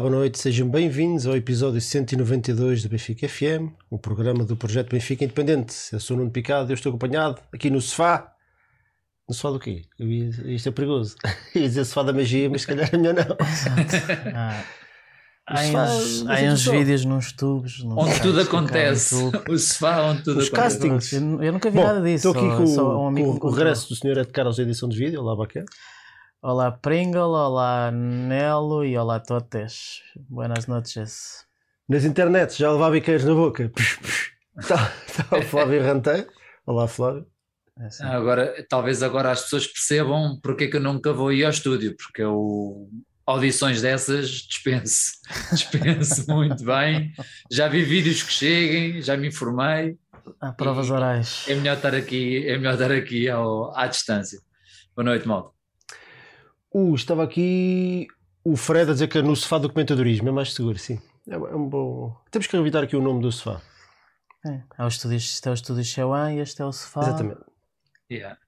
Olá, boa noite, sejam bem-vindos ao episódio 192 do Benfica FM, um programa do projeto Benfica Independente. Eu sou o Nuno Picado, eu estou acompanhado aqui no sofá. No sofá do quê? Eu ia- isto é perigoso. ia dizer sofá da magia, mas se calhar é melhor não. Ah, há uns, há é uns vídeos nos tubos. nos Onde tudo acontece. O sofá onde tudo Os acontece. castings. Eu, eu nunca vi Bom, nada disso. estou aqui com, só um amigo com me o regresso do Sr. Ed Carlos edição de vídeo. Olá, Baquer. Olá Pringle, olá Nelo e olá Totes. Buenas noches. Nas internets, já levava biqueiros na boca. Está está o Flávio Ranteiro. Olá, Flávio. É assim. Ah, Agora, talvez agora as pessoas percebam porque é que eu nunca vou ir ao estúdio, porque eu audições dessas dispenso, dispenso muito bem. Já vi vídeos que cheguem, já me informei. Há provas orais. É melhor estar aqui, é melhor estar aqui ao, à distância. Boa noite, malta. Uh, estava aqui o Fred a dizer que é no sofá do comentadorismo. É mais seguro, sim. É, é um bom. Temos que revitar aqui o nome do sofá. É, é este é o estúdio Xewan e este é o sofá. Exatamente. Yeah.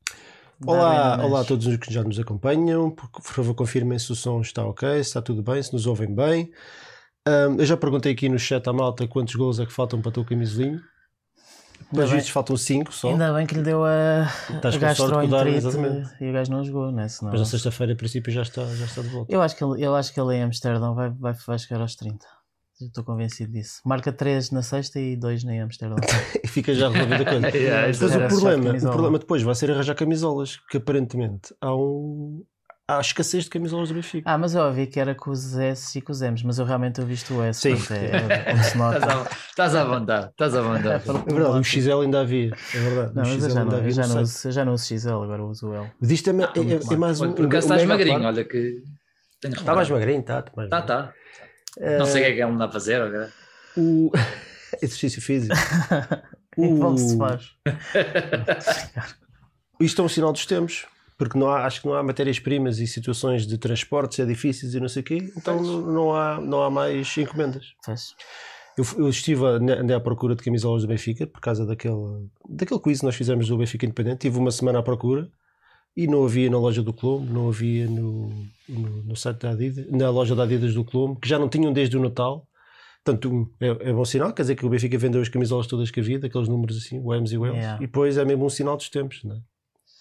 Olá, bem, olá a todos os que já nos acompanham. Por favor, confirmem se o som está ok, se está tudo bem, se nos ouvem bem. Ahm, eu já perguntei aqui no chat à malta quantos gols é que faltam para o teu camisolinho. Bem. vistos faltam 5 só. Ainda bem que lhe deu a, Estás a gastroenterite exatamente. e o gajo não jogou, né? Senão... Mas na sexta-feira, a princípio, já está, já está de volta. Eu acho que ele, eu acho que ele em Amsterdão vai, vai, vai chegar aos 30. Eu Estou convencido disso. Marca 3 na sexta e 2 em Amsterdão. E fica já resolvida a coisa. Yeah, Mas o problema, o problema depois vai ser arranjar camisolas, porque aparentemente há um. Há escassez de camisolas do Benfica. Ah, mas eu ouvi que era com os S e com os M's, mas eu realmente visto o S. Sim. portanto, É, é onde se nota. Estás à, vontade, estás à vontade. É verdade, o XL ainda havia. É verdade. Não, o mas eu já não, eu já uso, eu já não uso XL, agora uso o L. Mas isto é, ma- é- é- é mais um. Olha, Por acaso um estás magrinho, olha que. Está mais magrinho, está. Está mais Tá, magrinho. tá. Não sei o que é que ele anda a fazer agora. O exercício físico. Em que se O- faz? Isto é um sinal dos tempos, porque não há, acho que não há matérias-primas e situações de transportes é difíceis e não sei o quê, então não, há, não há mais encomendas. Faz. Eu, eu estive a, andei à procura de camisolas do Benfica por causa daquele, daquele quiz que nós fizemos do Benfica Independente. Tive uma semana à procura e não havia na loja do Colombo, não havia no, no, no site da Adidas, na loja da Adidas do Colombo, que já não tinham desde o Natal. Portanto, é, é bom sinal, quer dizer que o Benfica vendeu as camisolas todas que havia, daqueles números assim, o Ems e o Ems, Yeah. e depois é mesmo um sinal dos tempos, não é?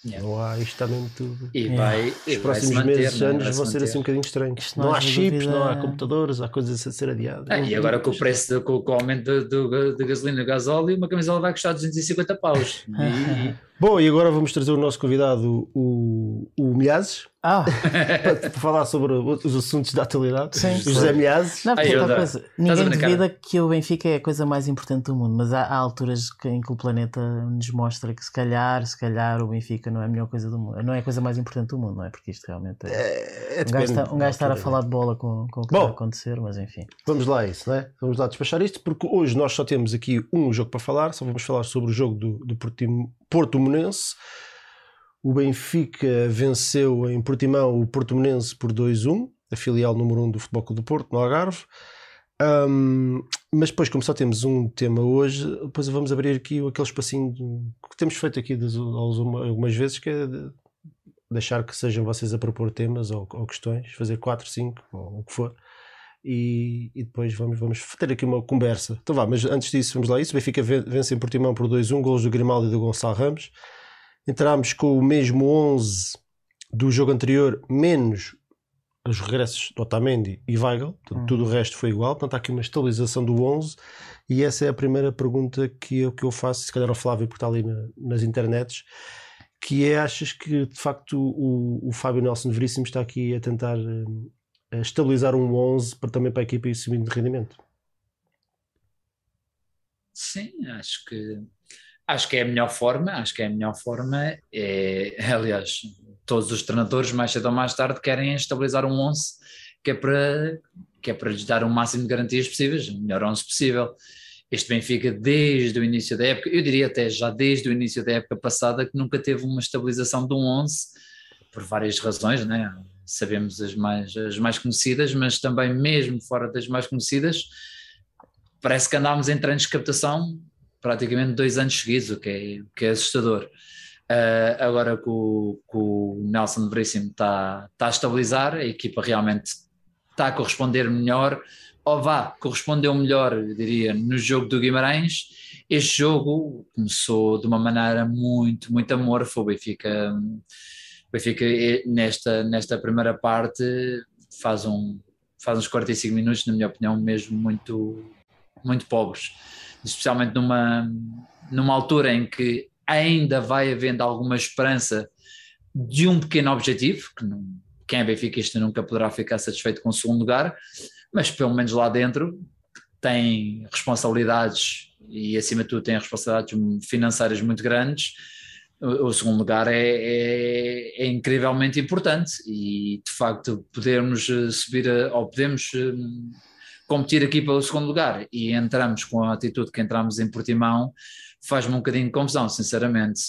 Yeah. Não há, isto está mesmo tudo. E Yeah. vai. Os próximos manter, meses, né? anos Vai-se vão ser manter. assim um bocadinho estranhos. Não não há chips, não há computadores, há coisas a ser adiadas. Ah, e agora com o preço, do- com, com o aumento do, do, gasolina e gasóleo, uma camisola vai custar 250 paus. E, Bom, e agora vamos trazer o nosso convidado, o, o Milhazes, Ah, para, para falar sobre os assuntos da atualidade. Sim, o. José Milhazes. não, porque Ai, coisa, ninguém duvida que o Benfica é a coisa mais importante do mundo, mas há, há alturas em que o planeta nos mostra que se calhar, se calhar o Benfica não é a melhor coisa do mundo, não é a coisa mais importante do mundo, não é? Porque isto realmente é. É, é Um gajo, está, um gajo estar a falar de bola com, com o que Bom. está a acontecer, mas enfim. Vamos lá a isso, não é? Vamos lá despachar isto, porque hoje nós só temos aqui um jogo para falar, só vamos falar sobre o jogo do, do Portim- Portimonense. O Benfica venceu em Portimão o Portimonense por 2-1, a filial número 1 do Futebol Clube do Porto, no Algarve. Ahm, mas depois, como só temos um tema hoje, depois vamos abrir aqui aquele espacinho que temos feito aqui algumas vezes, que é de deixar que sejam vocês a propor temas ou, ou questões, fazer 4, 5, ou o que for e, e depois vamos, vamos ter aqui uma conversa. Então vá, mas antes disso, vamos lá. Isso, o Benfica ven- vence em Portimão por 2-1, golos do Grimaldo e do Gonçalo Ramos. Entramos com o mesmo 11 do jogo anterior, menos os regressos do Otamendi e Weigl. Portanto, Uhum. Tudo o resto foi igual. Portanto, há aqui uma estabilização do 11 e essa é a primeira pergunta que eu, que eu faço, se calhar ao Flávio, porque está ali na- nas internets, que é, achas que de facto o, o Fábio Nelson Veríssimo está aqui a tentar hum, estabilizar um 11 para também para a equipa ir subindo de rendimento. Sim, acho que acho que é a melhor forma, acho que é a melhor forma é, aliás, todos os treinadores mais cedo ou mais tarde querem estabilizar um 11 que é para que é para lhes dar o máximo de garantias possíveis, o melhor 11 possível. Este Benfica desde o início da época, eu diria até já desde o início da época passada que nunca teve uma estabilização de um 11 por várias razões, né? Sabemos as mais as mais conhecidas, mas também mesmo fora das mais conhecidas, parece que andámos em treinos de captação praticamente dois anos seguidos, o que é, o que é assustador. Uh, agora que o, que o Nelson Veríssimo está tá a estabilizar, a equipa realmente está a corresponder melhor, ou vá, correspondeu melhor, eu diria, no jogo do Guimarães. Este jogo começou de uma maneira muito, muito amorfa. O Benfica, Benfica nesta, nesta primeira parte faz, um, faz uns 45 minutos, na minha opinião, mesmo muito, muito pobres. Especialmente numa, numa altura em que ainda vai havendo alguma esperança de um pequeno objetivo, que não, quem é benfiquista nunca poderá ficar satisfeito com o segundo lugar, mas pelo menos lá dentro tem responsabilidades e acima de tudo tem responsabilidades financeiras muito grandes, o, segundo lugar é, é, é, incrivelmente importante e de facto podermos eh, subir a, ou podemos eh, competir aqui pelo segundo lugar e entramos com a atitude que entramos em Portimão, faz-me um bocadinho de confusão, sinceramente.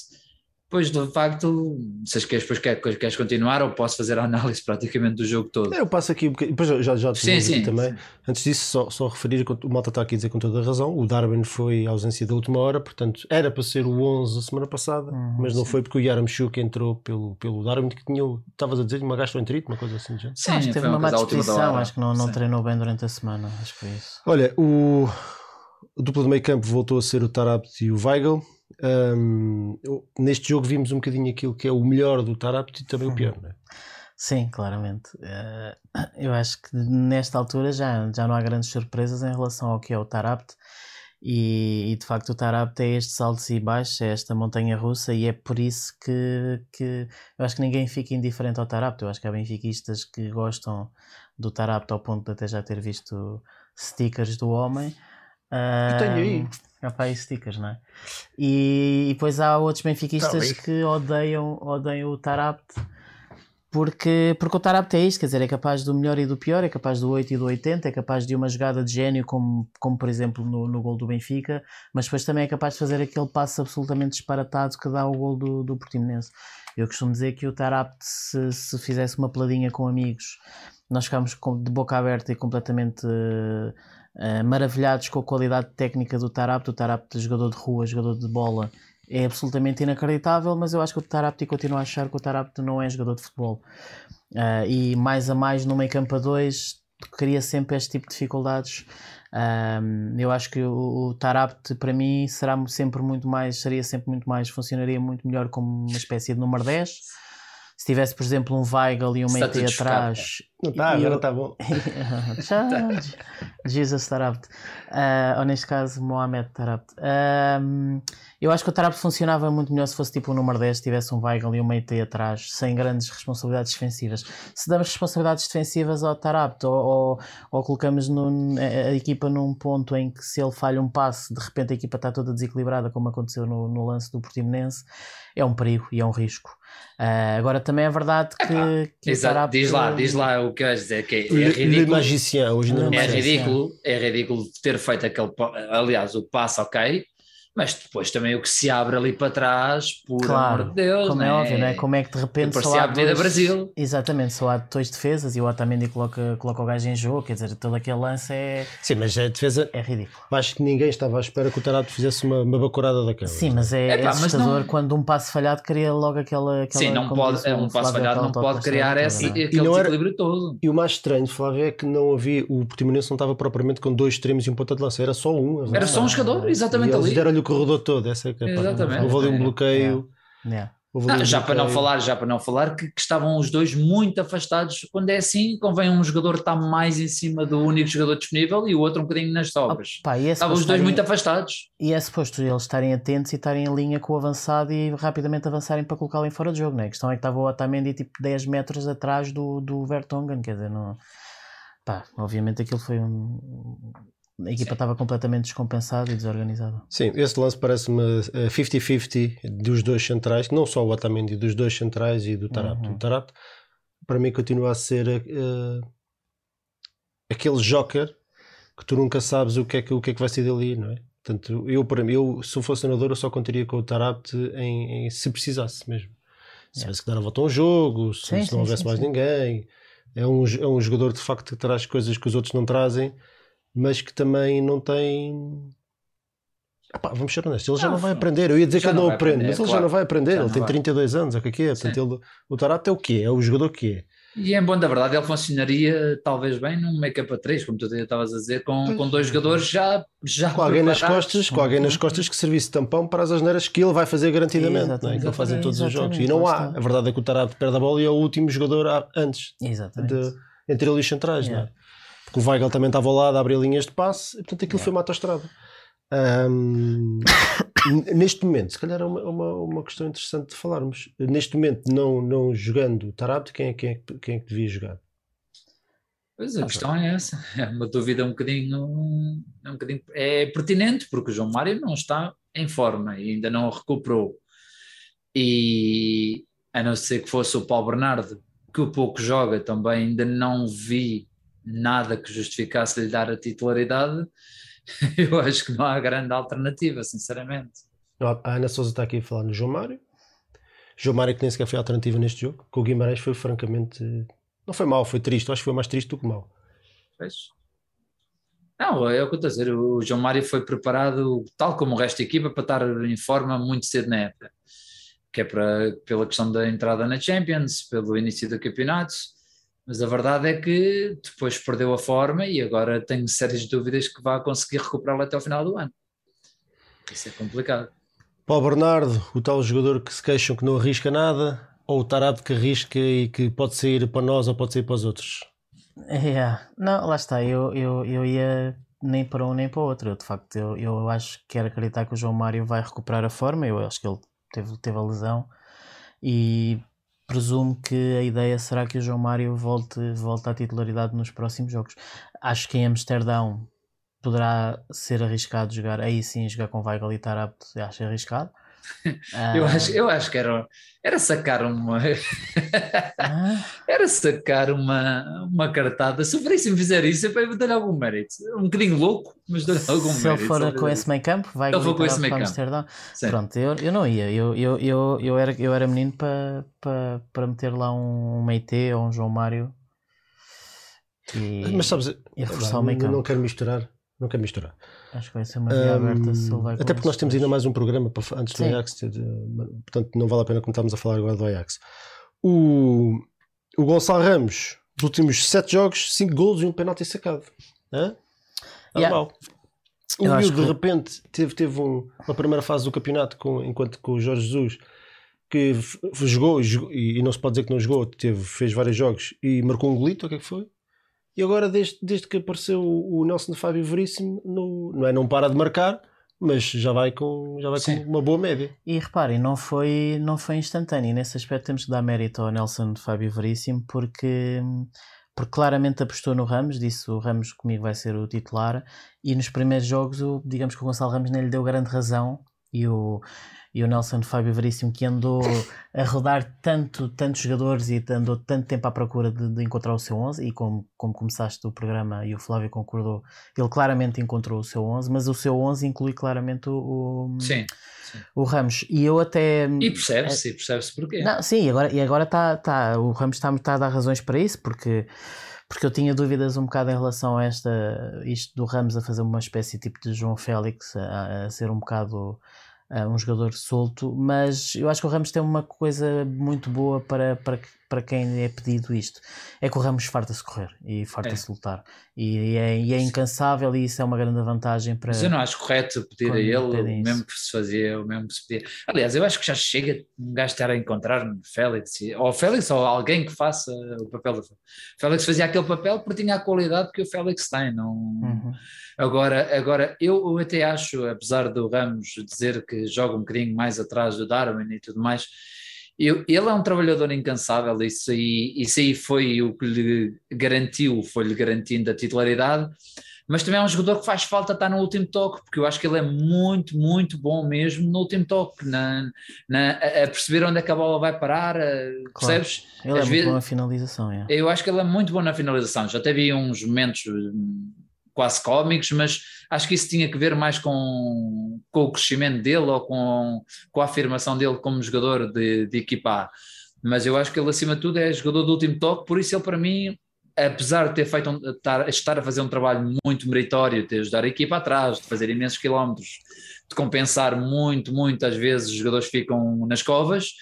Pois, de facto, se queres, depois queres, queres continuar ou posso fazer a análise praticamente do jogo todo? Eu passo aqui um bocadinho, depois já, já te sim, sim, também. Sim. Antes disso, só, só referir, o Malta está aqui a dizer com toda a razão, o Darwin foi ausência da última hora, portanto, era para ser o 11 a semana passada, hum, mas não foi porque o Yaramchuk entrou pelo, pelo Darwin, que tinha, estavas a dizer, uma gastroenterite, uma coisa assim. Já. Sim, acho que teve uma má disposição, acho que não, não treinou bem durante a semana, acho que foi isso. Olha, o, o duplo de meio campo voltou a ser o Tarabt e o Weigl. Um, neste jogo vimos um bocadinho aquilo que é o melhor do Tarapt e também o pior, não é? Sim, claramente. Uh, eu acho que nesta altura já, já não há grandes surpresas em relação ao que é o Tarapt. E, e, de facto o Tarapt é este saltos e baixos, é esta montanha russa e é por isso que, que eu acho que ninguém fica indiferente ao Tarapt. Eu acho que há benfiquistas que gostam do Tarapt ao ponto de até já ter visto stickers do homem. Uh, tenho aí. Opa, e stickers, não é? E, e depois há outros benfiquistas tá que odeiam, odeiam o Tarapt porque, porque o Tarapt é isto, quer dizer, é capaz do melhor e do pior, é capaz do 8 e do 80, é capaz de uma jogada de gênio, como, como por exemplo no, no gol do Benfica, mas depois também é capaz de fazer aquele passo absolutamente disparatado que dá o gol do, do Portimonense. Eu costumo dizer que o Tarapt, se, se fizesse uma peladinha com amigos, nós ficámos de boca aberta e completamente. Uh, uh, maravilhados com a qualidade técnica do Tarapto. O Tarapto, jogador de rua, jogador de bola, é absolutamente inacreditável, mas eu acho que o Tarapto continua a achar que o Tarapto não é jogador de futebol. Uh, e mais a mais no meio campo a dois cria sempre este tipo de dificuldades. Um, eu acho que o, o Tarapt para mim será sempre muito mais, seria sempre muito mais, funcionaria muito melhor como uma espécie de número 10 se tivesse, por exemplo, um Weigl e um Meite atrás. Não está, agora está bom. Jesus Tarabt. Uh, ou neste caso, Mohamed Tarabt. Uh, eu acho que o Tarabt funcionava muito melhor se fosse tipo o número 10, se tivesse um Weigl e um Meite atrás, sem grandes responsabilidades defensivas. Se damos responsabilidades defensivas ao Tarabt ou, ou, ou colocamos no, a, equipa num ponto em que se ele falha um passe, de repente a equipa está toda desequilibrada, como aconteceu no, no lance do Portimonense, é um perigo e é um risco. Uh, agora também é verdade que, que Exato, diz lá, diz lá o que queres dizer que é, é ridículo. hoje não é ridículo, é ridículo ter feito aquele, aliás, o passo ok, mas depois também o que se abre ali para trás, por claro, amor de Deus, como é, é óbvio, não é? Como é que de repente só há dois... Brasil. Exatamente, só há dois defesas e o Otamendi coloca, coloca o gajo em jogo, quer dizer, todo aquele lance é. Sim, mas a defesa é ridículo. Acho que ninguém estava à espera que o Tarato fizesse uma, uma bacurada daquela. Sim, mas é, é, é assustador não... quando um passo falhado cria logo aquela. aquela Sim, não pode, é um passo falhado não pode criar esse, aquele desequilíbrio todo. E o mais estranho, Flávio, é que não havia. O Portimonense não estava propriamente com dois extremos e um ponta de lança, era só um. Era só um jogador, exatamente ali. O corredor todo. Essa é que é, Exatamente. Houve ali um bloqueio. Yeah. Não, já para não falar, já para não falar que, que, estavam os dois muito afastados. Quando é assim, convém um jogador estar mais em cima do único jogador disponível e o outro um bocadinho nas sobras. Oh, é estavam os dois estarem, muito afastados. E é suposto eles estarem atentos e estarem em linha com o avançado e rapidamente avançarem para colocá-lo em fora de jogo, não é? A questão é que estava o Otamendi tipo 10 metros atrás do, do Vertonghen, quer dizer, não. Pá, obviamente aquilo foi um, a equipa estava completamente descompensada e desorganizada. Sim, esse lance parece-me 50-50 dos dois centrais, não só o Otamendi, dos dois centrais e do Tarato. Uhum. O Tarato, para mim, continua a ser uh, aquele joker que tu nunca sabes o que é que, o que, é que vai ser dali, não é? Portanto, eu, para mim, eu, se eu fosse treinador, eu só contaria com o Tarapt em, em, se precisasse mesmo. Se tivesse que dar a volta a um jogo, se, sim, se não houvesse sim, mais sim. ninguém. É um, é um jogador de facto que traz coisas que os outros não trazem mas que também não tem. Epá, vamos ser honestos, ele já não, vai aprender. Eu ia dizer que ele não, não aprende, aprender, mas ele claro. já não vai aprender. Já ele tem vai. 32 anos, o que é que é? Portanto, ele, o Tarato é o que é? É o jogador que é. E em bom da verdade, ele funcionaria talvez bem num make-up a 3, como tu estavas a dizer, com, com dois jogadores já. já com alguém nas costas, com alguém nas costas que servisse tampão para as asneiras que ele vai fazer garantidamente, não é? que ele faz em todos os jogos. E não há. A verdade é que o Tarato perde a bola e é o último jogador antes de, entre eles centrais, yeah. não é? Porque o Weigl também estava ao lado a abrir linhas de passe, e portanto aquilo yeah. foi uma autostrada. Um, neste momento, se calhar é uma, uma, uma, questão interessante de falarmos. Neste momento, não, não jogando o Tarabto, quem é, quem, é, quem é que devia jogar? Pois a ah, questão é essa. É uma dúvida um bocadinho, um bocadinho. É pertinente, porque o João Mário não está em forma e ainda não recuperou. E a não ser que fosse o Paulo Bernardo, que o pouco joga, também ainda não vi nada que justificasse lhe dar a titularidade eu acho que não há grande alternativa, sinceramente. A Ana Souza está aqui a falar no João Mário. João Mário que nem sequer foi alternativa neste jogo. Com o Guimarães foi francamente. Não foi mal, foi triste. Eu acho que foi mais triste do que mal. Pois. Não, é o que eu estou a dizer. O João Mário foi preparado, tal como o resto da equipa, para estar em forma muito cedo na época. Que é para, pela questão da entrada na Champions, pelo início do campeonato mas a verdade é que depois perdeu a forma e agora tenho sérias dúvidas que vai conseguir recuperá-la até ao final do ano. Isso é complicado. Paulo Bernardo, o tal jogador que se queixam que não arrisca nada, ou o tarado que arrisca e que pode sair para nós ou pode sair para os outros? É, não, lá está, eu, eu, eu ia nem para um nem para o outro. Eu, de facto, eu, eu acho que quero acreditar que o João Mário vai recuperar a forma. Eu acho que ele teve, teve a lesão e presumo que a ideia será que o João Mário volte, volte à titularidade nos próximos jogos. Acho que em Amsterdão poderá ser arriscado jogar, aí sim jogar com Weigl e Tarap, acho arriscado. eu, acho, eu acho que era, era sacar uma ah. era sacar uma, uma cartada. Se o Veríssimo fizer isso, é para dar algum mérito. Um bocadinho louco, mas dar algum Se mérito. Se ele for com esse meio campo, vai ele for com esse meio campo. Pronto, eu, eu não ia. Eu, eu, eu, eu, era, eu era menino para, para, para meter lá um Meite ou um João Mário. E, mas sabes, e reforçar o meio campo. não quero misturar não quero misturar. Acho que vai ser uma via um, aberta se ele vai Até porque nós temos ainda mais um programa para, antes do Sim. Ajax, portanto não vale a pena começarmos a falar agora do Ajax. O, o Gonçalo Ramos, nos últimos 7 jogos, 5 golos e um penalti sacado. Hã? Normal. Yeah. O de que... repente, teve, teve um, uma primeira fase do campeonato com, enquanto com o Jorge Jesus que jogou e, e não se pode dizer que não jogou, teve, fez vários jogos e marcou um golito, o que é que foi? E agora, desde, desde que apareceu o Nelson de Fábio Veríssimo, no, não é não para de marcar, mas já vai com, já vai com uma boa média. E reparem, não foi, não foi instantâneo. Nesse aspecto temos que dar mérito ao Nelson de Fábio Veríssimo, porque, porque claramente apostou no Ramos, disse o Ramos comigo vai ser o titular, e nos primeiros jogos, o, digamos que o Gonçalo Ramos nem lhe deu grande razão, e o e o Nelson Fábio Veríssimo que andou a rodar tanto, tantos jogadores e andou tanto tempo à procura de, de, encontrar o seu 11 e como, como começaste o programa e o Flávio concordou, ele claramente encontrou o seu 11, mas o seu 11 inclui claramente o, o, sim, sim. o Ramos e eu até... E percebe-se, é, percebe-se porquê. Não, sim, e agora, e agora tá, tá, o Ramos está tá a dar razões para isso, porque porque eu tinha dúvidas um bocado em relação a esta, isto do Ramos a fazer uma espécie tipo de João Félix, a, a ser um bocado um jogador solto, mas eu acho que o Ramos tem uma coisa muito boa para, para, para quem é pedido isto. É que o Ramos farta-se correr e farta-se é. lutar. E é, e é, incansável e isso é uma grande vantagem para. Mas eu não acho correto pedir a ele o mesmo que se fazia, o mesmo que se pedia. Aliás, eu acho que já chega um gajo estar a encontrar no Félix, ou Félix, ou alguém que faça o papel do Félix. fazia aquele papel porque tinha a qualidade que o Félix tem. Não... Uhum. Agora, agora eu, eu até acho, apesar do Ramos dizer que joga um bocadinho mais atrás do Darwin e tudo mais eu, ele é um trabalhador incansável, isso aí, isso aí foi o que lhe garantiu, foi-lhe garantindo a titularidade, mas também é um jogador que faz falta estar no último toque, porque eu acho que ele é muito, muito bom mesmo no último toque, na, na a perceber onde é que a bola vai parar, claro. percebes? Ele Às é muito bom na finalização, é. Eu acho que ele é muito bom na finalização, já teve uns momentos quase cómicos, mas acho que isso tinha que ver mais com, com o crescimento dele ou com, com a afirmação dele como jogador de, de equipa Mas eu acho que ele, acima de tudo, é jogador do último toque, por isso ele, para mim, apesar de ter feito um, estar, estar, a fazer um trabalho muito meritório, de ajudar a equipa atrás, de fazer imensos quilómetros, de compensar muito, muito, às vezes os jogadores ficam nas covas,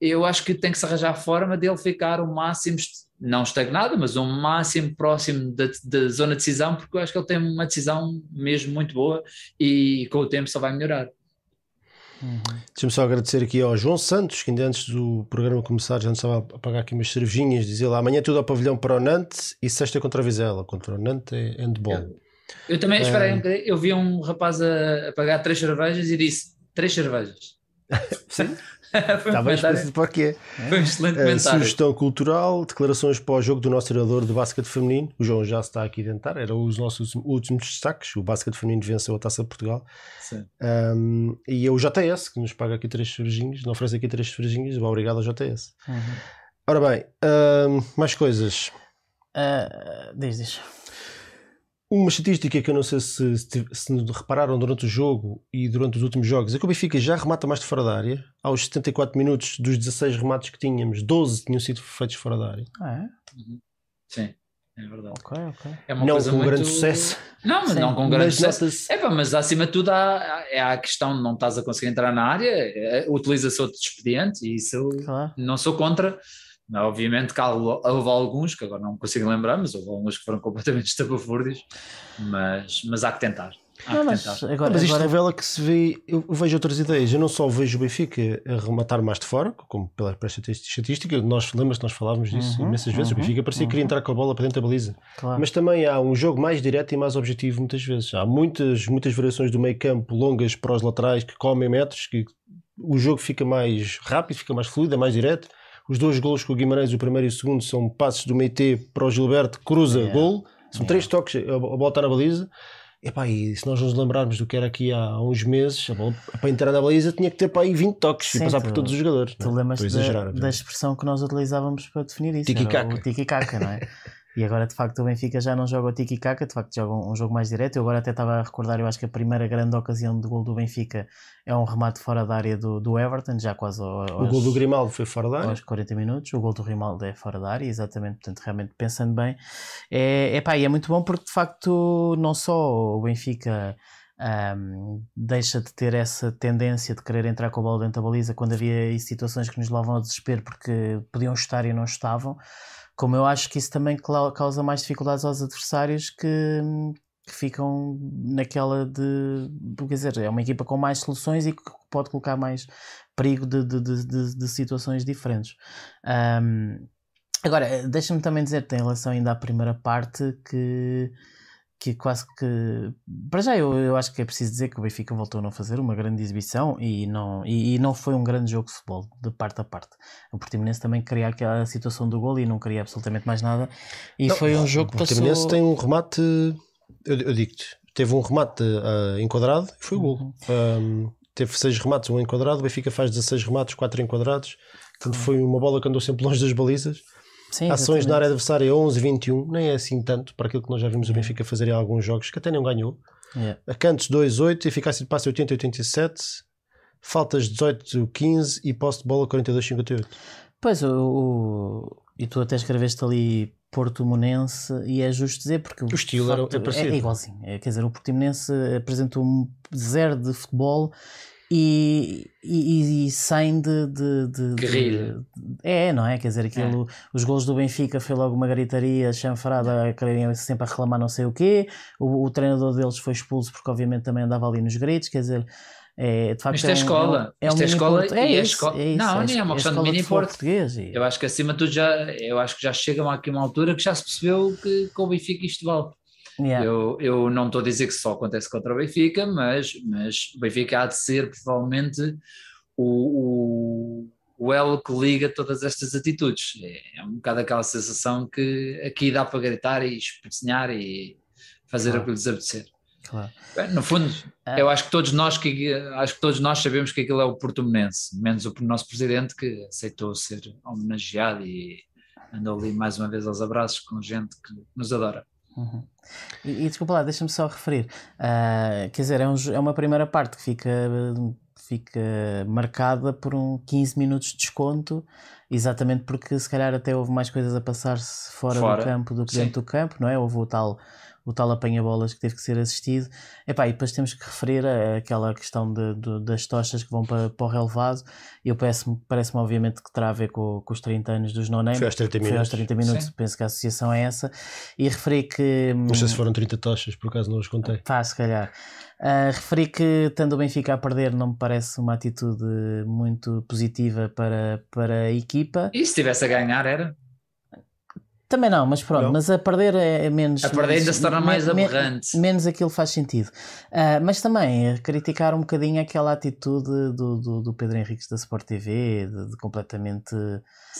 eu acho que tem que se arranjar a forma dele ficar o máximo, não estagnado, mas o máximo próximo da, da zona de decisão, porque eu acho que ele tem uma decisão mesmo muito boa e com o tempo só vai melhorar. Uhum. Deixa-me só agradecer aqui ao João Santos, que ainda antes do programa começar já nos estava a pagar aqui umas cervejinhas, dizia lá amanhã tudo ao pavilhão para o Nantes e sexta contra a Vizela, contra o Nantes é handball. Eu, eu também, aí, um eu vi um rapaz a, a pagar três cervejas e disse, três cervejas. Sim. Foi um Está bem para quê? Foi um excelente uh, Sugestão cultural, declarações para o jogo do nosso treinador de basquete feminino. O João já está aqui a tentar, eram os nossos últimos destaques. O basquete feminino venceu a taça de Portugal. Sim. Um, e o JS, que nos paga aqui três cervejinhas, nos oferece aqui três cervejinhas. Obrigado ao JS. Uhum. Ora bem, um, mais coisas. Uh, diz, diz. Uma estatística que eu não sei se, se, se, repararam durante o jogo e durante os últimos jogos é que o Benfica já remata mais de fora da área. Aos 74 minutos dos 16 remates que tínhamos, 12 tinham sido feitos fora da área. Ah, é? Sim, é verdade. Ok, ok. É uma não coisa com muito... grande sucesso. Não, mas Sim. não com grande mas sucesso. É, pá, mas acima de tudo há, é a questão de não estás a conseguir entrar na área, é, utiliza-se outro expediente e isso claro. não sou contra Obviamente que houve alguns, que agora não consigo lembrar, mas houve alguns que foram completamente estapafúrdios, mas, mas há que tentar. Há não, que mas, tentar. Agora, mas isto agora... revela que se vê, eu vejo outras ideias, eu não só vejo o Benfica a rematar mais de fora, como pela estatística, nós lembras que nós falávamos disso uhum, imensas vezes, uhum, o Benfica parecia uhum. que queria entrar com a bola para dentro da baliza. Claro. Mas também há um jogo mais direto e mais objetivo muitas vezes. Há muitas, muitas variações do meio campo longas para os laterais que comem metros, que o jogo fica mais rápido, fica mais fluido, é mais direto os dois golos com o Guimarães, o primeiro e o segundo, são passos do meio T para o Gilberto, cruza, yeah. gol. São yeah. três toques, a bola está na baliza. Epá, e se nós nos lembrarmos do que era aqui há uns meses, bola, para entrar na baliza tinha que ter para aí 20 toques Sim, e passar tu, por todos os jogadores. Tu lembras da, da, expressão que nós utilizávamos para definir isso? Tiki-caca. O tiki-caca, não é? E agora, de facto, o Benfica já não joga o tiki-caca, de facto, joga um, jogo mais direto. Eu agora até estava a recordar, eu acho que a primeira grande ocasião de gol do Benfica é um remate fora da área do, do Everton, já quase aos, O gol do Grimaldo foi fora da área? Aos 40 minutos. O gol do Grimaldo é fora da área, exatamente. Portanto, realmente, pensando bem, é, é, pá, é muito bom porque, de facto, não só o Benfica. Um, deixa de ter essa tendência de querer entrar com a bola dentro da baliza quando havia situações que nos levavam ao desespero porque podiam estar e não estavam como eu acho que isso também causa mais dificuldades aos adversários que, que ficam naquela de. Quer dizer, é uma equipa com mais soluções e que pode colocar mais perigo de, de, de, de situações diferentes. Um, agora, deixa-me também dizer, em relação ainda à primeira parte, que que quase que. Para já, eu, eu acho que é preciso dizer que o Benfica voltou a não fazer uma grande exibição e não, e, e não foi um grande jogo de futebol, de parte a parte. O Portimonense também queria aquela situação do gol e não queria absolutamente mais nada. E não, foi um jogo que passou. O Portimonense tem um remate, eu, eu digo-te, teve um remate uh, enquadrado e foi o gol. Uhum. Um, teve seis remates, um enquadrado, o Benfica faz 16 remates, 4 enquadrados. Portanto, foi uma bola que andou sempre longe das balizas. Sim, Ações na área adversária 11, 21, nem é assim tanto para aquilo que nós já vimos o Benfica fazer em alguns jogos que até não ganhou. Yeah. Cantos 2, 8, eficácia de passe 80, 87, faltas 18, 15 e posse de bola 42, 58. Pois, o, o, e tu até escreveste ali Portimonense e é justo dizer porque o estilo facto, era, é, é igualzinho. É, quer dizer, o Portimonense apresentou um zero de futebol e, e, e saem de, de, de, de, É, não é? Quer dizer, aquilo, é. os gols do Benfica foi logo uma gritaria chanfrada, quererem sempre a reclamar não sei o quê. O, o, treinador deles foi expulso porque, obviamente, também andava ali nos gritos. Quer dizer, é, de facto, Isto é, é escola. É um, é, um é escola é, é, isso, escola. É isso, não, nem é uma questão de mini português. E... Eu acho que acima de tudo já, eu acho que já chegam aqui uma altura que já se percebeu que com o Benfica isto vale. Yeah. Eu, eu não estou a dizer que só acontece contra o Benfica, mas, mas o Benfica há de ser provavelmente o, o, o elo que liga todas estas atitudes. É, é, um bocado aquela sensação que aqui dá para gritar e espezinhar e fazer claro. o que lhes apetecer. Claro. No fundo, é. eu acho que todos nós que acho que todos nós sabemos que aquilo é o portumonense, menos o nosso presidente que aceitou ser homenageado e andou ali mais uma vez aos abraços com gente que nos adora. Uhum. E, e, desculpa lá, deixa-me só referir. Uh, quer dizer, é, um, é, uma primeira parte que fica fica marcada por um 15 minutos de desconto, exatamente porque se calhar até houve mais coisas a passar-se fora, Fora, do campo do que dentro do campo, não é? Houve o tal, o tal apanha-bolas que teve que ser assistido. Epá, e depois temos que referir a- aquela questão de- do- das tochas que vão para, para o relevado. E eu parece-me parece obviamente que terá a ver com, com os 30 anos dos no name. Foi aos 30 Foi aos minutos. 30 minutos, Sim. penso que a associação é essa. E referi que. Não sei se foram 30 tochas, por acaso não os contei. Pá, se calhar. Ah, referi que, estando o Benfica a perder, não me parece uma atitude muito positiva para, para a equipa. E se estivesse a ganhar, era? Também não, mas pronto, Não. mas a perder é, é menos. A perder ainda se torna mais me- aberrante. Menos aquilo faz sentido. Ah, mas também eh, criticar um bocadinho aquela atitude do, do, do Pedro Henriques da Sport TV, de, de completamente.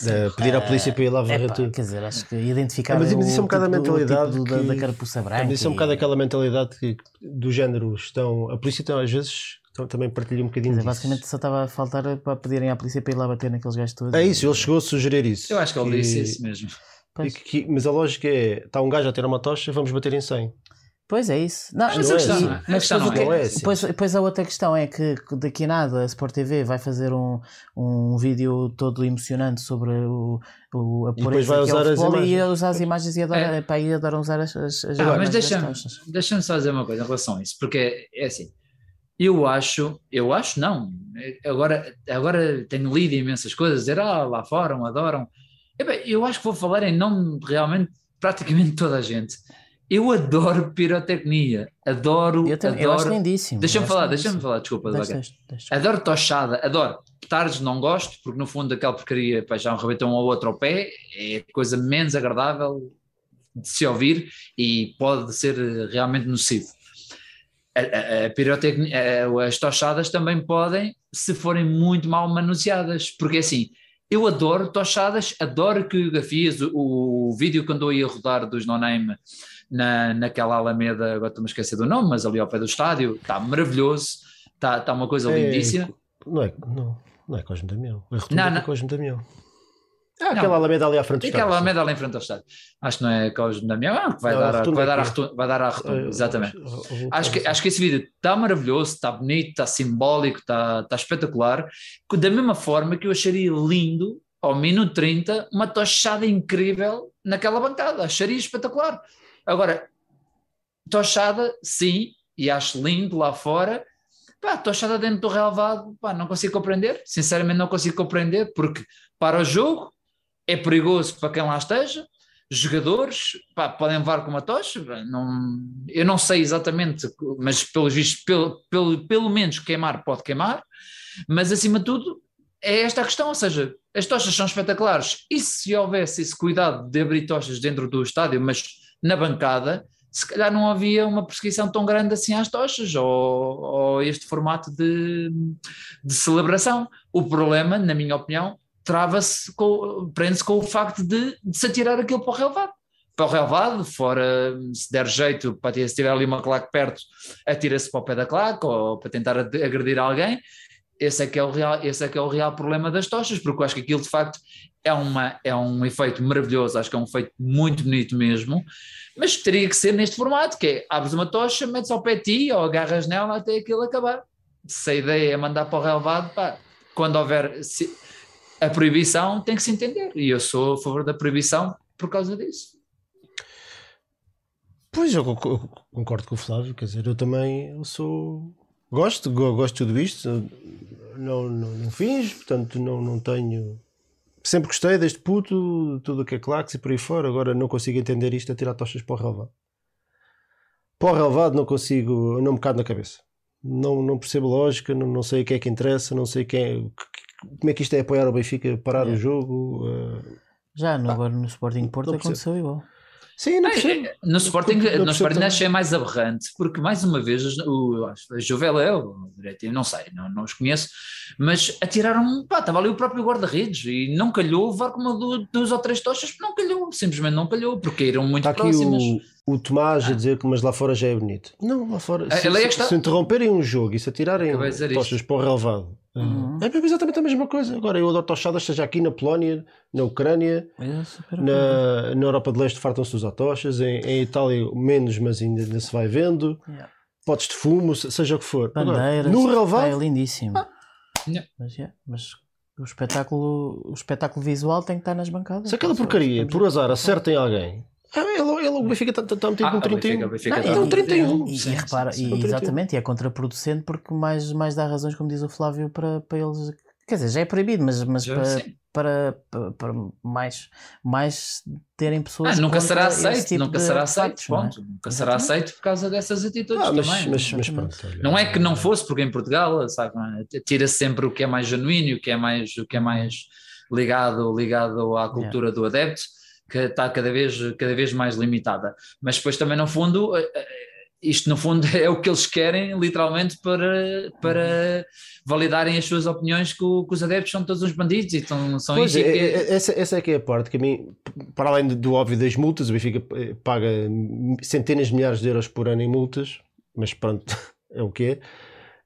De pedir à polícia para ir lá varrer Epá, tudo. quer dizer, acho que identificar Ah, mas isso é um bocado a tipo do- o mentalidade tipo da, da carapuça branca. Mas isso é um e- bocado aquela mentalidade que, do género estão. A polícia então, às vezes então, também partilha um bocadinho dizer, disso. basicamente só estava a faltar para pedirem à polícia para ir lá bater naqueles gajos todos. É isso, ele chegou a sugerir isso. Eu acho que ele disse isso mesmo. E Pois, que- que- mas a lógica é: está um gajo a ter uma tocha, vamos bater em 100. pois é isso. Não, Mas não a é questão, assim. a mas questão depois, não não que- é assim. depois, depois a outra questão é que daqui a nada a Sport TV vai fazer um, um vídeo todo emocionante sobre o, o, a E depois vai que é o usar as e imagens. ia usar as imagens e adora, É. e adoram usar as, as, as Ah, imagens mas deixa-me deixa só dizer uma coisa em relação a isso, porque é assim, eu acho, eu acho não, agora, agora tenho lido imensas coisas, dizer, ah, lá fora, adoram, eu acho que vou falar em nome de realmente praticamente toda a gente, eu adoro pirotecnia, adoro, Eu, também, eu acho adoro, lindíssimo. deixa-me falar, deixa-me falar, desculpa, Deixa, deixa, deixa. Adoro tochada, adoro. Petardos não gosto, porque no fundo aquela porcaria pá, já um rebenta um ao outro ao pé, é a coisa menos agradável de se ouvir e pode ser realmente nocivo. A, a- a pirotecnia, as tochadas também podem, se forem muito mal manuseadas, porque assim, eu adoro tochadas, adoro coreografias, o, o vídeo que andou aí a rodar dos No Name na, naquela Alameda, agora estou-me a esquecer do nome, mas ali ao pé do estádio, está maravilhoso, está, está uma coisa É, lindíssima. Não é, não, não é Cosme Damião. É Não, Cosme Damião. Ah, aquela Alameda ali à frente do aquela estádio, sim. Alameda ali em frente ao estádio. Acho que não é Cosme Damião, ah, que vai, Não, a dar, a- que rotunda vai, é dar a rotunda, vai dar à rotunda, exatamente. Acho que, acho que esse vídeo está maravilhoso, está bonito, está simbólico, está, está espetacular. Que Da mesma forma que eu acharia lindo, ao minuto 30, uma tochada incrível naquela bancada. Acharia espetacular. Agora, tochada, sim, e acho lindo lá fora. Pá, tochada dentro do relevado, pá, não consigo compreender. Sinceramente, não consigo compreender, porque para o jogo é perigoso para quem lá esteja. Jogadores pá, podem levar com uma tocha. Não, eu não sei exatamente, mas pelo, pelo, pelo menos queimar pode queimar. Mas acima de tudo, é esta a questão, ou seja, as tochas são espetaculares e se houvesse esse cuidado de abrir tochas dentro do estádio, mas na bancada, se calhar não havia uma perseguição tão grande assim às tochas ou, ou este formato de, de celebração. O problema, na minha opinião, trava-se, prende-se com o facto de, de se atirar aquilo para o relevado. Para o relevado, fora se der jeito, para se tiver ali uma claque perto, atira-se para o pé da claque ou para tentar agredir alguém esse é que é o real, esse é que é o real problema das tochas, porque eu acho que aquilo de facto é, uma, é um efeito maravilhoso, acho que é um efeito muito bonito mesmo, mas teria que ser neste formato, que é abres uma tocha, metes ao pé de ti ou agarras nela até aquilo acabar. Se a ideia é mandar para o relevado, pá, quando houver se- a proibição tem que se entender, e eu sou a favor da proibição por causa disso. Pois, eu conc- eu concordo com o Flávio, quer dizer, eu também eu sou. Gosto, go- gosto de tudo isto, não, não, não finjo, portanto não, não tenho. Sempre gostei deste puto, tudo o que é claques e por aí fora, agora não consigo entender isto a tirar tochas para o relevado. Para o relevado não consigo, não me cabe na cabeça. Não, não percebo lógica, não, não sei o que é que interessa, não sei quem é, como é que isto é apoiar o Benfica, parar o Yeah. jogo. eh, Já no, agora no Sporting Porto não percebo. aconteceu igual. Sim, não Ai, percebo. No Sporting, Não no Sporting achei mais aberrante, porque mais uma vez o, a Juveléu, o Direitivo, não sei, não, não os conheço, mas atiraram, pá, estava ali o próprio guarda-redes e não calhou levar com uma du- duas ou três tochas, não calhou, simplesmente não calhou, porque eram muito Está aqui próximas. o, o Tomás a dizer que mas lá fora já é bonito. Não, lá fora. Ah, Se, ele é se- está- se interromperem um jogo e se atirarem tochas para o relevado, Uhum. é exatamente a mesma coisa. Agora eu adoro tochadas, seja aqui na Polónia, na Ucrânia, é na, na Europa de Leste fartam-se dos tochas, em, em Itália menos, mas ainda, ainda se vai vendo. Yeah. potes de fumo, seja o que for. Agora, Bandeiras. no pá, relevado, é lindíssimo. Yeah. Mas, yeah, mas o, espetáculo, o espetáculo visual tem que estar nas bancadas. se aquela porcaria, por a- azar, acerta em alguém, é, ele, ele, o Benfica está tá metido Ah, com o Benfica- 31. o Benfica Não, tá Então, e- 31. E, e Sim, repara, sim, e sim. 31. exatamente, e é contraproducente porque mais, mais dá razões, como diz o Flávio, para, para eles. Quer dizer, já é proibido, mas, mas Já, para, sim. Para, para, para mais, mais terem pessoas. Ah, nunca será aceito, tipo nunca será aceito, é? Nunca será Exatamente. aceito por causa dessas atitudes Ah, mas, também. mas, mas pronto. olha. Não é que não fosse, porque em Portugal, sabe, tira sempre o que é mais genuíno, o que é mais, o que é mais ligado, ligado à cultura do adepto, que está cada vez, cada vez mais limitada. Mas depois também, no fundo, eh, eh, isto no fundo é o que eles querem, literalmente, para, para validarem as suas opiniões que, o- que os adeptos são todos uns bandidos e são, são Pois, isso é, que- é, essa, essa é que é a parte que a mim, para além do óbvio das multas, o Benfica eh, paga centenas de milhares de euros por ano em multas, mas pronto, é o que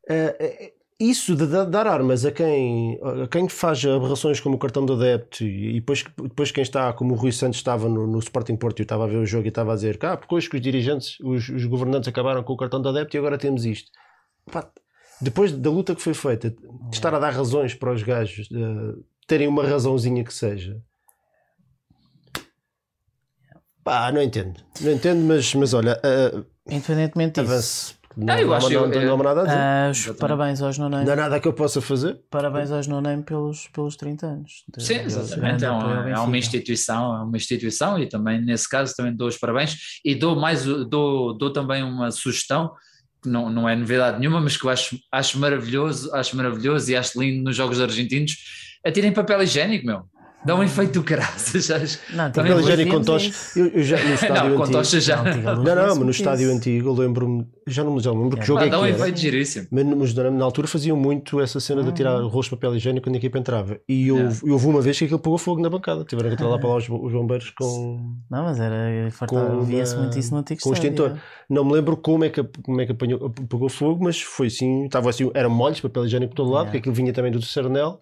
é. Isso de da- dar armas a quem, a quem faz aberrações como o cartão do adepto e depois, depois quem está, como o Rui Santos estava no, no Sporting Porto e eu estava a ver o jogo e estava a dizer que ah, porque hoje que os dirigentes, os, os governantes acabaram com o cartão do adepto e agora temos isto. Pá, depois da luta que foi feita, de estar a dar razões para os gajos eh, terem uma razãozinha que seja. Pá, não entendo. Não entendo, mas, mas olha, eh, Independentemente disso, avance. Não, Ah, eu não, acho- não, eu- não, nada a dizer. ah, os parabéns aos Noname. Não há nada que eu possa fazer. Parabéns aos Noname pelos, pelos 30 anos. de- Sim, exatamente. É é uma instituição, é uma instituição e também nesse caso também dou os parabéns e dou mais dou, dou também uma sugestão que não, não é novidade nenhuma, mas que eu acho, acho maravilhoso, acho maravilhoso e acho lindo nos jogos argentinos. Atirem papel higiênico, meu. Dá um efeito do caraças. sabes? Não, Também Papel Tiga higiênico com Luz tocha. vimos Eu, eu já no estádio Não, com antigo. já. Não, Não, mas no estádio isso. antigo eu lembro-me, já não me lembro que É. jogo Pá, é dá um que era. efeito giríssimo. Mas mas na, na altura faziam muito essa cena de tirar o rosto de papel higiênico quando a equipa entrava. E houve, Yeah. e houve uma vez que aquilo pegou fogo na bancada. Tiveram que entrar lá para lá os, os bombeiros com. Não, mas era. Via-se muito isso no antigo com extintor. Não me lembro como é que, como é que apanhou, pegou fogo, mas foi assim, estava assim, era molhos, papel higiênico por todo lado, Yeah. porque aquilo vinha também do terceiro anel.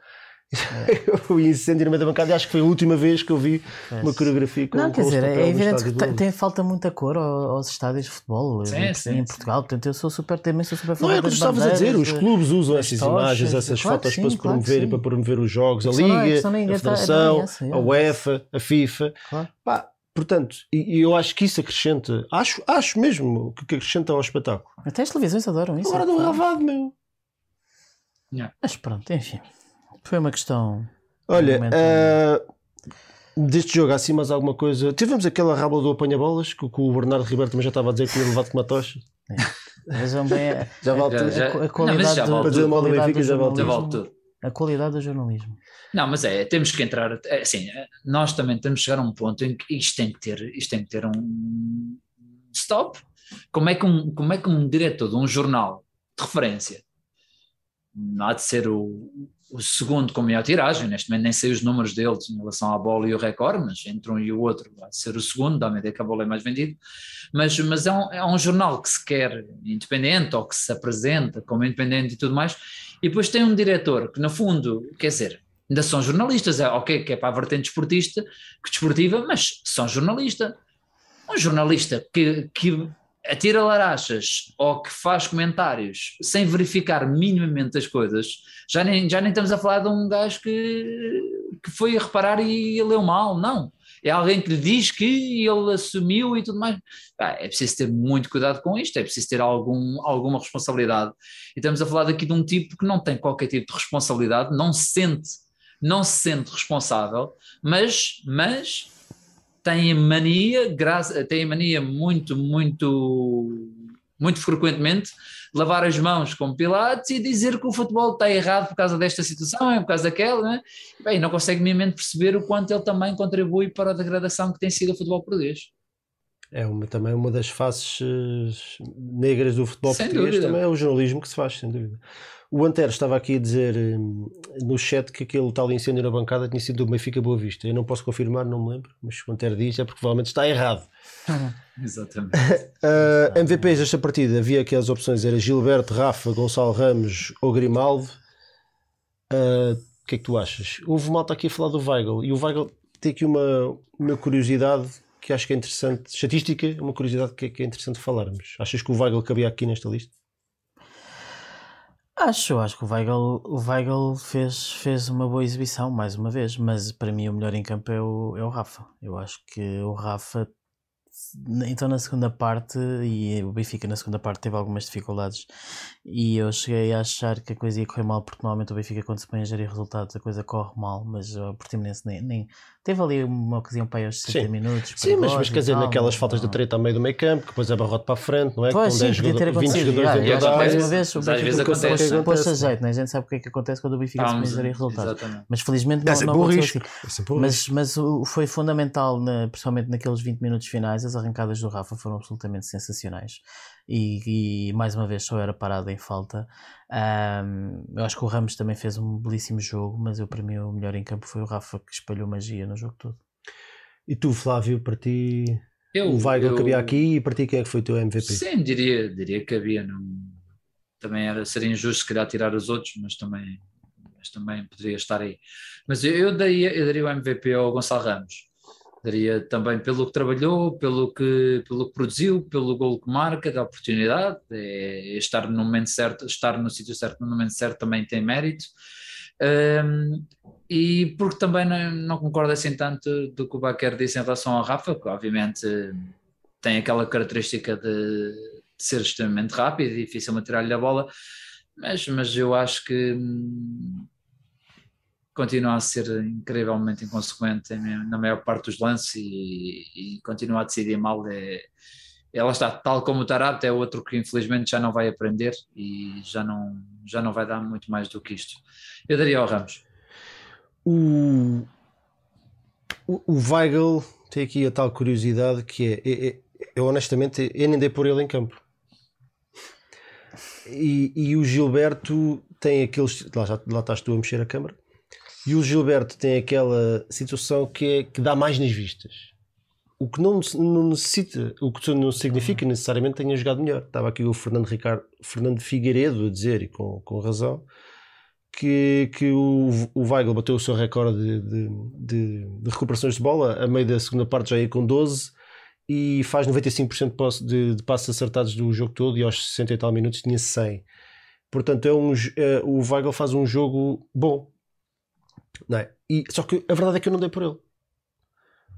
o incêndio no meio da bancada, e acho que foi a última vez que eu vi Pois. uma coreografia com Não, quer dizer, é evidente que tem, tem falta muita cor ao- aos estádios de futebol Sim, em, sim, em sim. Portugal. Portanto, eu sou super, também sou super Não é o que tu estavas a dizer, os clubes usam essas tochas, imagens, essas claro fotos sim, para se claro promover e sim. para promover os jogos, a é- Liga, a é- Federação, é essa, é. a UEFA, a FIFA. Claro. Pá, portanto, e, e eu acho que isso acrescenta, acho, acho mesmo que, que acrescenta ao espetáculo. Até as televisões adoram isso. Agora do relevado, meu. Mas pronto, enfim. Foi uma questão. Olha, Momento, ah, deste jogo há assim mais alguma coisa. Tivemos aquela rábula do apanha-bolas que, o- que o Bernardo Ribeiro também já estava a dizer que tinha levado com uma tocha. Vejam bem a, Já vale Já- tudo. já- a, a Não, qualidade já do, vale dizer a do qualidade vale tudo. A qualidade do jornalismo. Não, mas é, temos que entrar, é, assim, é, nós também temos que chegar a um ponto em que isto tem que ter, isto tem que ter um stop. Como é que um, como é que um diretor de um jornal de referência não há de ser o, o segundo com maior tiragem, neste momento nem sei os números deles em relação à bola e o recorde, mas entre um e o outro de ser o segundo, dá-me a ideia que a bola é mais vendida, mas, mas é, um, é um jornal que se quer independente ou que se apresenta como independente e tudo mais, e depois tem um diretor que no fundo, quer dizer, ainda são jornalistas, é ok que é para a vertente desportista, que desportiva, mas são jornalista. Um jornalista que, que atira larachas ou que faz comentários sem verificar minimamente as coisas, já nem, já nem estamos a falar de um gajo que, que foi a reparar e leu mal, não. É alguém que lhe diz que ele assumiu e tudo mais. É preciso ter muito cuidado com isto, é preciso ter algum, alguma responsabilidade. E estamos a falar daqui de um tipo que não tem qualquer tipo de responsabilidade, não se sente, não se sente responsável, mas, mas tem a mania, graça, tem a mania muito, muito, muito frequentemente lavar as mãos com Pilates e dizer que o futebol está errado por causa desta situação, é por causa daquela, né? Bem, não consegue minimamente perceber o quanto ele também contribui para a degradação que tem sido o futebol português. É uma, também uma das faces eh, negras do futebol Sem português, dúvida. também é o jornalismo que se faz, sem dúvida. O Antero estava aqui a dizer eh, no chat que aquele tal incêndio na bancada tinha sido do Benfica Boa Vista. Eu não posso confirmar, não me lembro, mas o Antero diz é porque provavelmente está errado. Exatamente. Uh, MVPs desta partida havia aqui as opções: era Gilberto, Rafa, Gonçalo Ramos ou Grimaldo. Uh, O que é que tu achas? Houve malta aqui a falar do Weigl e o Weigl tem aqui uma, uma curiosidade que acho que é interessante, estatística, uma curiosidade que é, que é interessante falarmos. Achas que o Weigl cabia aqui nesta lista? Acho, acho que o Weigl, o Weigl fez, fez uma boa exibição, mais uma vez, mas para mim o melhor em campo é o, é o Rafa. Eu acho que o Rafa então na segunda parte e o Benfica na segunda parte teve algumas dificuldades e eu cheguei a achar que a coisa ia correr mal porque normalmente o Benfica quando se põe a gerir resultados a coisa corre mal mas o Portimonense nem, nem teve ali uma ocasião para aí aos 60 Sim. minutos Sim, mas, mas quer dizer, tal, naquelas não, faltas não. de treta ao meio do meio campo que depois é barrote para a frente, não é? Pois, sim, podia ter acontecido 20 jogadores mais uma vez o Benfica acontece, pôs a jeito, né? a gente sabe o que é que acontece quando o Benfica se põe a gerir resultados exatamente. mas felizmente não, é não aconteceu assim mas, mas foi fundamental, na, principalmente naqueles 20 minutos finais as arrancadas do Rafa foram absolutamente sensacionais e, e mais uma vez só era parado em falta. Um, eu acho que o Ramos também fez um belíssimo jogo, mas eu para mim o melhor em campo foi o Rafa que espalhou magia no jogo todo. E tu, Flávio, para ti eu, o Weigl eu... cabia aqui e para ti quem é que foi o teu MVP? Sim, diria, diria que havia. Não... Também era ser injusto se calhar tirar os outros, mas também, mas também poderia estar aí. Mas eu, eu, daria, eu daria o MVP ao Gonçalo Ramos daria também pelo que trabalhou, pelo que, pelo que produziu, pelo gol que marca, da oportunidade, é, é estar no momento certo, estar no sítio certo no momento certo também tem mérito. Um, e porque também não, não, concordo assim tanto do que o Baquer disse em relação ao Rafa, que obviamente tem aquela característica de, de ser extremamente rápido e difícil tirar-lhe a bola, mas, mas eu acho que hum, continua a ser incrivelmente inconsequente na maior parte dos lances e, e continua a decidir mal. É, ela está tal como o Tarap, é outro que infelizmente já não vai aprender e já não, já não vai dar muito mais do que isto. Eu daria ao Ramos. O, o, o Weigl tem aqui a tal curiosidade que é, é, é eu honestamente eu nem dei por ele em campo. E, e o Gilberto tem aqueles. Lá, já, lá estás tu a mexer a câmara e o Gilberto tem aquela situação que, é, que dá mais nas vistas. O que não, não necessita, o que não significa necessariamente tenha jogado melhor. Estava aqui o Fernando, Ricardo, Fernando Figueiredo a dizer, e com, com razão, que, que o, o Weigl bateu o seu recorde de, de, de, recuperações de bola, a meio da segunda parte já ia com 12 e faz 95% de, de passos acertados do jogo todo e aos 60 e tal minutos tinha 100. Portanto, é um, é, o Weigl faz um jogo bom, não é? E, só que a verdade é que eu não dei por ele.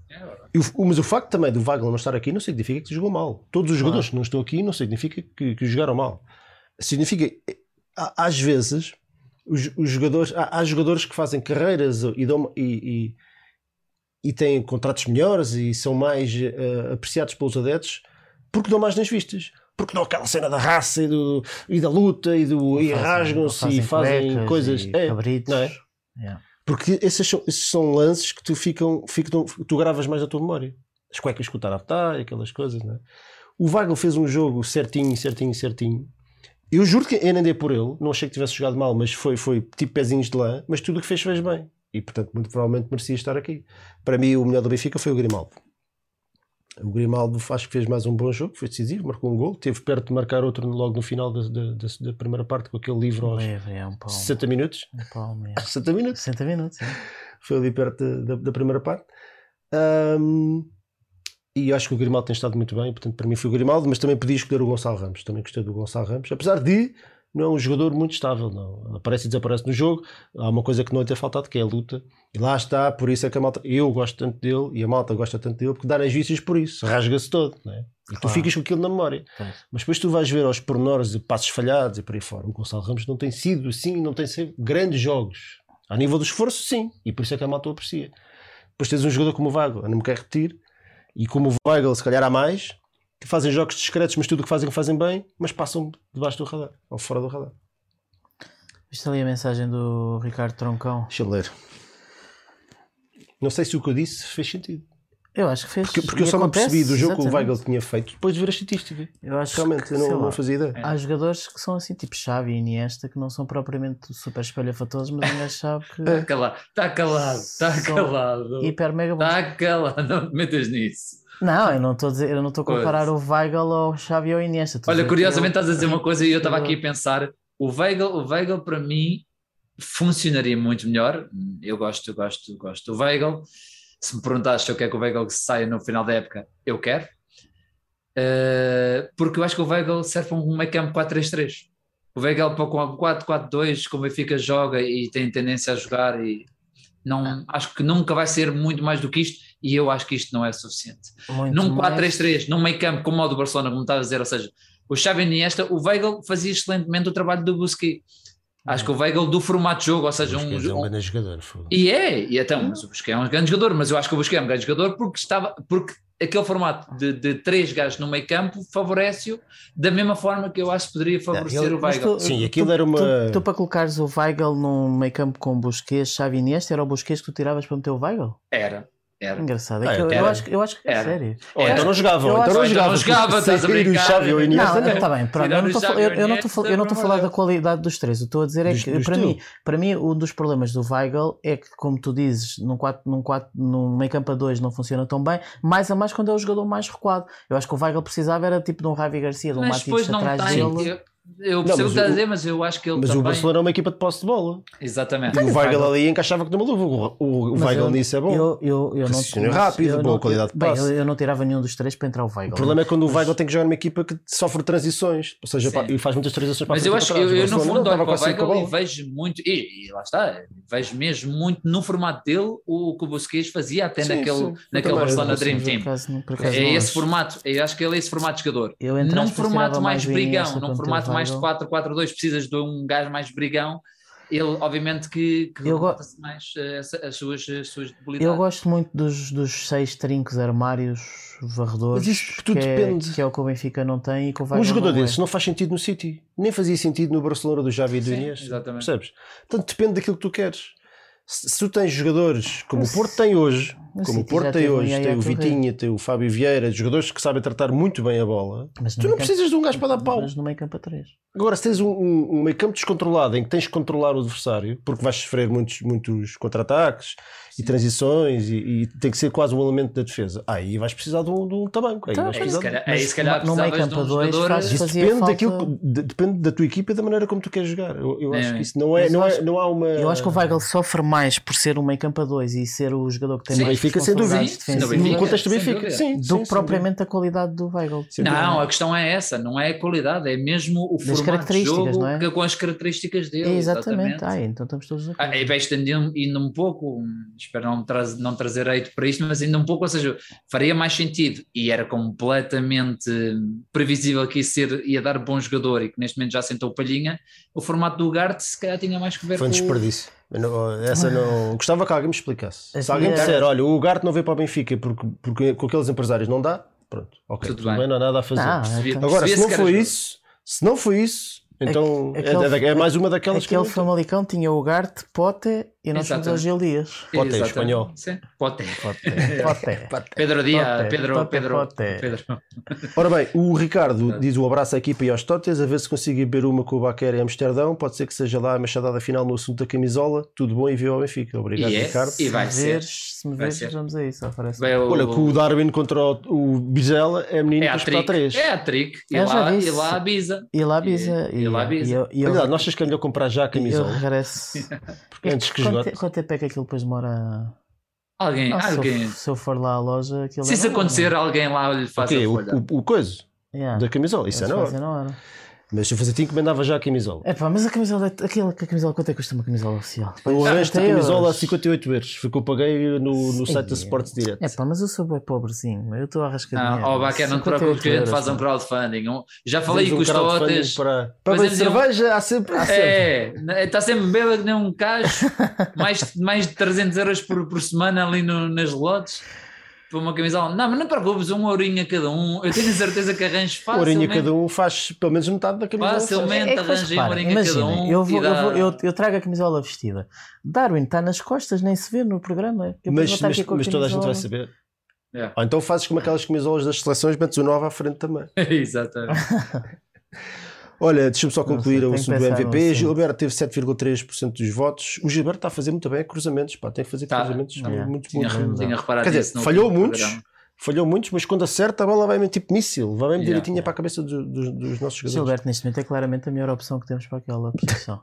É o, mas o facto também do Wagner não estar aqui não significa que jogou mal. Todos os jogadores que não estão aqui não significa que, que jogaram mal. Significa, às vezes, os, os jogadores, há, há, jogadores que fazem carreiras e, dão, e, e, e, têm contratos melhores e são mais uh, apreciados pelos adeptos porque dão mais nas vistas. Porque dão aquela cena da raça e, do, e da luta e, do, e rasgam-se e fazem coisas. E é, não é? Yeah. Porque esses são, esses são lances que tu, ficam, ficam, tu gravas mais na tua memória. As cuecas que o Taraptá e aquelas coisas, não é? O Weigl fez um jogo certinho, certinho, certinho. Eu juro que eu nem dei por ele, não achei que tivesse jogado mal, mas foi, foi tipo pezinhos de lã, mas tudo o que fez, fez bem. E portanto, muito provavelmente merecia estar aqui. Para mim, o melhor do Benfica foi o Grimaldo. O Grimaldo acho que fez mais um bom jogo, foi decisivo, marcou um gol, teve perto de marcar outro logo no final da, da, da primeira parte com aquele livro aos é um 60 minutos. Um palmo, é. 60 minutos. 60 minutos, Foi ali perto da, da primeira parte. Um, e acho que o Grimaldo tem estado muito bem, portanto, para mim foi o Grimaldo, mas também podia escolher o Gonçalo Ramos. Também gostei do Gonçalo Ramos, apesar de não é um jogador muito estável, não. Aparece e desaparece no jogo. Há uma coisa que não lhe tem faltado, que é a luta. E lá está, por isso é que a malta. Eu gosto tanto dele e a malta gosta tanto dele, porque dá as vícios por isso. Rasga-se todo, não é? E claro. tu ficas com aquilo na memória. Mas depois tu vais ver aos pormenores de passos falhados e por aí fora. O Gonçalo Ramos não tem sido assim, não tem sido grandes jogos. A nível do esforço, sim. E por isso é que a malta o aprecia. Depois tens um jogador como o Vago, não me quero repetir. E como o Weigl, se calhar há mais, que fazem jogos discretos, mas tudo o que fazem, fazem bem, mas passam debaixo do radar, ou fora do radar. Viste ali a mensagem do Ricardo Troncão? Deixa eu ler. Não sei se o que eu disse fez sentido. Eu acho que fez. Porque, porque eu só acontece, me percebi do jogo exatamente. que o Weigl tinha feito depois de ver a estatística. Eu acho Realmente, que, eu não, não, fazia ideia. Há jogadores que são assim, tipo Xavi e Iniesta, que não são propriamente super espalhafatosos, mas ninguém sabe que. Está calado, está calado, está calado. Hiper mega Está calado, não te metas nisso. Não, eu não estou a dizer, eu não estou a comparar pois. o Weigl ao Xavi ou Iniesta. Olha, curiosamente estás a dizer uma coisa e eu estava aqui a pensar o Weigl, o Weigl para mim funcionaria muito melhor. Eu gosto, eu gosto, gosto do Weigl. Se me perguntaste se eu quero que o Weigl saia no final da época, eu quero. Uh, porque eu acho que o Weigl serve para um meio campo 4-3-3. O Weigl para com 4-4-2, como o Benfica joga e tem tendência a jogar e não, acho que nunca vai ser muito mais do que isto e eu acho que isto não é suficiente. Muito num 4-3-3, num meio campo como o do Barcelona, como estava a dizer, ou seja, o Xavi Iniesta, o Weigl fazia excelentemente o trabalho do Busquets. Acho que o Weigl do formato de jogo, ou seja, um, é um grande jogador. E é, e então, mas o Busquets é um grande jogador, mas eu acho que o Busquets é um grande jogador porque estava, porque aquele formato de, de três gajos no meio campo favorece-o da mesma forma que eu acho que poderia favorecer ele, o Weigl. Tu, Sim, aquilo tu, era uma. Tu, tu, para colocares o Weigl num meio campo com Busquets, Xavi Iniesta, era o Busquets que tu tiravas para meter o Weigl? Era. Era. Engraçado. É ah, eu, eu, acho, eu acho que é sério. Oh, então não jogava. Então não jogava. Não jogava. Estás a brincar. Xavi ou Iniesta. Não, está bem. Pronto, eu não estou eu, não estou eu não estou a falar da qualidade dos três. Eu estou a dizer é que para mim, para mim um dos problemas do Weigl é que como tu dizes, num 4 num 4 num meio campo a 2 não funciona tão bem, mais a mais quando é o jogador mais recuado. Eu acho que o Weigl precisava era tipo de um Javi Garcia, de um Matias atrás dele. Eu percebo o que está a dizer, mas eu acho que ele Mas também... o Barcelona é uma equipa de posse de bola. Exatamente. E o Weigl ali encaixava que numa luva. O, o, o Weigl nisso é bom. Eu, eu, eu não, rápido, boa não, qualidade de passe. Bem, eu, eu, não tirava nenhum dos três para entrar o Weigl. O problema é quando mas... o Weigl tem que jogar numa equipa que sofre transições. Ou seja, pá, e faz muitas transições para Mas eu acho que eu, eu no fundo olho para o Weigl e vejo muito, e, e, lá está, vejo mesmo muito no formato dele o que o Busquets fazia até sim, naquele, sim. naquele Barcelona Dream Team. É esse formato, eu acho que ele é esse formato de jogador. Num formato mais brigão, num formato mais de 4-4-2 2 precisas de um gajo mais brigão, ele obviamente que, que gosto mais uh, as, suas, as suas debilidades. Eu gosto muito dos, dos seis trincos armários varredores. Mas isto tudo que depende. É, que é o que o Benfica não tem e que o Um jogador desses não faz sentido no City, nem fazia sentido no Barcelona do Javi e do Inês. Exatamente. Percebes? Portanto, depende daquilo que tu queres. Se, tu tens jogadores como o Porto tem hoje, como o Porto tem hoje, tem o Vitinha, tem o Fábio Vieira, jogadores que sabem tratar muito bem a bola, tu não precisas de um gajo para dar pau. Mas no meio campo a 3. Agora, se tens um, um, um, meio campo descontrolado em que tens que controlar o adversário, porque vais sofrer muitos, muitos contra-ataques e transições e, e, tem que ser quase um elemento da defesa, aí vais precisar de um, de um tamanco. Aí então, vais precisar é, aí, se calhar, no meio campo a 2 faz, depende, falta... daquilo, de, depende da tua equipa e da maneira como tu queres jogar. Eu, eu é, acho que isso não é, não, é, não há uma. Eu acho que o Weigl sofre mais por ser um meio campo a 2 e ser o jogador que tem sim, mais fica sem dúvida. No contexto do Benfica, sim. Do que propriamente a qualidade do Weigl. Não, a questão é essa, não é a qualidade, é mesmo o formato de jogo não é? com as características dele. É exatamente. exatamente. Ah, então estamos todos aqui. Ah, e vai estendendo indo um pouco, espero não, traz, não trazer hate para isto, mas ainda um pouco, ou seja, faria mais sentido e era completamente previsível que isso ser, ia dar bom jogador e que neste momento já sentou palhinha, o formato do Ugarte se calhar tinha mais que ver Foi um desperdício. Não, essa não. Gostava que alguém me explicasse. Se alguém disser, olha, o Ugarte não veio para o Benfica porque, porque com aqueles empresários não dá, pronto, ok, tudo, tudo bem. não há nada a fazer. Ah, então. Agora, se não foi isso, se não foi isso, então é, é, mais uma daquelas aquele que. Aquele Famalicão tinha o Garte, Pote e nós somos hoje Gil Dias. Pote, em espanhol. Sim. Pote. Pote. Pedro Dias, Pedro, Pote, Pedro, Pote. Pedro. Ora bem, o Ricardo diz um abraço à equipa e aos Totes, a ver se consigo beber uma com o Baquer em Amsterdão. Pode ser que seja lá a machadada final no assunto da camisola. Tudo bom e viva ao Benfica. Obrigado, é, Ricardo. E vai se ser. Se me veres, vamos a isso. Olha, com o Darwin contra o, Bizela é menino é para a 3. É a trick. E lá, e lá avisa. E lá avisa. E lá avisa. Olha, nós achas que é melhor comprar já a camisola? Eu regresso. Porque antes que esgote. Quanto tempo é que aquilo depois demora? Alguém, ah, alguém. Se eu, se eu, for lá à loja, aquilo Se isso acontecer, alguém lá lhe faz okay, o, o, o coisa yeah. da camisola, isso é na hora. Mas se eu fazia assim, encomendava já a camisola. É pá, mas a camisola, aquela, a camisola, quanto é que custa uma camisola oficial? O resto da camisola a 58 euros. Foi que eu paguei no, no site da Sports Direct. É pá, mas eu sou bem pobrezinho, eu estou a arrascar Não, ó, Baquer, não te preocupes que a gente faz um crowdfunding. Já falei com os totes. Para, para beber cerveja, há sempre. Há sempre. É, está sempre bêbado nem um cacho. mais, mais de 300 euros por, por semana ali no, nas lotes para uma camisola. Não, mas não te preocupes, um ourinho a cada um. Eu tenho certeza que arranjo fácil. Ourinho a cada um faz pelo menos metade da camisola. Facilmente é, é arranjei um ourinho a cada um. Eu, vou, dá... eu, vou, eu, eu, trago a camisola vestida. Darwin está nas costas, nem se vê no programa. Mas, mas, mas toda a gente vai saber. Yeah. Ou então fazes como aquelas camisolas das seleções, metes o 9 à frente também. Exatamente. Olha, deixa-me só concluir o assunto do MVP. Gilberto teve 7,3% dos votos. O Gilberto está a fazer muito bem cruzamentos, pá, tem que fazer tá. cruzamentos não, muito bons. Tinha reparado Quer dizer, falhou muitos, falhou muitos, mas quando acerta a bola vai mesmo tipo míssil, vai mesmo yeah. direitinho para a cabeça do, do, dos nossos jogadores. Gilberto neste momento é claramente a melhor opção que temos para aquela posição.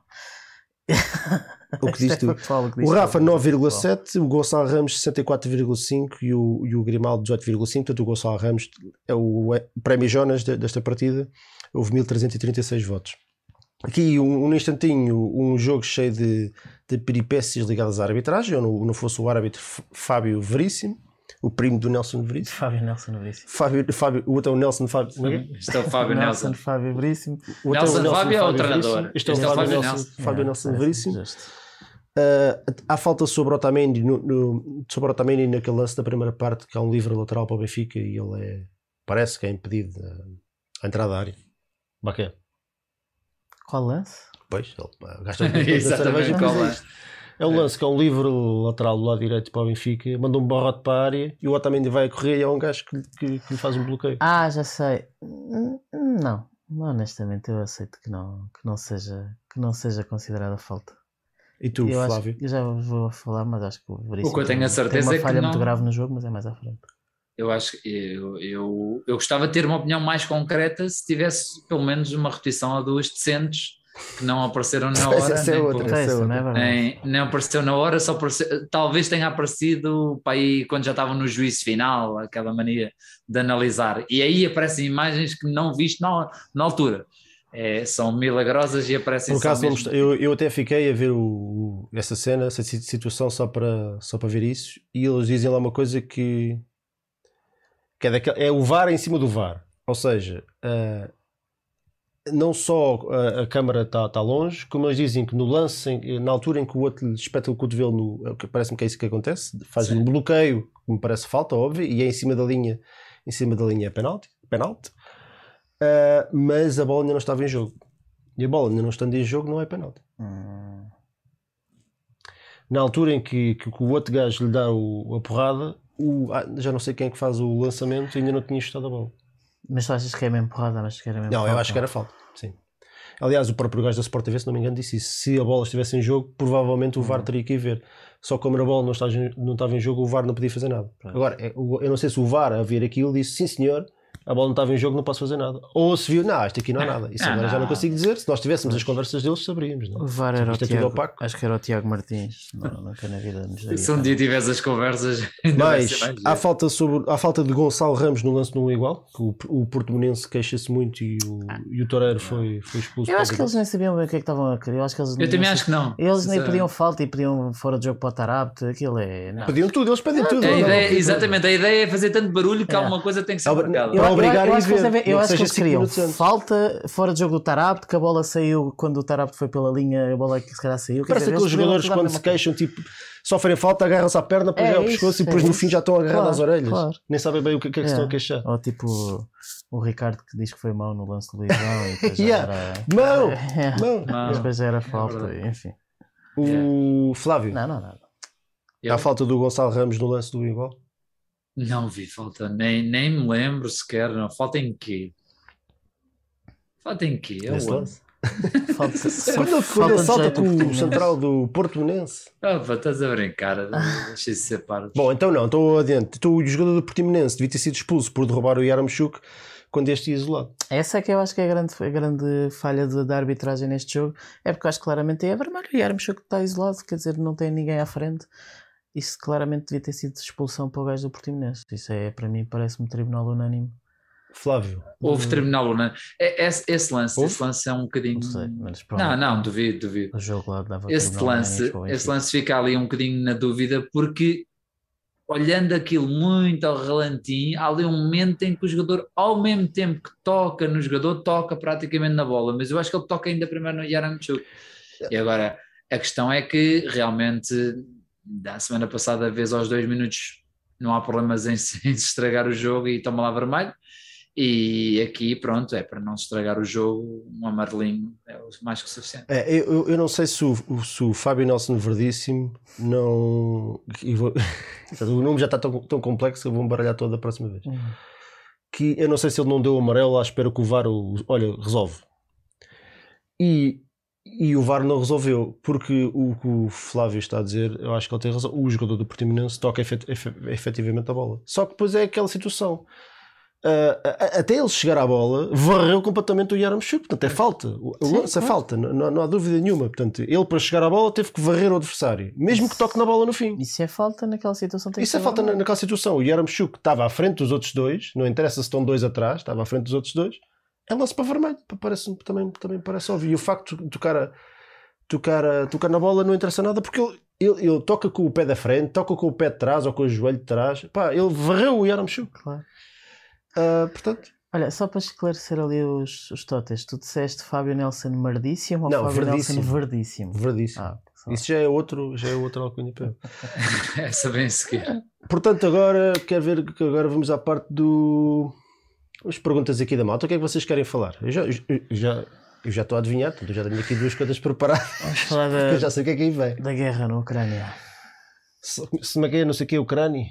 o que diz é tu. factual, o que diz O Rafa tudo. 9,7, o Gonçalo Ramos 64,5 e o, e o Grimaldo 18,5. Portanto, o Gonçalo Ramos é o é, prémio Jonas de- desta partida. Houve 1336 votos. Aqui, um, um instantinho, um jogo cheio de, de peripécias ligadas à arbitragem. Eu não, não fosse o árbitro Fábio Veríssimo, o primo do Nelson Veríssimo. Fábio Nelson Veríssimo. Fábio, Fábio, o outro é o Nelson Fábio. é é? Este é o Fábio Nelson. Fábio Veríssimo. O outro Nelson Fábio é o treinador. Este é o Este é o Fábio, Fábio Nelson, Nelson. Fábio É, Nelson é, Veríssimo. Uh, há falta sobre Otamendi no, no, sobre Otamendi naquele lance da primeira parte que há um livre lateral para o Benfica e ele é parece que é impedido a, a entrada à área Baquer Qual lance? pois ele gasta um Exatamente. cerveja qual mas é é? é um lance que é um livre lateral do lado direito para o Benfica manda um barrote para a área e o Otamendi vai a correr e é um gajo que, que, que lhe faz um bloqueio Ah, já sei. Não, honestamente eu aceito que não, que não, seja, que não seja considerada falta. e tu eu Flávio que- eu já vou falar, mas acho que o Veríssimo O que eu tenho a tem- certeza tem é uma que falha não- muito grave no jogo, mas é mais à frente. Eu acho que eu, eu, eu gostava de ter uma opinião mais concreta se tivesse pelo menos uma repetição a duas decentes que não apareceram na hora. Essa é nem outra. por- Essa é é verdade? nem, nem apareceu na hora, só apareceu- talvez tenha aparecido para aí quando já estavam no juízo final, aquela mania de analisar. E aí aparecem imagens que não viste na, na altura. É, são milagrosas e aparecem Por acaso, não mesmo- eu, eu até fiquei a ver o, o- essa cena, essa si- situação só para, só para ver isso, e eles dizem lá uma coisa que, que é, daquela- é o VAR em cima do VAR. Ou seja, ah, não só a, a câmara está tá longe, como eles dizem que no lance, em- na altura em que o outro lhe espeta o cotovelo, no, é que parece-me que é isso que acontece, faz um bloqueio, que me parece falta, óbvio, e é em cima da linha, em cima da linha é penalti, penalti. Ah, mas a bola ainda não estava em jogo. E a bola ainda não estando em jogo não é penalti. Hum, Na altura em que, que o outro gajo lhe dá o- a porrada, o- ah, já não sei quem é que faz o lançamento e ainda não tinha chutado a bola. Mas tu achas que é mesmo porrada? Achas que era mesmo Não, eu falta? acho que era falta. Sim. Aliás, o próprio gajo da Sport TV, se não me engano, disse isso. Se a bola estivesse em jogo, provavelmente o VAR teria que ir ver. Só que como a bola não estava, não estava em jogo, o VAR não podia fazer nada. Agora, é, eu não sei se o VAR, a ver aquilo, disse sim senhor, a bola não estava em jogo, não posso fazer nada. Ou se viu, não, isto aqui não há nada. Isso Ah, agora já não não. consigo dizer. Se nós tivéssemos as conversas deles, saberíamos. Não? O VAR era o Isto é tudo Tiago, opaco. acho que era o Tiago Martins. Não, nunca na vida nos daria Se um dia tiveres as conversas, Mas há falta, sobre, há falta de Gonçalo Ramos no lance no 1 igual, que o, o Portimonense queixa-se muito e o, e o Toreiro foi, foi expulso. Eu acho que eles nem sabiam bem o que é que estavam a querer. Eu acho que eles Eu também acho que não. Eles nem pediam falta e pediam fora de jogo para o Tarapte. Aquilo é. Não. Pediam tudo, eles pedem tudo. A não, ideia- não, exatamente, a ideia é fazer tanto barulho que É. alguma coisa tem que ser Eu- marcada. Eu- obrigar eu a acho que eles devem- eu acho que eles falta fora de jogo do Tarapte, que a bola saiu quando o Tarapte foi pela linha, a bola que se calhar saiu. Parece dizer, aqueles jogadores quando se queixam, tipo, sofrem falta, agarram-se à perna, depois É é ao isso, pescoço e é depois no fim já estão agarrados Claro, às orelhas. claro. Nem sabem bem o que, o que é que se É. estão a queixar. Ou tipo o Ricardo que diz que foi mau no lance do Luizão e depois Yeah. era. Mão! É. Não. Não. Mas depois já era É falta, enfim. O Flávio, Não, não, não. Eu há falta do Gonçalo Ramos no lance do igual. Não vi falta, nem, nem me lembro sequer. Não. Falta em quê? Falta em quê? É Nesse onde? lance. Falta, só Quando quando salta com o central do Portimonense. Ah, pá, estás a brincar. Deixa isso ser parvo. Bom, então não, estou adiante. Então, o jogador do Portimonense devia ter sido expulso por derrubar o Yaramchuk quando este ia isolado. Essa é que eu acho que é a grande, a grande falha de- da arbitragem neste jogo. É porque eu acho que claramente é vermelho e Armstrong está isolado, quer dizer, não tem ninguém à frente. Isso claramente devia ter sido expulsão para o gajo do Portimonense. Isso é, para mim, parece-me tribunal unânime. Flávio. Houve tribunal, não é? É- Esse, esse lance, Houve? esse lance é um bocadinho. Não sei, mas pronto. Não, não, duvido, duvido. O jogo lá dava Esse lance, unânime esse lance fica ali um bocadinho na dúvida porque olhando aquilo muito ao relantinho, há ali um momento em que o jogador, ao mesmo tempo que toca no jogador, toca praticamente na bola, mas eu acho que ele toca ainda primeiro no Yaramchuk. E agora, a questão é que realmente, da semana passada, vez aos dois minutos, não há problemas em se, em estragar o jogo e toma lá vermelho. E aqui, pronto, é para não se estragar o jogo, um amarelinho é o mais que suficiente. É, eu, eu- não sei se o, o- se o Fábio Nelson Verdíssimo não. e vou- o nome já está tão, tão complexo que eu vou me baralhar toda a próxima vez. Hum. Que eu não sei se ele não deu o amarelo à espera que o VAR o, olha, resolve. E, e o VAR não resolveu, porque o que o Flávio está a dizer, eu acho que ele tem razão. O jogador do Portimonense toca efet, efe- efetivamente a bola. Só que depois é aquela situação. uh, até ele chegar à bola, varreu completamente o Yaramchuk. Portanto, é falta. O Sim, lance é falta, não, não há dúvida nenhuma. Portanto, ele para chegar à bola teve que varrer o adversário, mesmo que toque na bola no fim. Isso é falta naquela situação. Isso é falta na, naquela situação. O Yaramchuk estava à frente dos outros dois, não interessa se estão dois atrás, estava à frente dos outros dois. É lance para vermelho, parece, também, também parece óbvio. E o facto de tocar, a- tocar, a- tocar na bola não interessa nada porque ele, ele, ele toca com o pé da frente, toca com o pé de trás ou com o joelho de trás. Pá, ele varreu o Yaramchuk. Claro. Ah, portanto, Olha, só para esclarecer ali os, os totes, tu disseste Fábio Nelson Mardíssimo ou Não, Fábio Verdíssimo. Nelson Verdíssimo? verdíssimo. Ah, só- Isso já é outro, já é outro alcunha para. Essa bem seguir. Portanto, agora quero ver que agora vamos à parte do. As perguntas aqui da malta. O que é que vocês querem falar? Eu já, eu já, eu já estou a adivinhar, portanto, eu já tenho aqui duas coisas preparadas. Vamos falar Eu da, já sei o que é que aí vem. da guerra na Ucrânia. Se, se me quer não sei o que, Ucrânia.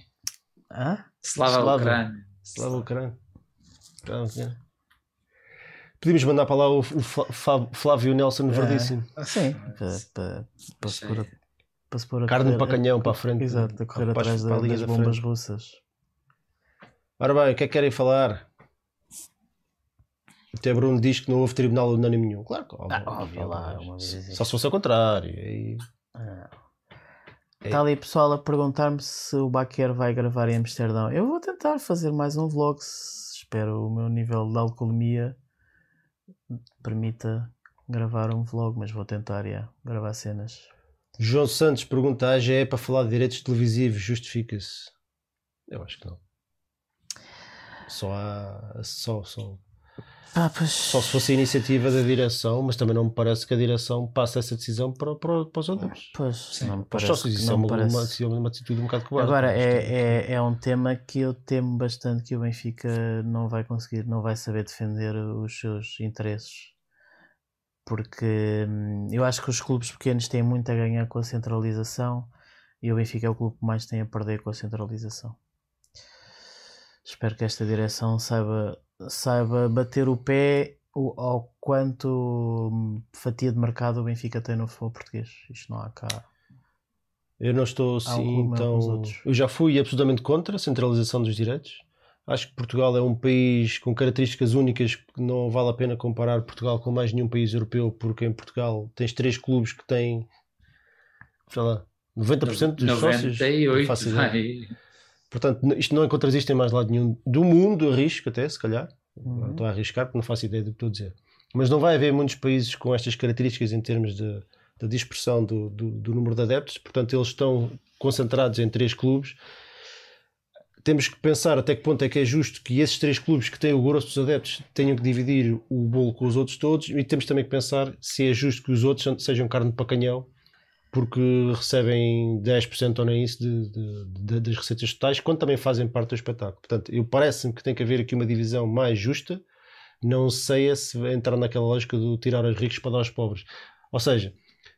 Hã? Slava Slava. Ucrânia. Slava Ucrânia. Ucrânia. Podíamos mandar para lá o, o Flá- Flá- Flávio Nelson Verdíssimo. Sim, para, para, para se pôr a, para se pôr a Carne correr- para canhão, para a frente. Exato, a correr Para- atrás das da bombas frente. russas. Ora bem, o que é que querem falar? Até Bruno diz que não houve tribunal unânime nenhum. Claro que óbvio. Ah, óbvio, lá, uma vez Só se fosse ao contrário. Aí... Está ali pessoal a perguntar-me se o Baquer vai gravar em Amsterdão. Eu vou tentar fazer mais um vlog. Espero o meu nível de alcoolemia permita gravar um vlog, mas vou tentar yeah, gravar cenas. João Santos pergunta: a é para falar de direitos televisivos, justifica-se? Eu acho que não. Só há. Só, só, Pá, pois, só se fosse a iniciativa da direção, mas também não me parece que a direção passe essa decisão para, para, para os adeptos. pois não me parece. sócios, que- isso é uma, parece. uma, é uma atitude um bocado cobarde. Agora, Isto é, é, é um tema que eu temo bastante que o Benfica não vai conseguir, não vai saber defender os seus interesses. Porque hum, eu acho que os clubes pequenos têm muito a ganhar com a centralização e o Benfica é o clube que mais tem a perder com a centralização. Espero que esta direção saiba, saiba bater o pé ao quanto hum, fatia de mercado o Benfica tem no futebol português. Isto não há cá. Eu não estou assim, então. Eu já fui absolutamente contra a centralização dos direitos. Acho que Portugal é um país com características únicas que não vale a pena comparar Portugal com mais nenhum país europeu, porque em Portugal tens três clubes que têm, sei lá, 90% dos sócios. Não 98, faço ideia. vai. Portanto, isto não contraexiste em mais lado nenhum do mundo, arrisco até, se calhar. Uhum. Estou a arriscar porque não faço ideia do que estou a dizer. Mas não vai haver muitos países com estas características em termos de, da dispersão do, do, do número de adeptos. Portanto, eles estão concentrados em três clubes. Temos que pensar até que ponto é que é justo que esses três clubes que têm o grosso dos adeptos tenham que dividir o bolo com os outros todos e temos também que pensar se é justo que os outros sejam carne para canhão porque recebem 10% ou nem isso de, de- de- das receitas totais, quando também fazem parte do espetáculo. Portanto, eu parece-me que tem que haver aqui uma divisão mais justa. Não sei é se entrar naquela lógica de tirar os ricos para dar aos pobres. Ou seja,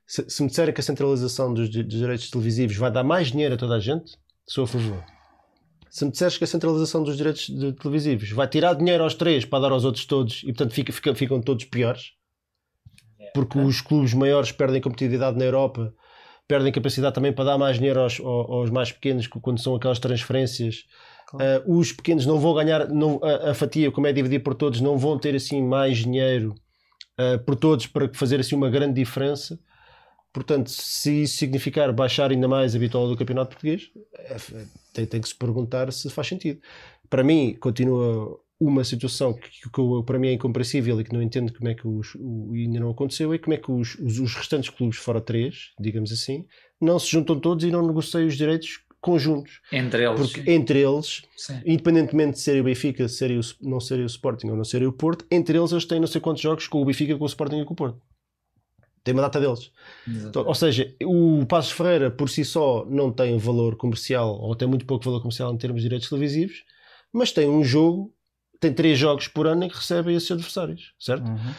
se, se me disserem que a centralização dos, dos direitos televisivos vai dar mais dinheiro a toda a gente, sou a favor. Se me disseres que a centralização dos direitos de- televisivos vai tirar dinheiro aos três para dar aos outros todos e, portanto, fica- fica- ficam todos piores, porque os clubes maiores perdem competitividade na Europa, perdem capacidade também para dar mais dinheiro aos, aos- mais pequenos quando são aquelas transferências. Claro. Uh, os pequenos não vão ganhar não, a, a fatia, como é dividir por todos, não vão ter assim mais dinheiro uh, por todos para fazer assim uma grande diferença. Portanto, se isso significar baixar ainda mais a vitória do campeonato português, é- é- tem, tem que se perguntar se faz sentido. Para mim, continua uma situação que, que para mim é incompreensível e que não entendo como é que os, o, e ainda não aconteceu, é como é que os, os, os restantes clubes, fora três, digamos assim, não se juntam todos e não negociam os direitos conjuntos. Entre eles. Porque entre eles, Sim. independentemente de serem o Benfica, serem o, não serem o Sporting ou não serem o Porto, entre eles eles têm não sei quantos jogos com o Benfica, com o Sporting e com o Porto. Tem uma data deles. Então, ou seja, o Passos Ferreira por si só não tem valor comercial ou tem muito pouco valor comercial em termos de direitos televisivos, mas tem um jogo, tem três jogos por ano em que recebe esses adversários, certo? Uhum.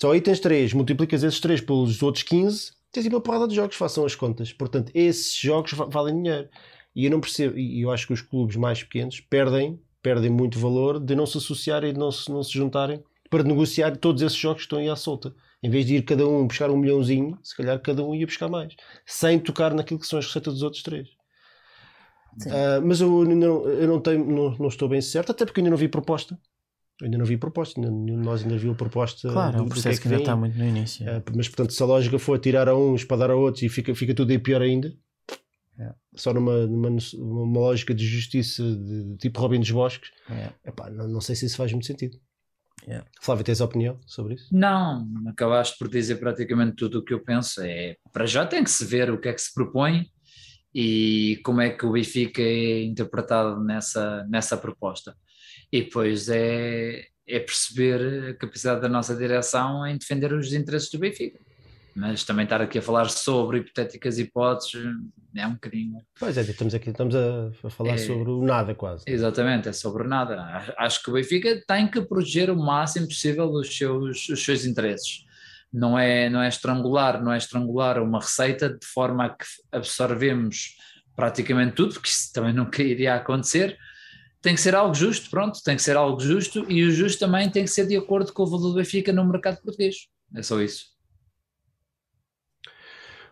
Só aí tens três, multiplicas esses três pelos outros 15, tens aí uma porrada de jogos, façam as contas. Portanto, esses jogos va- valem dinheiro. E eu não percebo, e eu acho que os clubes mais pequenos perdem, perdem muito valor de não se associarem e de não se, não se juntarem para negociar todos esses jogos que estão aí à solta. Em vez de ir cada um buscar um milhãozinho, se calhar cada um ia buscar mais, sem tocar naquilo que são as receitas dos outros três. Uh, mas eu, não, eu não, tenho, não, não, estou bem certo, até porque ainda não vi proposta. Eu ainda não vi proposta, nenhum de nós ainda viu a proposta. Claro, do, é um processo que, é que, ainda está muito no início. Uh, mas portanto, se a lógica for tirar a uns para dar a outros e fica, fica tudo aí pior ainda, é. só numa, numa, numa, lógica de justiça de, tipo Robin dos Bosques, é. epá, não, não sei se isso faz muito sentido. Yeah. Flávio, tens opinião sobre isso? Não, acabaste por dizer praticamente tudo o que eu penso. É, para já tem que se ver o que é que se propõe e como é que o Benfica é interpretado nessa, nessa proposta. E depois é, é perceber a capacidade da nossa direção em defender os interesses do Benfica. Mas também estar aqui a falar sobre hipotéticas hipóteses é um bocadinho. Pois é, estamos aqui estamos a, a falar é, sobre o nada quase. Exatamente, é sobre nada. Acho que o Benfica tem que proteger o máximo possível os seus, os seus interesses não é, não é estrangular, não é estrangular uma receita de forma a que absorvemos praticamente tudo, porque isso também nunca iria acontecer. Tem que ser algo justo, pronto, tem que ser algo justo e o justo também tem que ser de acordo com o valor do Benfica no mercado português. É só isso.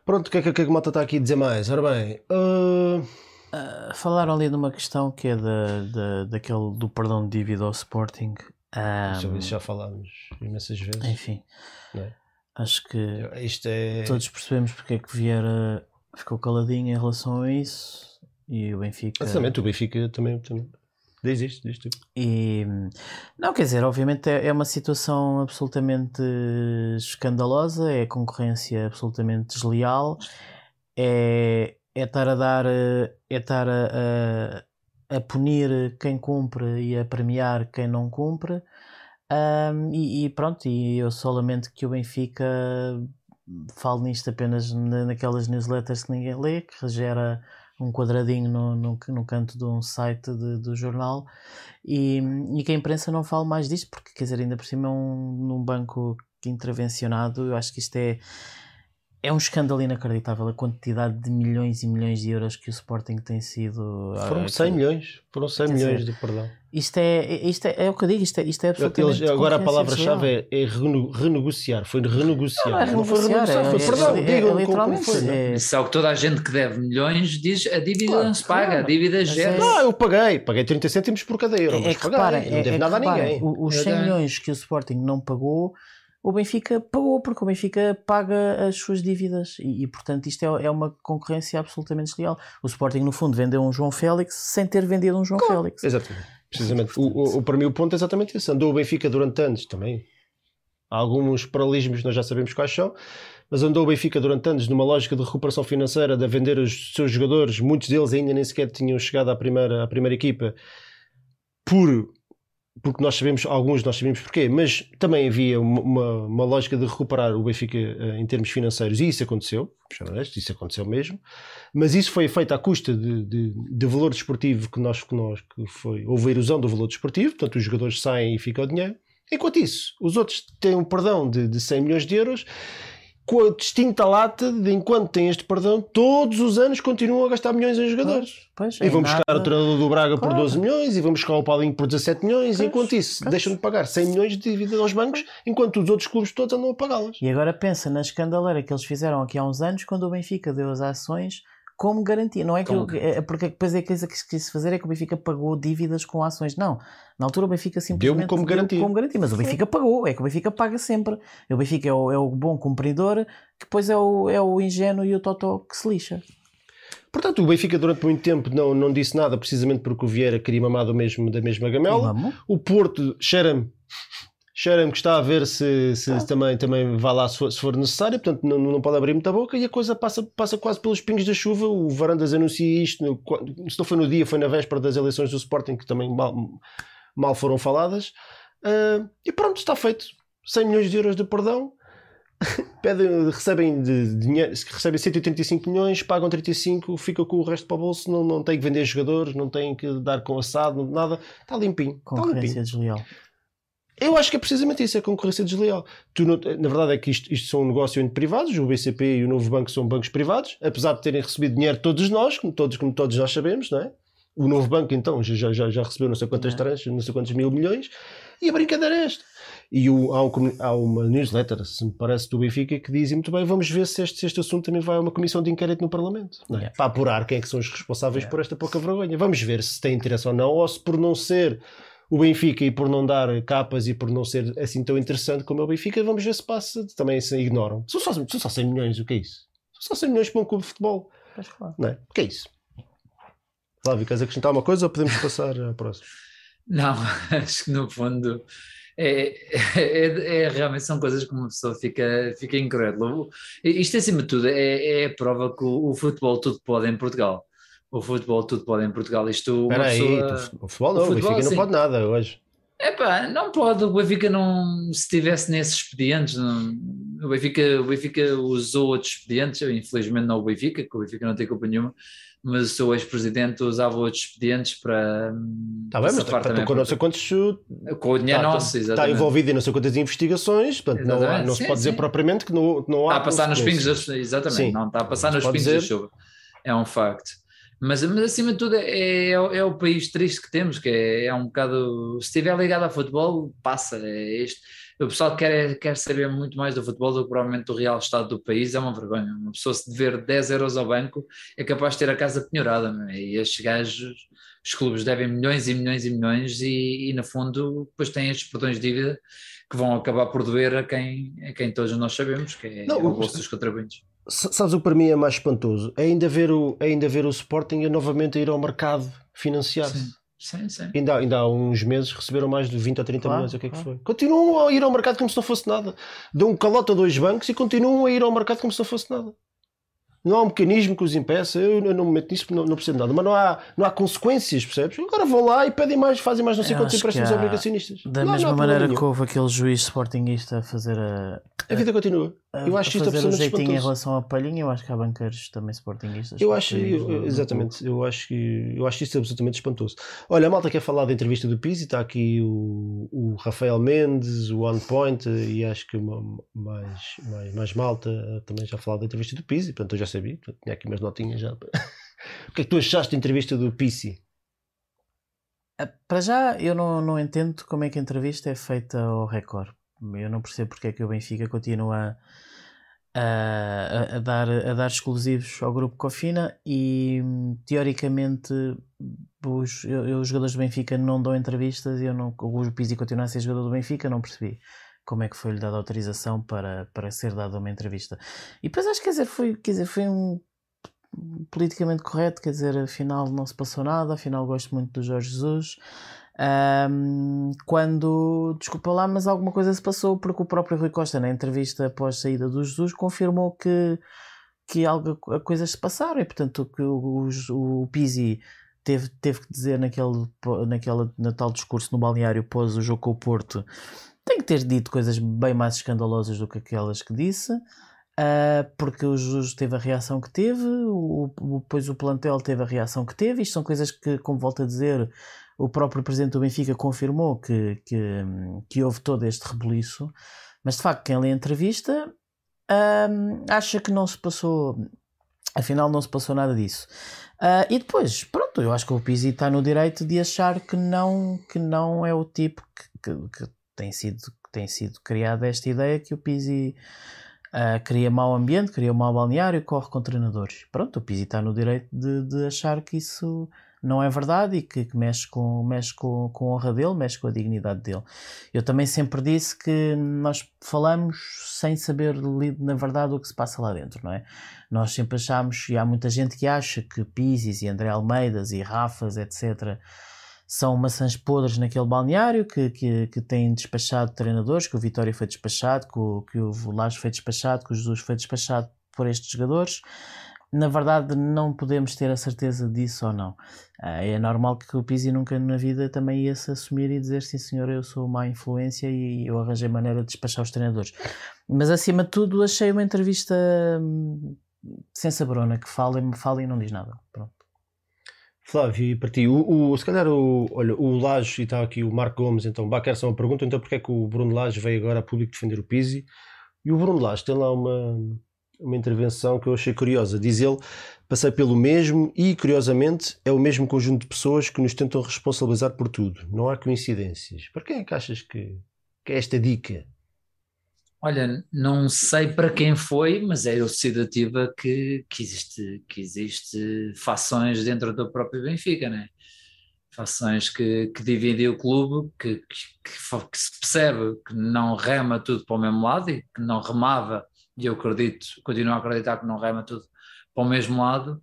Pronto, o que é que, que, é que o Mota está aqui a dizer mais? Ora bem, uh... Uh, falaram ali de uma questão que é da, da, daquele do perdão de dívida ao Sporting. Um, isso já falámos imensas vezes. Enfim. É? Acho que é... todos percebemos porque é que Vieira ficou caladinho em relação a isso e o Benfica. Exatamente, o Benfica também, também diz isto, diz. E não, quer dizer, obviamente é, é uma situação absolutamente escandalosa, é concorrência absolutamente desleal, é, é estar a dar, é estar a, a, a punir quem cumpre e a premiar quem não cumpre. Um, e, e, pronto, e eu só lamento que o Benfica fale nisto apenas na, naquelas newsletters que ninguém lê, que gera um quadradinho no, no, no canto de um site de, do jornal. E, e que a imprensa não fale mais disto, porque quer dizer, ainda por cima é um, num banco intervencionado, eu acho que isto é é um escândalo inacreditável a quantidade de milhões e milhões de euros que o Sporting tem sido. Foram 100 ah, milhões, foram 100 milhões dizer, de perdão. Isto é, isto é, é o que eu digo, isto é, isto é absolutamente. Eles, agora a palavra-chave é, é, renegociar, foi renegociar. Não, é renegociar, não foi renegociar, foi é, perdão. É, digam, literalmente. Como, como é, Isso é o que toda a gente que deve milhões diz: a dívida claro, não se paga, claro. a dívida gera. Não, eu paguei, paguei 30 cêntimos por cada euro. É, que reparem, não deve nada a ninguém. Os 100 milhões que o Sporting não pagou o Benfica pagou, porque o Benfica paga as suas dívidas e, e portanto, isto é, é, uma concorrência absolutamente desleal. O Sporting, no fundo, vendeu um João Félix sem ter vendido um João claro. Félix. Exatamente. Precisamente. O, o, para mim, o ponto é exatamente esse. Andou o Benfica durante anos também. Há alguns paralelismos, nós já sabemos quais são, mas andou o Benfica durante anos numa lógica de recuperação financeira, de vender os seus jogadores, muitos deles ainda nem sequer tinham chegado à primeira, à primeira equipa, por porque nós sabemos, alguns nós sabemos porquê, mas também havia uma, uma, lógica de recuperar o Benfica uh, em termos financeiros e isso aconteceu, isso aconteceu mesmo, mas isso foi feito à custa de, de, de, valor desportivo que nós, que nós, que foi, houve a erosão do valor desportivo, portanto os jogadores saem e fica o dinheiro, enquanto isso, os outros têm um perdão de, de 100 milhões de euros com a distinta lata de enquanto tem este perdão, todos os anos continuam a gastar milhões em jogadores. Pois, pois, e vão buscar nada... o treinador do Braga claro. por 12 milhões, e vão buscar o Paulinho por 17 milhões, pois, e enquanto isso deixam de pagar 100 milhões de dívida aos bancos, enquanto os outros clubes todos andam a pagá-las. E agora pensa na escandaleira que eles fizeram aqui há uns anos, quando o Benfica deu as ações como garantia. Não é que eu, é, porque depois é a coisa que se quis fazer é que o Benfica pagou dívidas com ações. Não. Na altura o Benfica simplesmente deu como garantia. como garantia. Mas o Benfica pagou. É que o Benfica paga sempre. O Benfica é o, é o bom cumpridor, que depois é o, é o ingênuo e o totó que se lixa. Portanto, o Benfica durante muito tempo não, não disse nada, precisamente porque o Vieira queria mamar do mesmo, da mesma gamela. O Porto cheira-me cheira-me que está a ver se, se ah. também, também vai lá se for, se for, necessário, portanto não, não pode abrir muita boca e a coisa passa, passa quase pelos pingos da chuva. O Varandas anuncia isto, no, se não foi no dia, foi na véspera das eleições do Sporting, que também mal, mal foram faladas. Uh, e pronto, está feito. 100 milhões de euros de perdão. Pedem, recebem de, de dinheiro, recebem 185 milhões, pagam 35, fica com o resto para o bolso, não, não tem que vender jogadores, não tem que dar com assado, nada, está limpinho. Concorrência está limpinho. desleal. Eu acho que é precisamente isso, é concorrência desleal. Tu não, na verdade é que isto, isto são um negócio entre privados, o BCP e o Novo Banco são bancos privados, apesar de terem recebido dinheiro todos nós, como todos, como todos nós sabemos, não é? O Novo Banco, então, já, já, já recebeu não sei quantas tranches, não sei quantos mil milhões. E a brincadeira é esta. E o, há, um, há, uma newsletter, se me parece, do Benfica que diz muito bem: vamos ver se este, se este assunto também vai a uma comissão de inquérito no Parlamento, é? yeah. para apurar quem é que são os responsáveis yeah. por esta pouca vergonha. Vamos ver se tem interesse ou não, ou se por não ser o Benfica e por não dar capas e por não ser assim tão interessante como é o Benfica, vamos ver se passa, também se ignoram. São só, são só 100 milhões, o que é isso? São só 100 milhões para um clube de futebol. Claro. Não é? O que é isso? Flávio, queres acrescentar uma coisa ou podemos passar à próxima? Não, acho que no fundo é, é, é, realmente são coisas que uma pessoa fica, fica incrédula. Isto, acima de tudo, é, é a prova que o, o, futebol tudo pode em Portugal. O futebol tudo pode em Portugal. Isto, Espera aí, pessoa... o futebol não, o, futebol, o Benfica sim. não pode nada hoje. Epá, não pode, o Benfica não, se estivesse nesses expedientes, não, o, Benfica, o Benfica usou outros expedientes, infelizmente não o Benfica, que o Benfica não tem culpa nenhuma, mas o seu ex-presidente usava outros expedientes para. Está bem, mas está com não sei quantos. Com o dinheiro tá, nosso, exatamente. Está envolvido em não sei quantas investigações, portanto, não, não sim, se pode sim. dizer propriamente que não, não há. Está a passar nos pingos da exatamente, não está a passar nos pingos dizer... da chuva. É um facto. Mas, mas acima de tudo é, é, é, o país triste que temos, que é, é um bocado. Se estiver ligado ao futebol, passa. É este o pessoal quer, quer saber muito mais do futebol do que provavelmente do real estado do país, é uma vergonha. Uma pessoa se dever 10 euros ao banco é capaz de ter a casa penhorada, é? e estes gajos, os clubes devem milhões e milhões e milhões e, e no fundo depois têm estes perdões de dívida que vão acabar por doer a quem, a quem todos nós sabemos, que é, Não, é o bolso dos contribuintes. Sabes o que para mim é mais espantoso? É ainda ver o, é ainda ver o Sporting a novamente ir ao mercado financiar-se. Sim, sim. Ainda, ainda há uns meses receberam mais de 20 ou 30 claro, milhões, o que é que foi? Continuam a ir ao mercado como se não fosse nada. Dão um calote a dois bancos e continuam a ir ao mercado como se não fosse nada. Não há um mecanismo que os impeça, eu, eu não me meto nisso porque não, não percebo nada, mas não há, não há consequências, percebes? Agora vão lá e pedem mais, fazem mais não sei quantos empréstimos obrigacionistas. Da não, mesma não maneira que houve aquele juiz sportinguista a fazer a. A vida continua. Eu acho a fazer o jeitinho em relação à palhinha, eu acho que há banqueiros também sportinguistas. Eu acho, eu, exatamente, eu acho que eu acho isso absolutamente espantoso. Olha, a malta quer falar da entrevista do Pizzi, está aqui o, o Rafael Mendes, o One Point e acho que uma, mais, mais, mais malta também já falou da entrevista do Pizzi, portanto eu já sabia, tinha aqui umas notinhas já. o que é que tu achaste da entrevista do Pizzi? Ah, para já eu não, não entendo como é que a entrevista é feita ao Record eu não percebo porque é que o Benfica continua a, a, a, dar, a dar exclusivos ao grupo Cofina e teoricamente os, eu, os jogadores do Benfica não dão entrevistas e eu não, o Pizzi continua a ser jogador do Benfica, não percebi como é que foi-lhe dada autorização para, para ser dada uma entrevista. E depois acho que quer dizer, foi, quer dizer, foi um politicamente correto, quer dizer, afinal não se passou nada, afinal gosto muito do Jorge Jesus. Um, quando, desculpa lá, mas alguma coisa se passou porque o próprio Rui Costa, na entrevista após a saída do Jesus, confirmou que, que algo, coisas se passaram e, portanto, que o, o, o Pizzi teve, teve que dizer naquele, naquele, no tal discurso no balneário pós o jogo com o Porto, tem que ter dito coisas bem mais escandalosas do que aquelas que disse. Uh, porque o Jesus teve a reação que teve, o, o, o plantel teve a reação que teve. Isto são coisas que, como volto a dizer, o próprio presidente do Benfica confirmou que, que, que houve todo este rebuliço, mas de facto, quem lê a entrevista um, acha que não se passou, afinal, não se passou nada disso. Uh, e depois, pronto, eu acho que o Pizzi está no direito de achar que não, que não é o tipo que, que, que tem, sido, tem sido criada esta ideia que o Pizzi. Uh, cria mau ambiente, cria mau balneário e corre com treinadores. Pronto, o Pizzi está no direito de, de achar que isso não é verdade e que, que mexe, com, mexe com, com a honra dele, mexe com a dignidade dele. Eu também sempre disse que nós falamos sem saber, na verdade, o que se passa lá dentro, não é? Nós sempre achamos, e há muita gente que acha que Pisis e André Almeidas e Rafas, etc., são maçãs podres naquele balneário, que, que, que têm despachado treinadores, que o Vitória foi despachado, que o, que o Lage foi despachado, que o Jesus foi despachado por estes jogadores na verdade não podemos ter a certeza disso ou não. Ah, é normal que o Pizzi nunca na vida também ia se assumir e dizer sim senhor, eu sou má influência e eu arranjei maneira de despachar os treinadores. Mas acima de tudo achei uma entrevista hum, sem sabrona, que fala, fala e não diz nada. Pronto. Flávio, e para ti, o, o, se calhar o, olha, o Laje e está aqui o Marco Gomes, então, Baquer só uma pergunta, então porque é que o Bruno Lage veio agora a público defender o Pizzi? E o Bruno Lage tem lá uma, uma intervenção que eu achei curiosa. Diz ele: passei pelo mesmo e, curiosamente, é o mesmo conjunto de pessoas que nos tentam responsabilizar por tudo. Não há coincidências. Para quem é que achas que, que é esta dica? Olha, não sei para quem foi, mas é elucidativa que, que, existe, que existe fações dentro do próprio Benfica, né? fações que, que dividem o clube, que, que, que, se percebe que não rema tudo para o mesmo lado e que não remava, e eu acredito, continuo a acreditar que não rema tudo para o mesmo lado.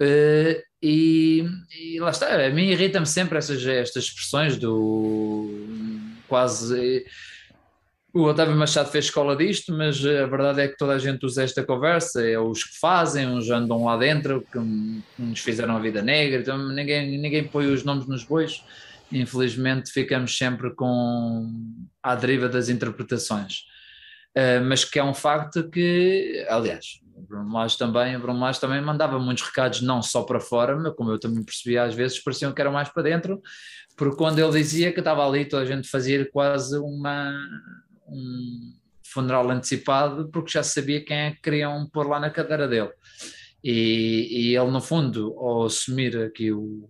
Uh, e, e, lá está, a mim irrita-me sempre essas, estas expressões do quase o Otávio Machado fez escola disto, mas a verdade é que toda a gente usa esta conversa, é os que fazem, uns andam lá dentro, que nos fizeram a vida negra, então ninguém, ninguém põe os nomes nos bois, infelizmente ficamos sempre com à deriva das interpretações. Uh, mas que é um facto que, aliás, o Bruno Lage também, também mandava muitos recados não só para fora, mas como eu também percebia às vezes, pareciam que eram mais para dentro, porque quando ele dizia que estava ali, toda a gente fazia quase uma um funeral antecipado porque já sabia quem é que queriam pôr lá na cadeira dele. E, e ele, no fundo, ao assumir aqui o,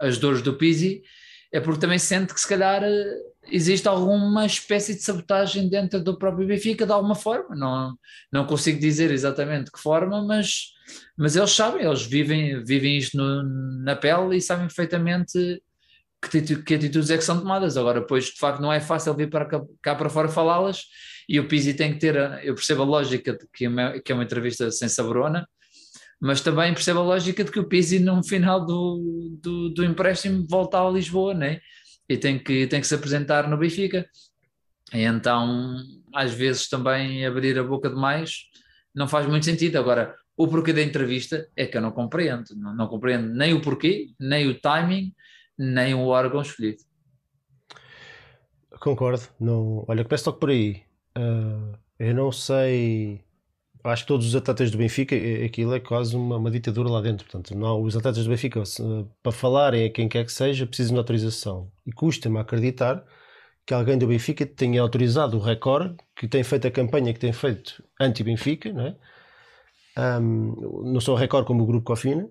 as dores do Pizzi, é porque também sente que se calhar existe alguma espécie de sabotagem dentro do próprio Benfica de alguma forma. Não, não consigo dizer exatamente que forma, mas, mas eles sabem, eles vivem, vivem isto no, na pele e sabem perfeitamente que, que atitudes é que são tomadas. Agora, pois, de facto, não é fácil vir para cá, cá para fora falá-las e o Pizzi tem que ter, eu percebo a lógica de que, é uma, que é uma entrevista sem saborona, mas também percebo a lógica de que o Pizzi no final do, do, do empréstimo volta a Lisboa, né? E tem que, tem que se apresentar no Benfica. E então, às vezes também abrir a boca demais não faz muito sentido. Agora, o porquê da entrevista é que eu não compreendo. Não, não compreendo nem o porquê, nem o timing, nem o órgão escolhido. Concordo. Não... Olha, começo logo por aí. Uh, eu não sei. Acho que todos os atletas do Benfica, aquilo é quase uma, uma ditadura lá dentro. Portanto, não, os atletas do Benfica, para falarem a quem quer que seja, precisam de autorização. E custa-me acreditar que alguém do Benfica tenha autorizado o Record, que tem feito a campanha que tem feito anti-Benfica, não é? Um, não só o Record como o Grupo Cofina,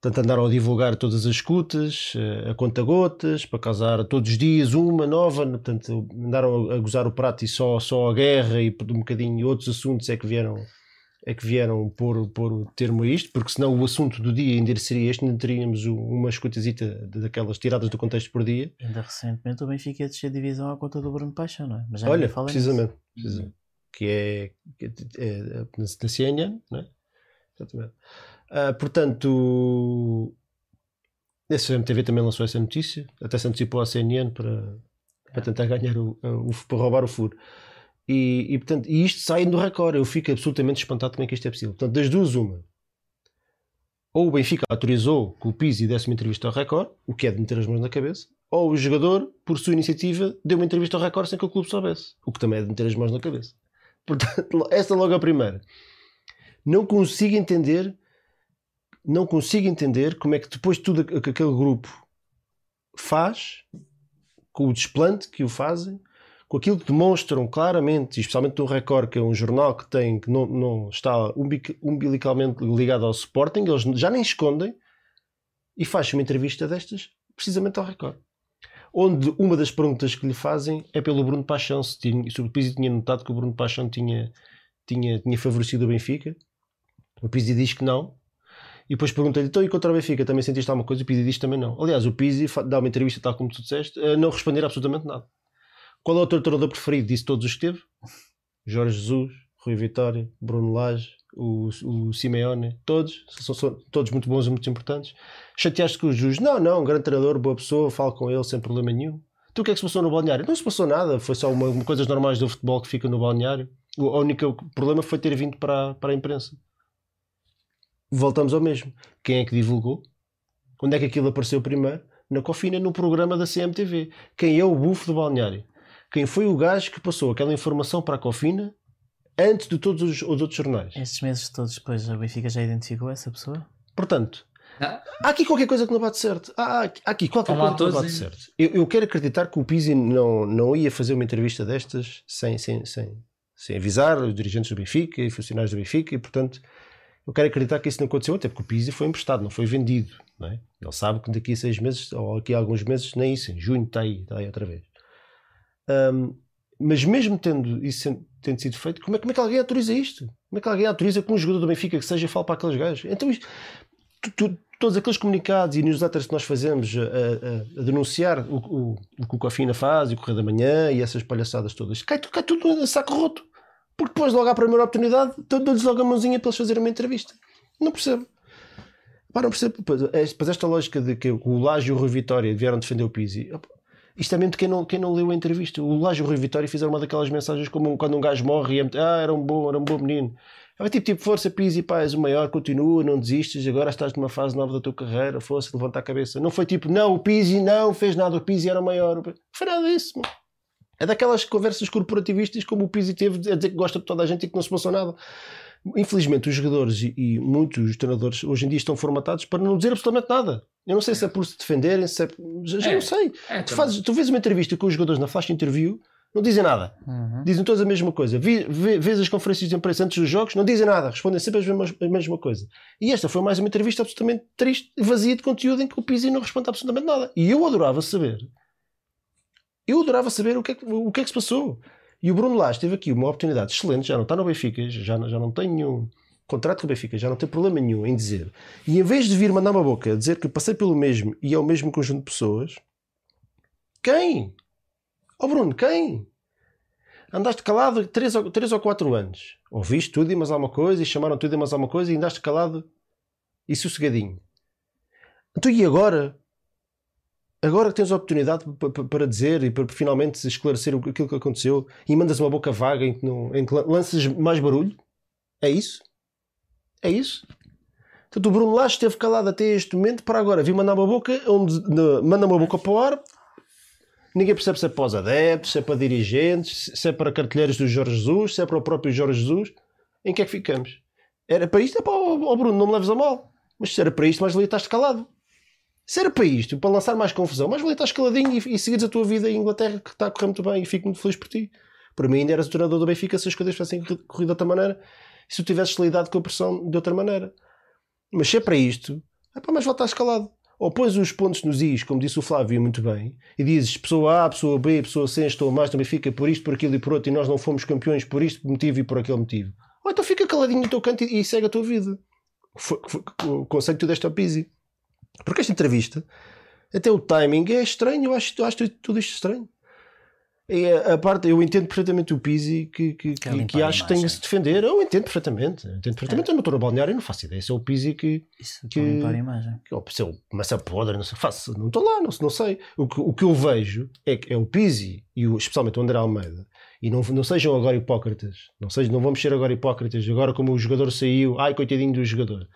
Portanto, andaram a divulgar todas as escutas, eh, a conta-gotas, para causar todos os dias uma nova. Portanto, andaram a gozar o prato e só, só a guerra e um bocadinho outros assuntos é que vieram é que vieram pôr, pôr o termo a isto, porque senão o assunto do dia ainda seria este, não teríamos uma escutazita daquelas tiradas do contexto por dia. Ainda recentemente o Benfica ia descer divisão à conta do Bruno Paixão, não é? Mas já Olha, precisamente, precisamente, que é, que é, é, é na CNN, não é? Exatamente. Uh, portanto, a CMTV também lançou essa notícia, até se antecipou à CNN para, para tentar ganhar o, o, para roubar o furo. E, e, portanto, e isto sai do recorde. Eu fico absolutamente espantado como é que isto é possível. Portanto, das duas, uma. Ou o Benfica autorizou que o Pizzi desse uma entrevista ao Record, o que é de meter as mãos na cabeça, ou o jogador, por sua iniciativa, deu uma entrevista ao Record sem que o clube soubesse, o que também é de meter as mãos na cabeça. Portanto, esta logo a primeira. Não consigo entender não consigo entender como é que depois de tudo que aquele grupo faz, com o desplante que o fazem, com aquilo que demonstram claramente, especialmente no Record, que é um jornal que tem que não, não está umbilicalmente ligado ao Sporting, eles já nem escondem e faz uma entrevista destas precisamente ao Record. Onde uma das perguntas que lhe fazem é pelo Bruno Paixão, se, tinha, se o Pizzi tinha notado que o Bruno Paixão tinha, tinha, tinha favorecido o Benfica. O Pizzi diz que não, e depois perguntei-lhe, então e contra o Benfica, também sentiste alguma coisa? O Pizzi diz também não. Aliás, o Pizzi dá uma entrevista, tal como tu disseste, a não responder absolutamente nada. Qual é o teu treinador preferido? Disse todos os que teve. Jorge Jesus, Rui Vitória, Bruno Lage, o, o Simeone, todos, são, são, todos muito bons e muito importantes. Chateaste com o Jesus? Não, não, um grande treinador, boa pessoa, falo com ele sem problema nenhum. Tu o que é que se passou no balneário? Não se passou nada, foi só uma, uma coisas normais do futebol que fica no balneário. O, o único problema foi ter vindo para, para a imprensa voltamos ao mesmo. Quem é que divulgou? Onde é que aquilo apareceu primeiro? Na Cofina, no programa da CMTV. Quem é o bufo do balneário? Quem foi o gajo que passou aquela informação para a Cofina antes de todos os, os outros jornais? Estes meses todos depois a Benfica já identificou essa pessoa? Portanto, ah. há aqui qualquer coisa que não bate certo. Há, há aqui qualquer coisa que não bate certo. Eu, eu, quero acreditar que o Pizzi não, não ia fazer uma entrevista destas sem, sem, sem, sem avisar os dirigentes do Benfica e funcionários do Benfica, e portanto eu quero acreditar que isso não aconteceu, até porque o Pizzi foi emprestado, não foi vendido. Não é? Ele sabe que daqui a seis meses, ou daqui a alguns meses, nem isso, em junho está aí, está aí outra vez. Um, mas mesmo tendo isso tendo sido feito, como é, como é, que alguém autoriza isto? Como é que alguém autoriza que um jogador do Benfica que seja fale para aqueles gajos? Então, isto, tu, tu, todos aqueles comunicados e newsletters que nós fazemos a, a, a denunciar o, o, o, que o Cofina faz e o Correio da Manhã e essas palhaçadas todas, cai, cai tudo a saco roto. Porque depois, logo à primeira oportunidade, dou-lhes logo a mãozinha para eles fazerem uma entrevista. Não percebo. Pá, não percebo. Pois esta lógica de que o Laje e o Rui Vitória vieram defender o Pizzi. Isto é mesmo de quem não, quem não leu a entrevista. O Laje e o Rui Vitória fizeram uma daquelas mensagens como quando um gajo morre e é, ah, era um bom, era um bom menino. É tipo, tipo, força, Pizzi, pá, és o maior, continua, não desistes, agora estás numa fase nova da tua carreira, força, levanta a cabeça. Não foi tipo, não, o Pizzi não fez nada, o Pizzi era o maior. Foi nada disso, mano. É daquelas conversas corporativistas como o Pizzi teve a dizer que gosta de toda a gente e que não se passou nada. Infelizmente, os jogadores e, e muitos treinadores hoje em dia estão formatados para não dizer absolutamente nada. Eu não sei se é por se defenderem, se é. Já, já é, não sei. É, tu, fazes, tu vês uma entrevista com os jogadores na flash interview, não dizem nada. Uhum. Dizem todos a mesma coisa. vês as conferências de imprensa antes dos jogos, não dizem nada. Respondem sempre a mesma coisa. E esta foi mais uma entrevista absolutamente triste, vazia de conteúdo, em que o Pizzi não responde absolutamente nada. E eu adorava saber eu adorava saber o que, é que, o que é que se passou. E o Bruno Lage teve aqui uma oportunidade excelente, já não está no Benfica, já, já não tem nenhum contrato com o Benfica, já não tem problema nenhum em dizer. E em vez de vir mandar uma boca dizer que passei pelo mesmo e é o mesmo conjunto de pessoas, quem? Oh Bruno, quem? Andaste calado 3 ou, 3 ou 4 anos. Ouviste tudo e mais alguma coisa e chamaram tudo e mais alguma coisa e andaste calado e sossegadinho. Então e agora? agora que tens a oportunidade para dizer e para finalmente esclarecer aquilo que aconteceu e mandas uma boca vaga em que, não, em que lanças mais barulho, é isso? É isso? Portanto, o Bruno Lage esteve calado até este momento para agora vir mandar uma boca onde ne, manda uma boca para o ar. Ninguém percebe se é para os adeptos, se é para dirigentes, se é para cartilheiros do Jorge Jesus, se é para o próprio Jorge Jesus. Em que é que ficamos? Era para isto? É para o, Bruno, não me leves a mal. Mas se era para isto, mais ali estás calado. Se era para isto, para lançar mais confusão, mais valia estar escaladinho e, e seguires a tua vida em Inglaterra, que está a correr muito bem e fico muito feliz por ti. Para mim, ainda eras o treinador do Benfica se as coisas tivessem corrido de outra maneira e se tu tivesses lidado com a pressão de outra maneira. Mas se é para isto, é para mais voltar escalado. Ou pões os pontos nos is, como disse o Flávio muito bem, e dizes pessoa A, pessoa B, pessoa C, estou mais no Benfica por isto, por aquilo e por outro, e nós não fomos campeões por isto motivo e por aquele motivo. Ou então fica caladinho no teu canto e, segue a tua vida. Foi, foi, o conceito deste é o Pizzi. Porque esta entrevista, até o timing é estranho, eu acho, eu acho tudo isto estranho. E a, a parte, eu entendo perfeitamente o Pizzi que, que, que, que acho que tem que se defender. Eu entendo perfeitamente. Eu entendo perfeitamente. É. Eu não estou no balneário, não faço ideia. Se é o Pizzi que. Isso, que limpar a imagem. Que, se é o Massa Podre, não sei. Faço, não estou lá, não, não sei. O que, o que eu vejo é que é o Pizzi e o, especialmente o André Almeida. E não, não sejam agora hipócritas. Não, sejam, não vamos ser agora hipócritas. Agora, como o jogador saiu, ai, coitadinho do jogador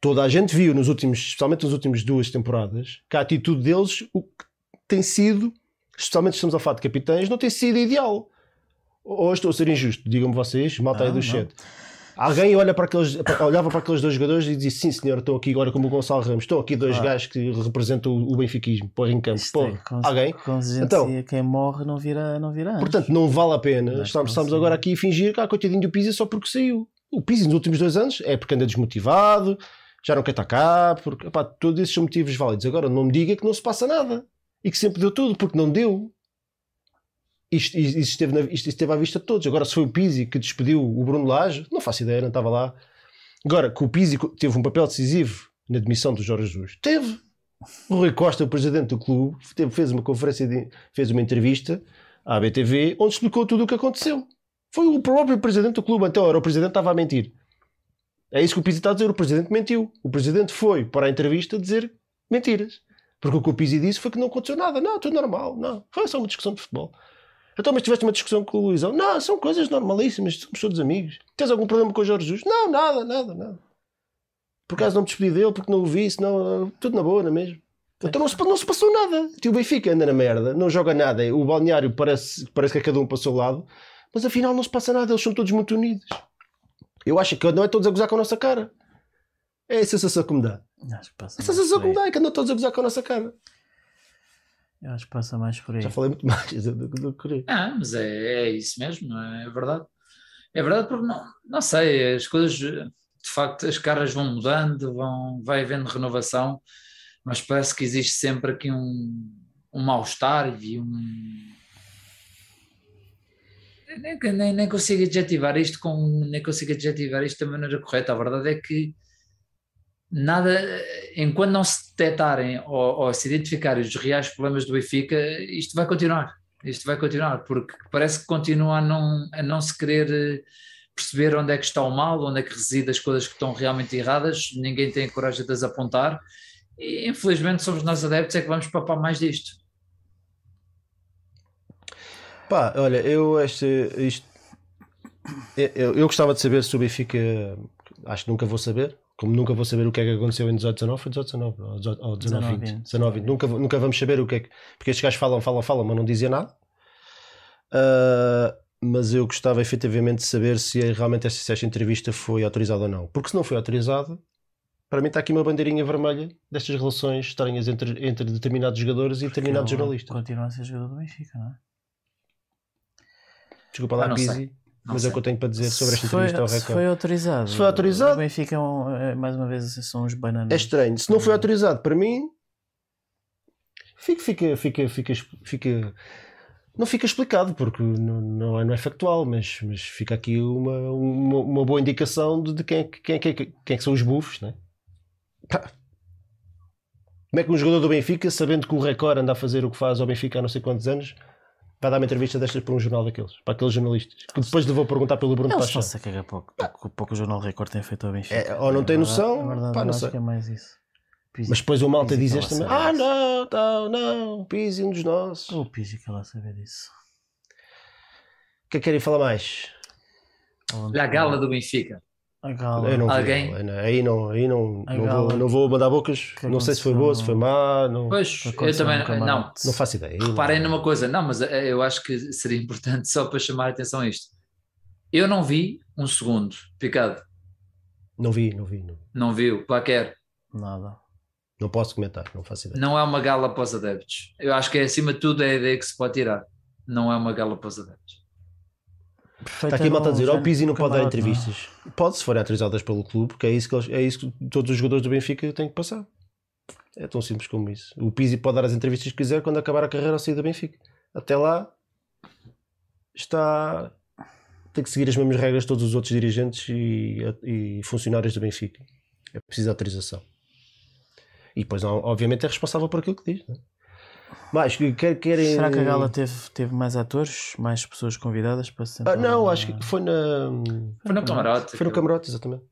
toda a gente viu, nos últimos, especialmente nas últimas duas temporadas, que a atitude deles o que tem sido, especialmente estamos a falar de capitães, não tem sido ideal. Ou estou a ser injusto, digam-me vocês, malta aí do chat. Alguém olha para aqueles, olhava para aqueles dois jogadores e dizia: Sim, senhor, estou aqui agora como o Gonçalo Ramos, estão aqui dois ah. gajos que representam o, benfiquismo, pôr em campo. Pô, é, alguém? Então, quem morre não vira, não vira antes. Portanto, não vale a pena. Estamos, estamos agora aqui a fingir que há coitadinho do Pisa só porque saiu. O Pisa nos últimos dois anos é porque anda desmotivado, já não quer estar cá, porque epá, todos esses são motivos válidos. Agora não me diga que não se passa nada e que sempre deu tudo, porque não deu. Isto, isto, esteve, na, isto esteve à vista de todos. Agora, se foi o Pizzi que despediu o Bruno Lage, não faço ideia, não estava lá. Agora, que o Pizzi teve um papel decisivo na demissão do Jorge Jesus, teve. O Rui Costa, o presidente do clube, teve, fez uma conferência, de, fez uma entrevista à BTV, onde explicou tudo o que aconteceu. Foi o próprio presidente do clube, então era o presidente estava a mentir. É isso que o Pizzi está a dizer. O presidente mentiu. O presidente foi para a entrevista dizer mentiras. Porque o que o Pizzi disse foi que não aconteceu nada. Não, tudo normal. Não, foi só uma discussão de futebol. Então, mas tiveste uma discussão com o Luizão? Não, são coisas normalíssimas. Somos todos amigos. Tens algum problema com o Jorge Jesus? Não, nada, nada, nada. Por acaso não me despedi dele, porque não o vi, senão tudo na boa, não é mesmo? Então não se, não se passou nada. O Benfica anda na merda, não joga nada. O balneário parece, parece que cada um passou ao lado, mas afinal não se passa nada, eles são todos muito unidos. Eu acho que não é todos a gozar com a nossa cara. É a sensação que me dá. Acho que passa a sensação que me dá é que andam todos a gozar com a nossa cara. Eu acho que passa mais por aí. Já falei muito mais do, que queria. Ah, mas é, é isso mesmo, é verdade. É verdade, porque não, não sei, as coisas, de facto, as caras vão mudando, vão, vai havendo renovação, mas parece que existe sempre aqui um, um mal-estar e um. Nem, nem, nem consigo adjetivar isto com nem consigo adjetivar isto da maneira correta. A verdade é que nada, enquanto não se detectarem ou, ou se identificarem os reais problemas do Benfica, isto vai continuar. Isto vai continuar, porque parece que continua a não, a não se querer eh, perceber onde é que está o mal, onde é que reside as coisas que estão realmente erradas, ninguém tem a coragem de as apontar, e infelizmente somos nós adeptos é que vamos papar mais disto. Pá, olha, eu este, isto, eu, eu gostava de saber se o Benfica, acho que nunca vou saber, como nunca vou saber o que é que aconteceu em 18, 19, foi 18, 19, ou 19, 20, 19, 20. Nunca, nunca vamos saber o que é que. Porque estes gajos falam, falam, falam, mas não dizem nada. Uh, mas eu gostava efetivamente de saber se realmente esta, se esta entrevista foi autorizada ou não. Porque se não foi autorizada, para mim está aqui uma bandeirinha vermelha destas relações estranhas entre, entre determinados jogadores e Porque determinados jornalistas. Continua a ser jogador do Benfica, não é? Desculpa lá, Ah. Pizzi, Não mas é o sei. que eu tenho para dizer sobre esta Se foi, entrevista ao se Record. foi autorizado. Se foi autorizado- O Benfica, é é, mais uma vez, são uns bananas. É estranho. Se não foi autorizado para mim, fica, fica, fica, fica, fica- não fica explicado, porque não, não, é, não é factual, mas, mas fica aqui uma, uma, uma boa indicação de, de quem, é que- quem, que- quem é que são os bufos, né? Pá. Como é que um jogador do Benfica, sabendo que o Record anda a fazer o que faz ao Benfica há não sei quantos anos, vai dar uma entrevista destas para um jornal daqueles, para aqueles jornalistas, que depois lhe vou perguntar pelo Bruno Eles Paixão. estão-se a cagar pouco, pouco, pouco o Jornal Record tem feito ao Benfica. É, ou não tem verdade- noção, é verdade, pá, não acho sei. que é mais isso. Pizzi- Mas depois o malta diz que este ela também: Ah, não, não, não, Pizzi, um dos nossos. O O Pizzi que ela saber disso. que é que querem falar mais? A gala do Benfica. Eu não vi, Alguém? não, aí não, aí não, não, vou, não vou mandar bocas. que Não sei se foi boa, se foi má. Não, Pois, eu também camarote. não. não faço ideia. Reparem numa coisa, não, mas eh, eu acho que seria importante só para chamar a atenção a isto. Eu não vi um segundo, picado. Não vi, não vi. Não, Não vi o plaquer. Nada. não posso comentar, não faço ideia. Não é uma gala para os adeptos. Eu acho que é acima de tudo é a ideia que se pode tirar. Não é uma gala para os adeptos. Está aqui a malta a dizer: o Pizzi não pode dar camarote, não entrevistas. Pode, se forem autorizadas pelo clube, porque é isso que, eles- é isso que todos os jogadores do Benfica têm que passar. É tão simples como isso. O Pizzi pode dar as entrevistas que quiser quando acabar a carreira ou sair do Benfica. Até lá está. Tem que seguir as mesmas regras de todos os outros dirigentes e, e funcionários do Benfica. É preciso autorização. E depois, obviamente, é responsável por aquilo que diz. Não é? Que- quer, querem. Será que a gala teve, teve mais atores, mais pessoas convidadas para se sentar? Ah, não, na- acho que foi na. Foi no camarote. Foi no camarote, exatamente.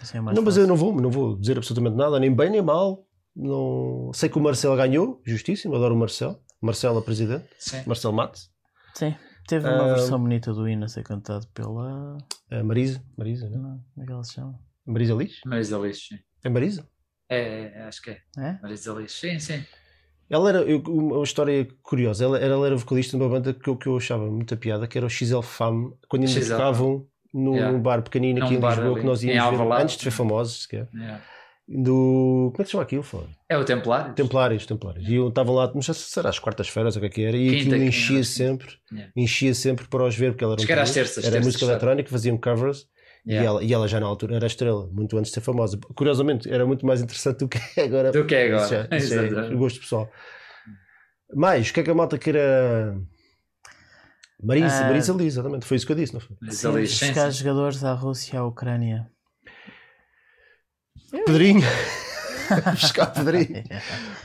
Assim é não, mas fácil. eu não vou, não vou dizer absolutamente nada, nem bem nem mal. Não... Sei que o Marcelo ganhou, justíssimo, adoro o Marcelo. Marcelo, a presidente. Sim. Marcelo Matos. Sim. Teve uma Ah, versão bonita do hino a ser cantado pela. A Marisa. Marisa, né? Não, como é que ela se chama? Marisa Liz? Marisa Lix, sim. É Marisa? É, é, acho que é. É? Marisa Lix, sim, sim. Ela era, eu- uma história curiosa, ela, ela era vocalista de uma banda que eu, que eu achava muita piada, que era o XL Fam, quando ainda XL tocavam num Yeah. bar pequenino aqui Num em Lisboa, ali, que nós íamos ver, antes de ser famosos, sequer. É. Do. Como é que se chama aquilo? Foi? É o Templário? Templários, Templários. E eu estavam lá, não sei se será às quartas-feiras ou o que é que era, e Quinta, aquilo enchia que- sempre, Yeah. enchia sempre para os ver, porque ela era, um que era terças, era terças, música eletrónica, faziam covers, e, Yeah. ela, e ela já na altura era estrela, muito antes de ser famosa. Curiosamente, era muito mais interessante do que é agora. Do que é agora. Isso já- isso é gosto pessoal. Mais, o que é que a malta queira. Marisa, Ah. Marisa Liz, exatamente, foi isso que eu disse, não foi? Marisa sim. jogadores à Rússia e à Ucrânia. Pedrinho, buscar Pedrinho.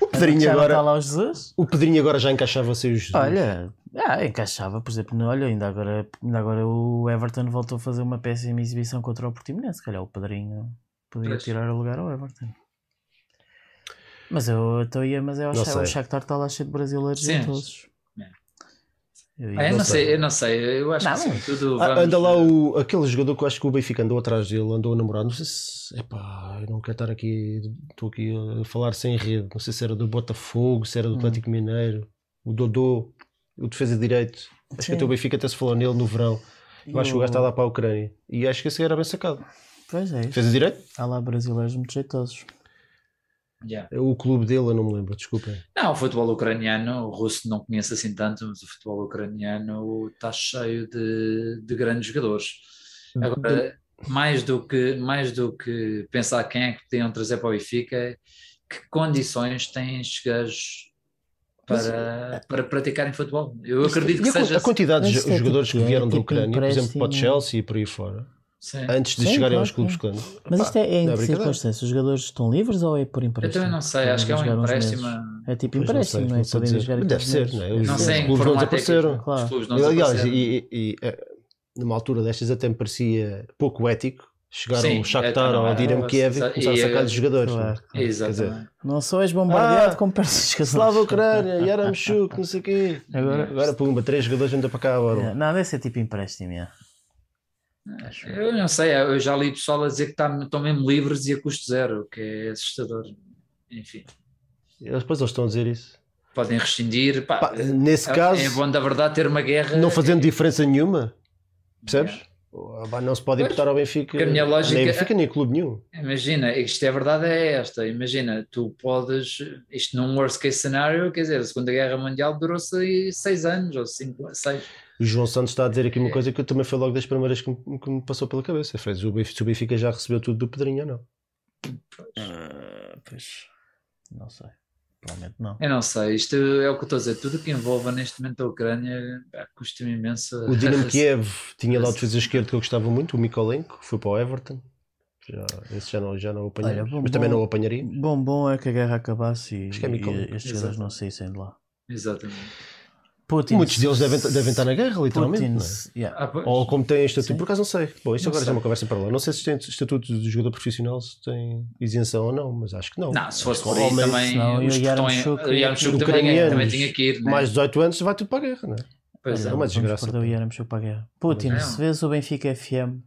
O Pedrinho não está agora, lá o Jesus? o Pedrinho agora já encaixava sem os Jesus. Olha, ah, encaixava, por exemplo, no- olha, ainda agora, ainda agora o Everton voltou a fazer uma péssima exibição contra o Portimonense, se calhar o Padrinho podia Pois. tirar o lugar ao Everton. Mas eu estou ia, mas eu acho sei. o Shakhtar está lá cheio de brasileiros Sim. em todos. É. Eu Ah, eu Não não sei. eu não sei. Eu acho Não, que sim, tudo Ah, vamos- anda lá o, aquele jogador que eu acho que o Benfica andou atrás dele, andou a namorar. Não sei se. Epá, eu não quero estar aqui. Estou aqui a falar sem rede. Não sei se era do Botafogo, se era do Hum. Atlético Mineiro, o Dodô, o defesa direito. Acho que Sim. até o Benfica até se falou nele no verão. Eu acho que o gajo está lá para a Ucrânia. E acho que esse era bem sacado. Pois é, isso. Defesa direito? há lá brasileiros muito jeitosos. Yeah. O clube dele, eu não me lembro, desculpem. Não, o futebol ucraniano, o russo não conheço assim tanto, mas o futebol ucraniano está cheio de, de grandes jogadores. Agora, mais do que, mais do que pensar quem é que podiam trazer para o Benfica, que condições têm estes gajos para, para praticarem futebol? Eu acredito que E a, seja. a quantidade de é jogadores tipo- que vieram é da tipo Ucrânia, por exemplo, para o. Chelsea e por aí fora, Sim. antes de Sim, chegarem claro, aos clubes claro. Mas Pá, isto é, é em é brincadeira. circunstâncias? Os jogadores estão livres ou é por Eu empréstimo? também não sei, acho que é um empréstimo. É tipo Pois não empréstimo, sei, não é? Podem jogar Deve ser, não é? Deve Os- Não ser. sei os em que clubes não é desapareceram. os Claro. clubes não desapareceram. e, e- e, eh, numa altura destas até me parecia pouco ético chegar ao Shakhtar ou ao Dinamo Kiev e começar a sacar-lhes jogadores. Claro, não é? claro. Quer dizer, Exatamente. Não só és bombardeado Ah, como perdes. Slava Ucrânia, Yaramchuk, não sei o quê. Agora- Agora pumba, três jogadores anda para cá agora. Não, deve ser tipo empréstimo. Yeah. Eu não sei, eu já li pessoal a dizer que tá- estão mesmo livres e a custo zero, o que é assustador. Enfim, Eles, depois eles estão a dizer isso. podem rescindir. Pá, Pá, nesse é, caso, é bom da verdade ter uma guerra. não fazendo diferença nenhuma, percebes? Ah, pá, Não se pode imputar ao Benfica, a minha lógica- nem Benfica nem clube nenhum. Imagina, isto é verdade, é esta. Imagina, tu podes, isto num worst case scenario, quer dizer, a Segunda Guerra Mundial durou-se aí seis anos ou cinco, seis. O João Santos está a dizer aqui uma É. coisa que eu também foi logo das primeiras que me, que me passou pela cabeça. Fez o Benfica, se o Benfica já recebeu tudo do Pedrinho ou não. Ah, pois, não sei. Provavelmente não. Eu não sei, isto é o que eu estou a dizer. Tudo que envolva neste momento a Ucrânia custa-me imenso. O Dinamo Kiev tinha lá o defesa esquerdo que eu gostava muito, o Mikolenko, que foi para o Everton. Já, esse já não, já não o apanhei, Olha, bom, mas também não o apanharia. Bom, bom é que a guerra acabasse e, é e estes jogadores não saíssem de lá. Exatamente. Putin, Muitos deles devem, devem estar na guerra, literalmente. Putin, não é? yeah. Ah. Ou como têm estatuto, Sim. por acaso não sei. Bom, isto Não agora já sei. é uma conversa para lá. Não sei se tem estatuto de jogador profissional, se tem isenção ou não, mas acho que não. Não, se fosse por aí homens também. não, e os Yaramchuk- também, ucranianos, também tinha que ir. Né? Mais de 18 anos vai tudo para a guerra, não é? Pois Olha, é. uma desgraça, o. Yaramchuk para a guerra. Putin, se vês o Benfica FM,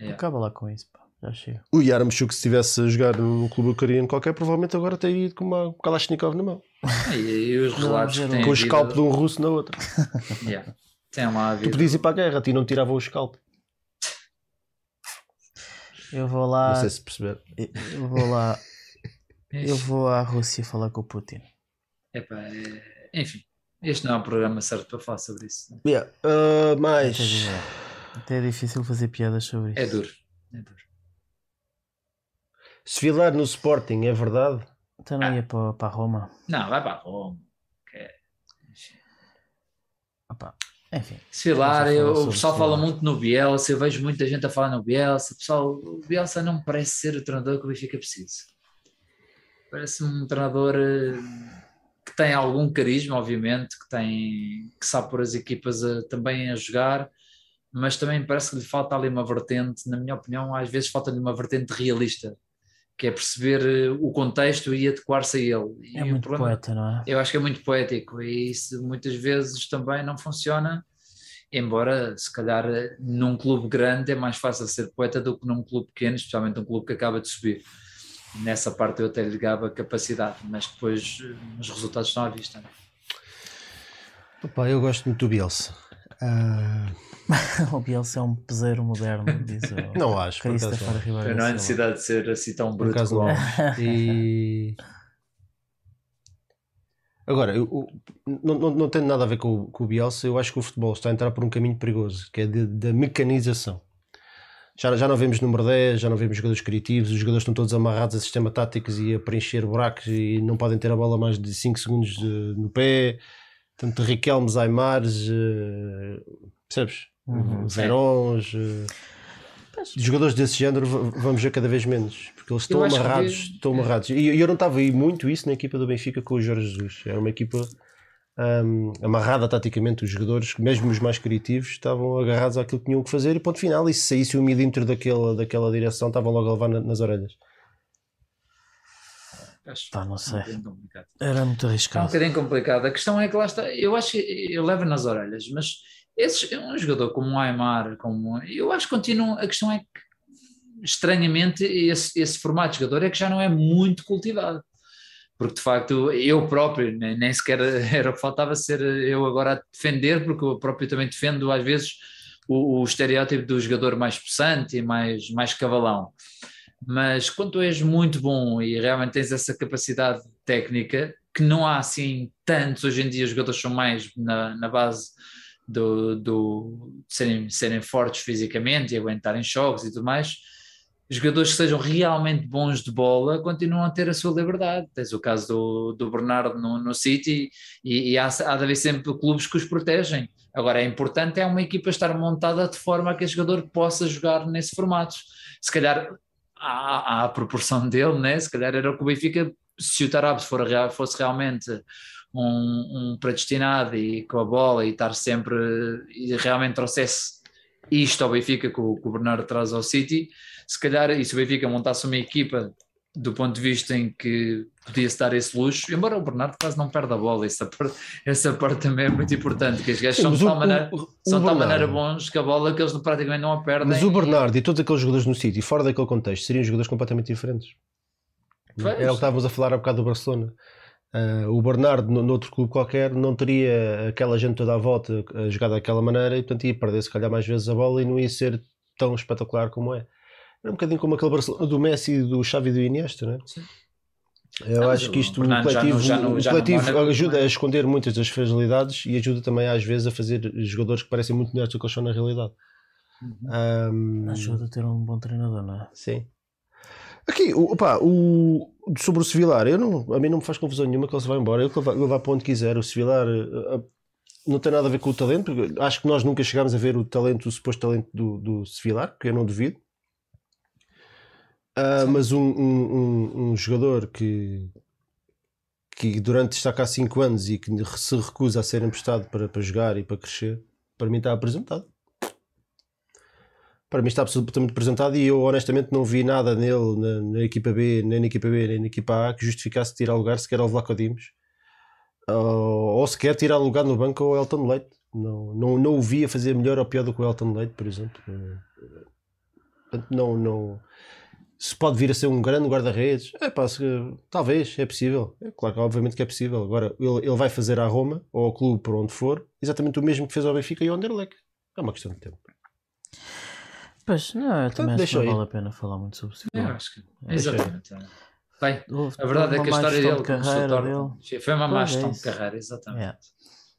Yeah. acaba lá com isso. Pá. Já chega. O Yaramchuk, se estivesse a jogar num clube ucraniano qualquer, provavelmente agora teria ido com uma Kalashnikov na mão. E, e os relatos não. Com o scalp de um russo na outra. Yeah. Tem lá Tu podias ir para a guerra, a ti não tiravam o scalp. Eu vou lá. Não sei se perceber. Eu vou lá. Eu vou à Rússia falar com o Putin. Epá, é- Enfim, este não é o programa certo para falar sobre isso. né? Yeah. Uh, mais. Até é difícil fazer piadas sobre isso. É duro. É duro. Se Vilar no Sporting é verdade, Então não ia para, para Roma. Não, vai para Roma. Que é- enfim. Opa, Enfim. Se eu- o pessoal fala muito no Bielsa, eu vejo muita gente a falar no Bielsa. Pessoal, o Bielsa não me parece ser o treinador que o Benfica precisa. Parece um treinador eh, que tem algum carisma, obviamente, que tem que sabe pôr as equipas a- também a jogar, mas também parece que lhe falta ali uma vertente, na minha opinião, às vezes falta-lhe uma vertente realista, que é perceber eh, o contexto e adequar-se a ele. E É muito problema- poeta, não é? eu acho que é muito poético e isso muitas vezes também não funciona, embora se calhar num clube grande é mais fácil ser poeta do que num clube pequeno, especialmente um clube que acaba de subir. Nessa parte eu até lhe gabo a capacidade, mas depois eh, os resultados estão à vista. Opa, eu gosto muito do Bielsa. Ah, o Bielsa é um peseiro moderno, diz o não acho, por acaso. Ribeiro Não há necessidade de ser assim tão bruto. como-. E. Agora, eu, eu- não, não, não tem nada a ver com, o- com o Bielsa. Eu acho que o futebol está a entrar por um caminho perigoso, que é de- da mecanização. Já, já não vemos número 10, já não vemos jogadores criativos, os jogadores estão todos amarrados a sistema táticos e a preencher buracos e não podem ter a bola mais de 5 segundos de- no pé. Tanto Riquelmes, Aimares, eh, percebes? Uhum. Verons, eh, jogadores desse género vamos ver cada vez menos, porque eles estão que amarrados, vi- estão amarrados. E eu não estava aí muito isso na equipa do Benfica com o Jorge Jesus. Era uma equipa hum, amarrada taticamente, os jogadores, mesmo os mais criativos, estavam agarrados àquilo que tinham que fazer e ponto final. E se saísse um milímetro daquela, daquela direção, estavam logo a levar na- nas orelhas. Acho Pá, não um sei. bocadinho complicado. Era muito É um arriscado. bocadinho complicado. A questão é que lá está, eu acho que eu levo nas orelhas, mas esses, um jogador como o Aymar, como, eu acho que continua, a questão é que estranhamente esse, esse formato de jogador é que já não é muito cultivado. Porque de facto eu próprio, nem, nem sequer era o que faltava ser eu agora a defender, porque eu próprio também defendo às vezes o, o estereótipo do jogador mais possante e mais, mais cavalão. Mas quando tu és muito bom e realmente tens essa capacidade técnica, que não há assim tantos hoje em dia, os jogadores são mais na, na base do, do, serem, serem fortes fisicamente e aguentarem choques e tudo mais, jogadores que sejam realmente bons de bola continuam a ter a sua liberdade. Tens o caso do, do Bernardo no, no City e, e há, há de haver sempre clubes que os protegem. Agora é importante é uma equipa estar montada de forma a que o jogador possa jogar nesse formato. Se calhar à, proporção dele, né? se calhar era o que o Benfica, se o Tarab fosse realmente um, um predestinado e com a bola e estar sempre e realmente trouxesse isto ao Benfica que o, que o Bernardo traz ao City, se calhar, e se o Benfica montasse uma equipa do ponto de vista em que podia-se dar esse luxo, embora o Bernardo quase não perde a bola, essa parte, essa parte também é muito importante, que os gajos são de tal, maneira, são tal maneira bons que a bola que eles praticamente não a perdem. Mas o Bernardo e todos aqueles jogadores no City, fora daquele contexto, seriam jogadores completamente diferentes. Pois. Era o que estávamos a falar há bocado do Barcelona. Uh, o Bernardo, no, noutro clube qualquer, não teria aquela gente toda à volta a jogar daquela maneira e, portanto, ia perder se calhar mais vezes a bola e não ia ser tão espetacular como é. Era um bocadinho como aquele Barcelona do Messi, do Xavi e do Iniesta, não é? Sim. Eu não, acho que isto, o, o coletivo, já não, já o coletivo ajuda a esconder muitas das fragilidades e ajuda também às vezes a fazer jogadores que parecem muito melhores do que eles são na realidade. Uhum. Um, ajuda a ter um bom treinador, não é? Sim. Aqui, opa, o, sobre o Sevilar, eu não, a mim não me faz confusão nenhuma que ele se vá embora. Ele, ele vai para onde quiser. O Sevilar eh, eh, não tem nada a ver com o talento, porque acho que nós nunca chegámos a ver o talento, o suposto talento do, do Sevilar, que eu não duvido. Uh, mas um, um, um, um, jogador que, que durante está cá há 5 anos e que se recusa a ser emprestado para, para jogar e para crescer, para mim está apresentado. Para mim está absolutamente apresentado e eu honestamente não vi nada nele na, na, equipa B, nem na equipa B, nem na equipa A que justificasse tirar lugar sequer ao Vlaco Dimos ou, ou sequer tirar lugar no banco ao Elton Leite. Não, não, não o via fazer melhor ou pior do que o Elton Leite, por exemplo. Portanto, não, não, se pode vir a ser um grande guarda-redes, é pá, se, talvez, é possível. É claro que obviamente que é possível. Agora, ele, ele vai fazer à Roma ou ao clube por onde for, exatamente o mesmo que fez ao Benfica e ao Anderlecht. É uma questão de tempo. Pois, não, eu também acho que não vale a pena falar muito sobre isso. Eu acho que. Exatamente. Bem, a verdade é que a história dele, de carreira dele. foi uma má gestão é de carreira, exatamente. Yeah.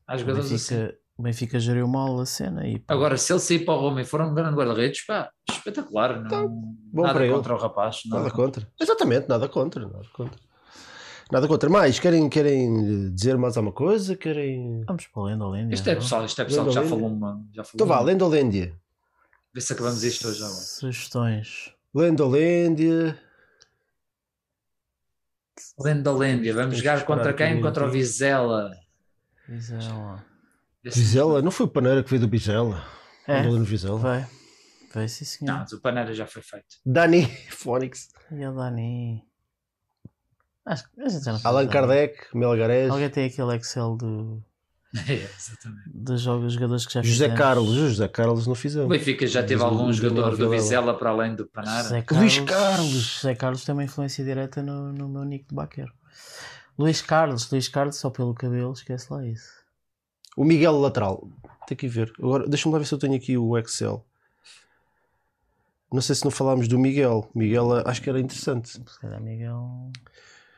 Há jogadores assim. O Benfica geriu mal a cena. E, Agora, se ele sair para o Roma e for um grande guarda-redes, pá, espetacular. Não, tá bom nada contra ele. o rapaz. Nada, nada contra. Exatamente, nada contra. Nada contra. Nada contra. Mais, querem, querem dizer mais alguma coisa? Querem... Vamos para o Lendolândia. Isto é pessoal, isto é pessoal que já falou uma. Já falou então vá, Lendolândia. Vê se acabamos isto hoje já. Sugestões. Lendolândia. Lendolândia. Vamos jogar contra quem? Contra o Vizela. Vizela. Vizela, não foi o Paneira que veio do Vizela? É, no Vizela. Vai. Vai sim senhor. Não, mas o Paneira já foi feito. Dani Fónix. E o Dani. Acho que a gente já não Allan Kardec, Melgares. Alguém tem aquele Excel do. É, exatamente. Dos jogos, jogadores que já José fizemos. Carlos, José Carlos não fizemos. O Benfica já teve algum jogador do Vizela para além do Panara. José Carlos, Luís Carlos. José Carlos tem uma influência direta no, no meu nick de Baqueiro. Luís Carlos, Luís Carlos, só pelo cabelo, esquece lá isso. O Miguel lateral. Tem que ver. Agora, deixa-me lá ver se eu tenho aqui o Excel. Não sei se não falámos do Miguel. Miguel, acho que era interessante. Se calhar Miguel.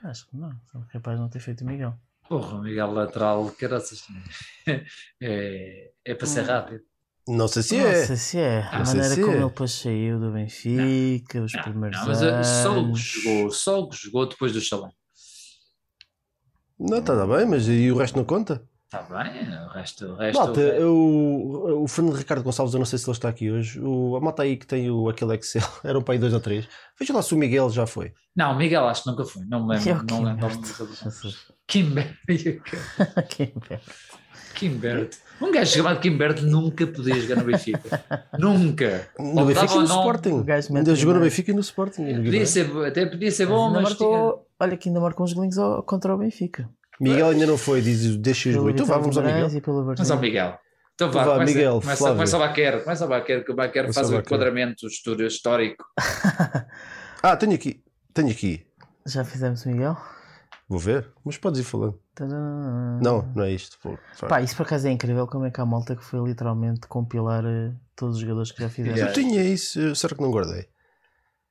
Acho que não. São capaz de não ter feito o Miguel. Porra, o Miguel lateral, caraças. É, é para ser rápido. Não sei se não é. Não sei se é. A maneira como é. ele depois saiu do Benfica, não, os não, primeiros não, mas anos. Só o que jogou, só o que jogou depois do Salão. Não, está bem, mas e o resto não conta? Está bem, o resto. O, resto malta, o, o Fernando Ricardo Gonçalves, eu não sei se ele está aqui hoje. O, a malta aí que tem o, aquele Excel, era um pai dois ou três. Veja lá se o Miguel já foi. Não, o Miguel acho que nunca foi. Não me lembro. É não lembro. Kimbert. Kimbert. Um gajo chamado Kimbert nunca podia jogar no Benfica. nunca. No Benfica e no Sporting. Ainda jogou no Benfica e no Sporting. Podia ser, até podia ser bom, mas. Marcou, olha que ainda marcou uns golinhos contra o Benfica. Miguel ainda não foi, diz, deixa os Então vamos ao Miguel. Vamos ao Miguel. Então vá, vá começa, Miguel, começa, começa o Baquer, começa o Baquer, que o Baquer faz o enquadramento histórico. ah, tenho aqui, tenho aqui. Já fizemos o Miguel? Vou ver, mas podes ir falando. Tadã. Não, não é isto. Pô, Pá, isso por acaso é incrível como é que a malta que foi literalmente compilar uh, todos os jogadores que já fizeram. Eu tinha isso, será que não guardei?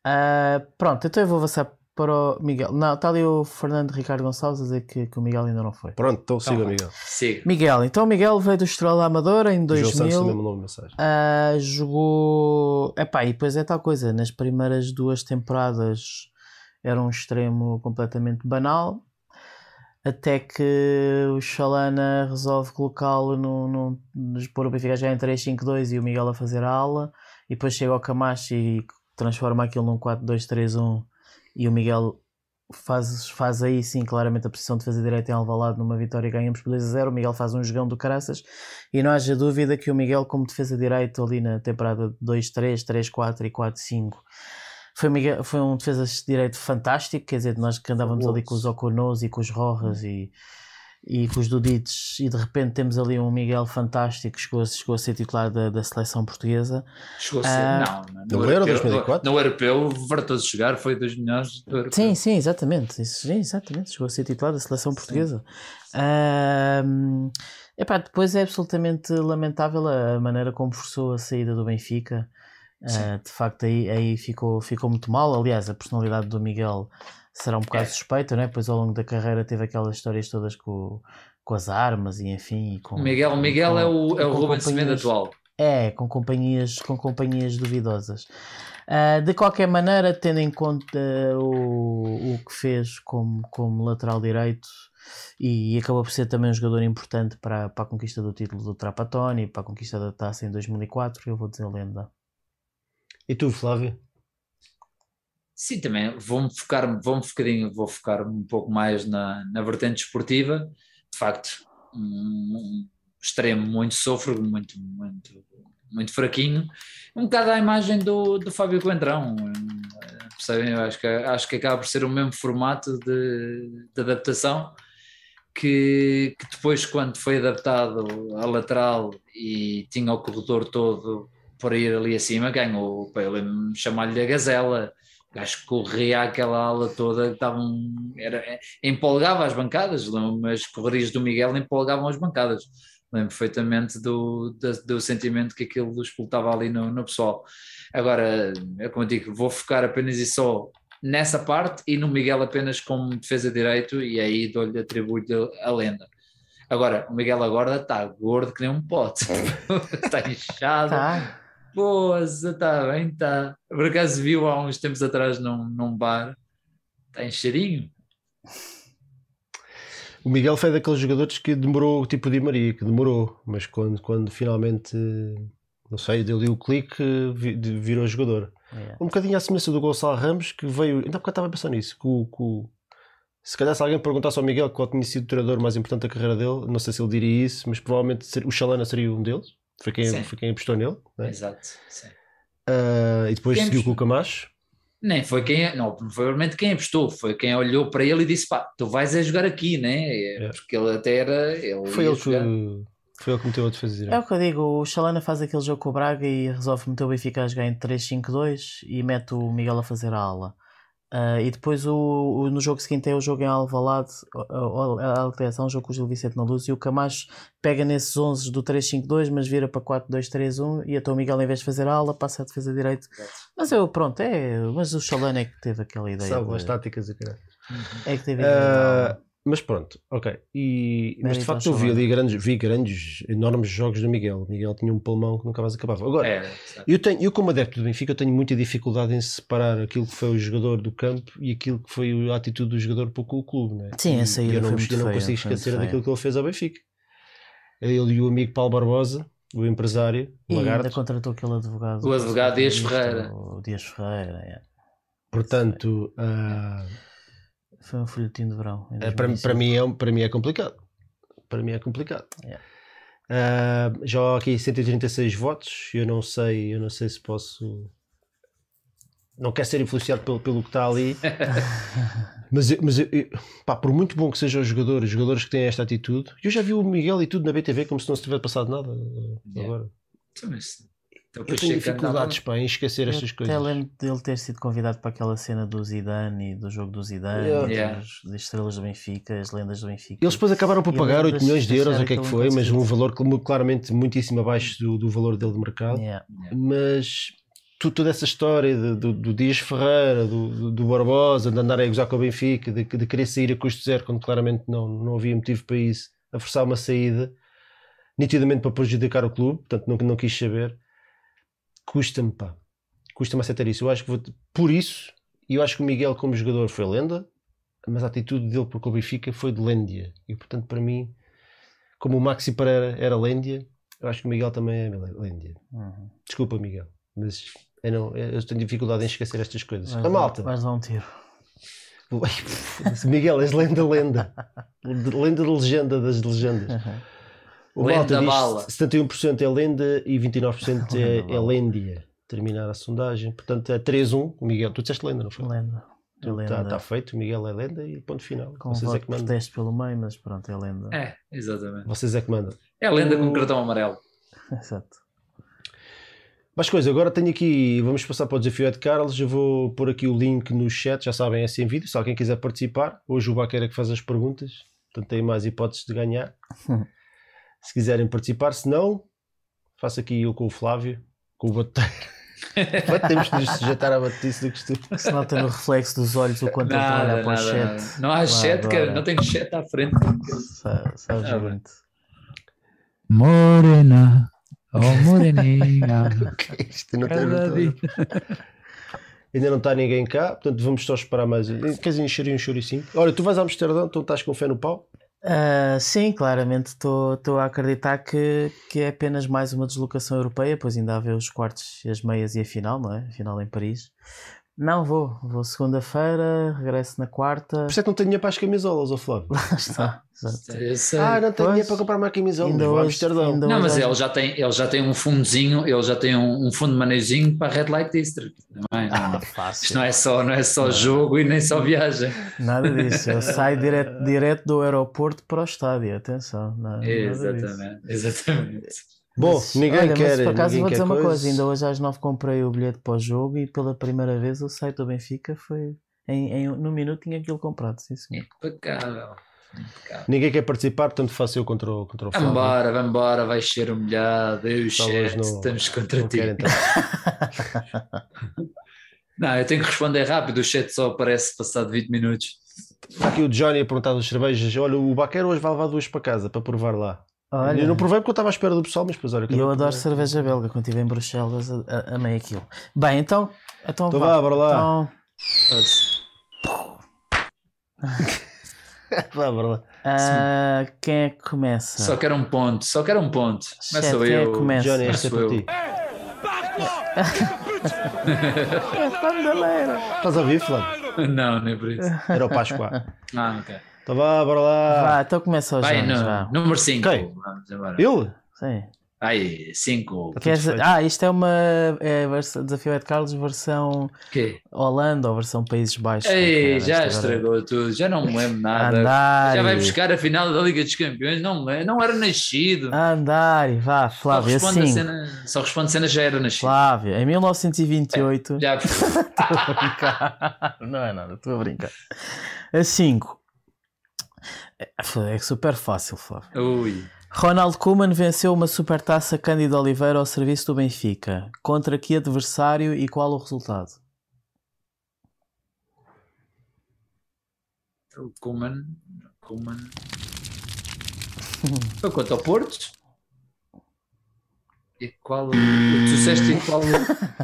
Uh, pronto, então eu vou avançar para o Miguel. Não, está ali o Fernando Ricardo Gonçalves a dizer que, que o Miguel ainda não foi. Pronto, então siga, Miguel. Siga. Miguel, então o Miguel veio do Estrela Amadora em O João Santos também 2000. mandou uma mensagem. Ah, jogou. Epá, e depois é tal coisa. Nas primeiras duas temporadas era um extremo completamente banal. Até que o Chalana resolve colocá-lo no, no, nos pôr o Benfica já em 3-5-2 e o Miguel a fazer a ala. E depois chega ao Camacho e transforma aquilo num 4-2-3-1 e o Miguel faz, faz aí sim claramente a posição de fazer direito em Alvalade numa vitória e ganhamos por 2 a 0. O Miguel faz um jogão do caraças e não haja dúvida que o Miguel, como defesa direito ali na temporada 2-3, 3-4 e 4-5, foi, Miguel- foi um defesa de direito fantástico. Quer dizer, nós que andávamos ali com os Oconos e com os Rojas e, e com os Dudites, e de repente temos ali um Miguel fantástico que chegou, a- chegou a ser titular da, da seleção portuguesa. Chegou a ser. Ah, não, no no, Euro europeu, 2004? No, no europeu, fartou-se chegar, foi dos melhores do europeu. Sim, sim, exatamente. Isso, sim, exatamente. Chegou a ser titular da seleção portuguesa. Ahm, epá, depois é absolutamente lamentável a maneira como forçou a saída do Benfica. Ah, de facto, aí, aí ficou, ficou muito mal. Aliás, a personalidade do Miguel será um bocado É. suspeita, né? Pois ao longo da carreira teve aquelas histórias todas com, com as armas e enfim. e com, O Miguel, Miguel com- é o, é o com Ruben Semedo atual. é, com companhias, com companhias duvidosas. Ah, de qualquer maneira, tendo em conta o, o que fez como, como lateral direito e, acabou por ser também um jogador importante para, para a conquista do título do Trapattoni, para a conquista da taça em 2004, eu vou dizer lenda. E tu, Flávio? Sim, também vou-me focar, vou um vou focar um pouco mais na, na vertente esportiva. De facto, um, extremo muito sôfrego, muito, muito, muito fraquinho. Um bocado à imagem do, do Fábio Coentrão. Percebem? Acho que, acho que acaba por ser o mesmo formato de, de adaptação que, que depois, quando foi adaptado a lateral e tinha o corredor todo para ir ali acima, ganhou. Eu lembro-me chamar-lhe a gazela. O gajo que corria aquela ala toda, que estavam, era, é, empolgava as bancadas, lembro-me, as correrias do Miguel empolgavam as bancadas. Lembro perfeitamente do, do, do sentimento que aquilo explotava ali no, no pessoal. Agora, é como eu digo, vou focar apenas e só nessa parte e no Miguel apenas como defesa de direito e aí dou-lhe, atribuo-lhe a lenda. Agora, o Miguel agora está gordo que nem um pote, está inchado, Tá. Boas, está bem, está. Por acaso viu há uns tempos atrás num, num bar, está em cheirinho. O Miguel foi daqueles jogadores que demorou, tipo o Di Maria, que demorou, mas quando, quando finalmente, não sei, deu-lhe o clique, virou jogador. É. Um bocadinho à semelhança do Gonçalo Ramos, que veio, ainda há bocado estava a pensar nisso, que que se calhar se alguém perguntasse ao Miguel qual tinha sido o treinador mais importante da carreira dele, não sei se ele diria isso, mas provavelmente o Chalana seria um deles, foi quem, Sim. foi quem apostou nele, né? Exato. sim. Ah, e depois Quem seguiu com o Camacho. Nem foi quem, não, provavelmente quem apostou, foi quem olhou para ele e disse: pá, tu vais a jogar aqui, né? É. Porque ele até era. Ele Foi ele, que, foi ele que meteu a defesa É o que eu digo, o Chalana faz aquele jogo com o Braga e resolve meter o Benfica a jogar em 3-5-2 e mete o Miguel a fazer a ala. Ah, e depois o, o- no jogo seguinte é o jogo em Alvalade, a alteração, um jogo com o Gil Vicente na luz e o Camacho pega nesses 11 do 3-5-2 mas vira para 4-2-3-1 e até o Miguel em vez de fazer a ala passa a defesa direito. Mas eu, pronto, é, mas o Chalana é que teve aquela ideia. Sabe, de- as táticas e caralho. é que teve a mas pronto, ok. E, mas de facto eu vi ali grandes, vi grandes, enormes jogos do Miguel. O Miguel tinha um pulmão que nunca mais acabava. Agora, É, eu, tenho, eu como adepto do Benfica, eu tenho muita dificuldade em separar aquilo que foi o jogador do campo e aquilo que foi a atitude do jogador para com o clube. Né? Sim, a E saída eu não, foi eu não feia, consigo esquecer daquilo que ele fez ao Benfica. Ele e o amigo Paulo Barbosa, o empresário, E ainda Lagarto. contratou aquele advogado. O advogado Dias Ferreira. O Dias Ferreira, é. Portanto, ah, Foi um folhetim de verão. É, para, 2005. para, mim é, para mim é complicado. Para mim é complicado. Yeah. Ah, já há aqui 136 votos. Eu não sei, eu não sei se posso. Não quero ser influenciado pelo, pelo que está ali. mas eu- mas eu- eu- pá, por muito bom que sejam os jogadores, os jogadores que têm esta atitude. Eu já vi o Miguel e tudo na BTV como se não se tivesse passado nada. eh, Yeah. Agora. Então, mas- então, Eu depois tenho dificuldades pá, em esquecer Eu estas até coisas. lembro dele ter sido convidado para aquela cena do Zidane e do jogo do Zidane, Yeah. Yeah. dos- das estrelas do Benfica, as lendas do Benfica. Eles depois acabaram por pagar lembras 8 milhões de euros, o que é que foi, mas um valor cl- claramente muitíssimo abaixo do, do valor dele de mercado. Yeah. mas toda essa história de, do, do Dias Ferreira, do, do, Barbosa, de andar a gozar com o Benfica, de, de querer sair a custo zero quando claramente não, não havia motivo para isso, a forçar uma saída, nitidamente para prejudicar o clube, portanto não, não quis saber, custa-me, pá, custa-me aceitar isso. Eu acho que vou, por isso, eu acho que o Miguel como jogador foi lenda, mas a atitude dele para o Benfica foi de lêndia, e portanto para mim, como o Maxi Pereira era lêndia, eu acho que o Miguel também é lêndia. Uhum. Desculpa, Miguel, mas eu, não, eu tenho dificuldade em esquecer estas coisas. Vais, a malta. Vais dar um tiro. Miguel, és lenda, lenda. Lenda de legenda das legendas. Uhum. O malta diz 71% é lenda e 29% é, é lêndia. Terminar a sondagem. Portanto, é 3-1. O Miguel, tu disseste lenda, não foi? Lenda. Está tá feito, o Miguel é lenda e ponto final. Com Vocês é que mandam. teste pelo meio, mas pronto, é lenda. É, exatamente. Vocês é que mandam. É lenda o... com cartão amarelo. Exato. Mais coisa, agora tenho aqui, vamos passar para o desafio de Carlos. Eu vou pôr aqui o link no chat, já sabem, é sem vídeo. Se alguém quiser participar, hoje o Baqueira que faz as perguntas, portanto tem mais hipóteses de ganhar. se quiserem participar, se não, faço aqui eu com o Flávio, com o Bateiro. Temos de nos sujeitar à batice do costume. Se não tem o reflexo dos olhos o quanto ele olha para o chat. Nada. Não há chat, cara, não tem chat à frente. Sabes ah, muito. Morena. Oh, moreninha. okay, isto não tem Ainda não está ninguém cá, portanto vamos só esperar mais. Queres encher um choricinho? Olha, tu vais a Amsterdão, então estás com fé no pau? Uh, sim, claramente estou a acreditar que, que é apenas mais uma deslocação europeia, pois ainda há ver os quartos, as meias e a final, não é? A final em Paris. Não, vou. Vou segunda-feira, regresso na quarta. Por isso é que não tenho dinheiro para as camisolas, ó Flávio. Lá está. Ah, não tenho dinheiro para comprar uma camisola. Ainda vou hoje, ainda não, mas ele já, tem, ele já tem um fundozinho, ele já tem um, um fundo de manezinho para a Red Light District. Não é? Ah, fácil. Isto não é só, não é só não. jogo e nem só viagem. Nada disso. Ele sai direto, direto do aeroporto para o estádio. Atenção. Não, exatamente. Exatamente. Bom, mas, ninguém olha, quer. Mas por acaso vou dizer uma coisa. coisa. ainda hoje às nove comprei o bilhete para o jogo e pela primeira vez o site do Benfica foi. Em, em, no minuto tinha aquilo comprado, sim senhor. Impecável. Ninguém quer participar, portanto faço eu contra o, contra o Flávio. Vambora, vambora, vai ser humilhado. Eu e o chat, não, estamos contra não ti. não, eu tenho que responder rápido, o chat só aparece passado 20 minutos. Está aqui o Johnny a perguntar das cervejas. Olha, o Baqueiro hoje vai levar duas para casa para provar lá. Olha. Eu não provei porque eu estava à espera do pessoal, mas depois olha. E eu adoro cerveja belga, quando estive em Bruxelas, amei aquilo. Bem, então. Então, então vá, bora lá. Então... vá, bora lá. Uh, quem é que começa? Só quero um ponto, só quero um ponto. Começa quem eu. É que começa? Johnny, este é para ti. é. Estás a ouvir, Flávio? Não, nem por isso. Era o Páscoa. ah, ok. Então vá, bora lá. Vá, então começa o Vai, Jones, no, vá. Número 5. Quem? Vamos embora. Ele? Sim. Aí, 5. Ah, isto é uma é versão, desafio Ed Carlos versão Quê? Holanda ou versão Países Baixos. Ei, já estragou agora. tudo, já não me lembro nada. Andar. Já vai buscar a final da Liga dos Campeões, não, não era nascido. Andar, vá, Flávio, só assim. Cena, só responde cena já era nascido. Flávio, em 1928. É, já. estou a brincar. Não é nada, estou a brincar. A 5. É, é super fácil, Flávio. Ui. Ronald Koeman venceu uma supertaça Cândido Oliveira ao serviço do Benfica. Contra que adversário e qual o resultado? O Koeman. Koeman. Foi contra o Porto? E qual, tu disseste qual,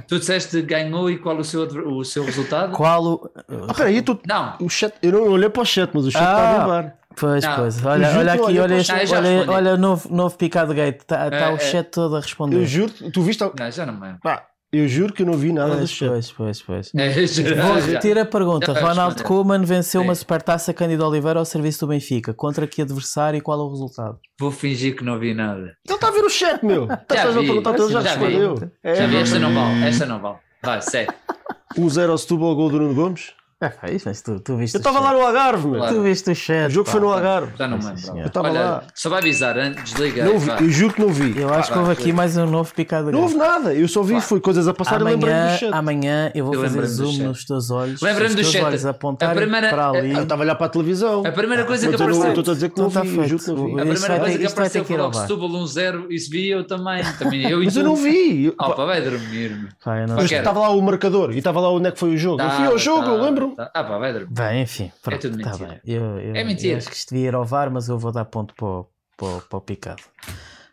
tu disseste ganhou e qual o seu, o seu resultado? Qual o. Ah, peraí, tu, não. O chat, eu não olhei para o chat, mas o chat ah, está a bombar. Pois, não. pois. Olha, olha aqui, olha, este, olha, olha novo, novo Picado Gate. Está tá é, o é. chat é, todo a responder. Eu juro, tu viste. Não, já não me Pá, eu juro que eu não vi nada pois, do chat. Pois, pois, pois. É, já, Vou repetir a pergunta. Já, Ronald Koeman venceu uma supertaça Cândido Oliveira ao serviço do Benfica. Contra que adversário e qual é o resultado? Vou fingir que não vi nada. Ele está a ver o chat, meu. Estás a perguntar, já, já respondeu. É, já vi, esta não vale, esta não vale. Vai, segue. 1-0 ao Setúbal, gol do Nuno Gomes. Ah, pá, isso, mas tu, tu viste Eu estava lá no Algarve, meu. Claro. Tu viste o chat. O jogo pá. foi no Algarve. Já não senhor. Eu estava lá. só vai avisar, hein? desliga. Não vi, eu juro que não vi. Eu acho que houve aqui mais um novo picado Não houve nada, eu só vi, Vá. foi coisas a passar e lembrei Amanhã, do chat. amanhã eu vou Eu fazer lembrei-me zoom nos teus olhos. Lembrei-me do chat. olhos primeira- para ali. Ah, Eu estava a olhar para a televisão. A primeira coisa que apareceu. Estou a dizer que não Então vi, tá eu juro que não feito. vi. A primeira coisa que apareceu foi logo. Setúbal 1-0, isso vi eu também. também eu e Mas eu não vi. Pá, vai dormir. meu. Pá, eu não Mas. Estava lá o marcador e estava lá onde é que foi o jogo. eu fui ao Tá, jogo, tá, eu lembro. Tá. Ah, pá, vai dormir. Bem, enfim, pronto, tudo tá mentira. bem. Eu, eu- É mentira. eu acho que isto devia ir ao VAR, mas eu vou dar ponto para o, para para o picado.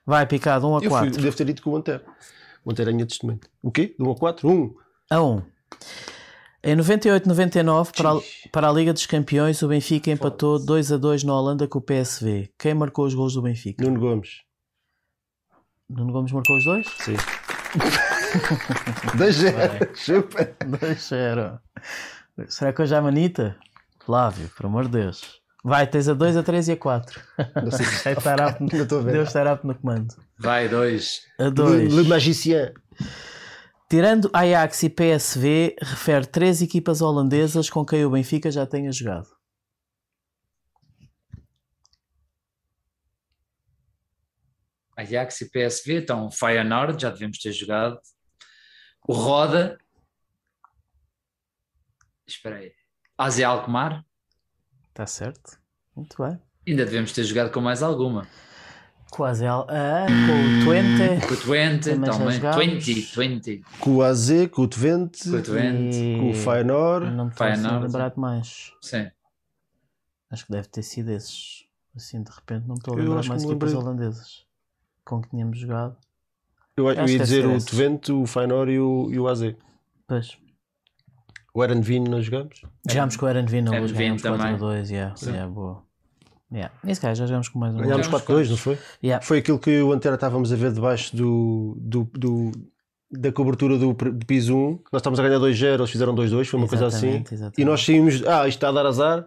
Vai, picado, 1 a Eu fui, 4. devo ter ido com o Antero. O Antero é minha testemunha. O quê? De 1 a 4? 1. A 1. Em 98-99, para, a- para a Liga dos Campeões, o Benfica empatou 2 a 2 na Holanda com o PSV. Quem marcou os gols do Benfica? Nuno Gomes. Nuno Gomes marcou os dois? Sim. 2-0. Chupa. 2-0. Será que hoje há manita? Flávio, por amor de Deus. Vai, tens a 2, a 3 e a 4. Não sei se É estar apto- Não estou a ver. Deus estar apto no comando. Vai, dois. A Le, 2. Le Magicien. Tirando Ajax e PSV, refere três equipas holandesas com quem o Benfica já tenha jogado. Ajax e PSV, então Feyenoord, já devemos ter jogado. O Roda. Espera aí. AZ Alkmaar, Está certo? Muito bem. ainda devemos ter jogado com mais alguma. Quase al- ah, com o Twente Com o Twente, Também. 20, 20. Com o AZ, com o Twente, Com o Twente. e... com o Feyenoord. Não me estou a Feyenoord. lembrar de mais. Sim. Acho que deve ter sido esses. Assim, de repente, não me estou a Eu lembrar mais equipas lembrei. holandesas com que tínhamos jogado. Eu, eu Acho ia dizer o. Twente, o Feyenoord e o, e o AZ. Pois. O Erenvino nós jogamos? Jogámos com o Eren Vino, hoje Vino ganhámos 4 a também. 2. Yeah, yeah, boa. Yeah. Nesse caso, já jogámos com mais um. Ganhámos Jogamos 4-2, não foi? Yeah. Foi aquilo que o Antero estávamos a ver debaixo do, do, do- da cobertura do, pr- do piso 1. Nós estávamos a ganhar 2-0, eles fizeram 2-2, foi uma coisa assim. Exatamente, exatamente. E nós saímos, ah, isto está a dar azar,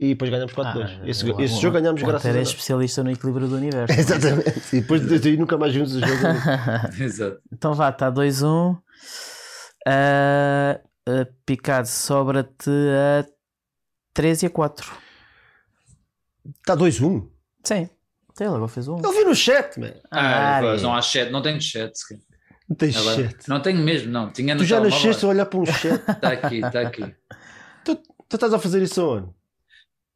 e depois ganhamos 4-2. Ah, esse o- esse o- jogo ganhámos o graças a Antero é Deus. especialista no equilíbrio do universo. Exatamente. E depois daí nunca mais vimos o jogo. Exato. Então vá, está 2-1. Ah, ah, Picado, sobra-te a 3 e a 4. Está 2-1. Sim. Até ele agora fez um. Ele viu no chat, man. Ah, Ah, é. não há chat, não tenho chat. Não tens Agora, chat. Não tenho mesmo, não. Tinha no Tu já nasceste a olhar para um chat. Está aqui, está aqui. tu, tu estás a fazer isso onde?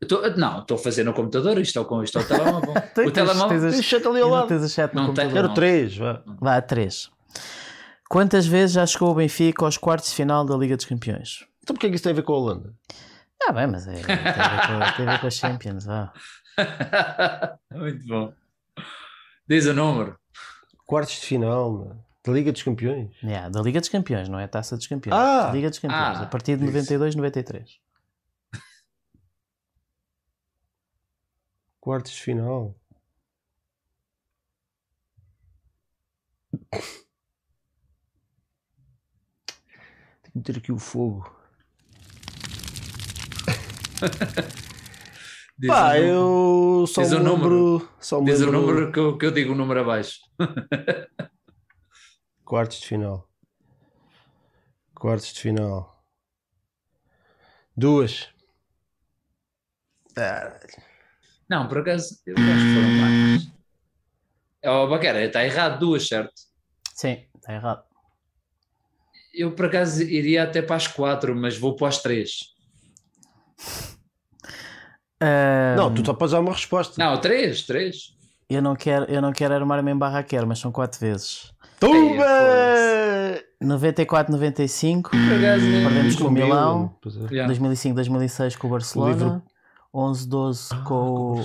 Eu tô- não, estou a fazer no computador, isto é o, isto é o telemóvel. Tens- o telemóvel. tens as- Tens chat ali ao lado. tens chat no Não computador. tenho. Quero 3, vá. Vá, 3. Quantas vezes já chegou o Benfica aos quartos de final da Liga dos Campeões? Então porquê é que isso tem a ver com a Holanda? Ah, bem, mas é, tem, a ver com, tem a ver com a Champions. Vá. Muito bom. Diz o número. Quartos de final, mano. Da Liga dos Campeões. Yeah, da Liga dos Campeões, não é a Taça dos Campeões. Ah! Liga dos Campeões, Ah, a partir de isso. 92, 93. Quartos de final. Tenho que meter aqui o fogo. Diz Pá, o número. eu só Diz o número. Só Diz o lembro- número que eu, que eu digo o número abaixo. Quartos de final. Quartos de final. Duas. Ah, Não, por acaso, eu acho que foram mais. Oh, Baquera, está errado, duas, certo? Sim, está errado. Eu, por acaso, iria até para as quatro, mas vou para as três. Ah, Não, tu só podes dar uma resposta. Não, três, três. eu, não quero, eu não quero armar-me em barraquer, mas são 4 vezes. Tumba! 94, 95, Por acaso, nem- Perdemos com o Milão. Pois é. Yeah. 2005, 2006 com o Barcelona, Liverpool. 11, 12 Ah, com o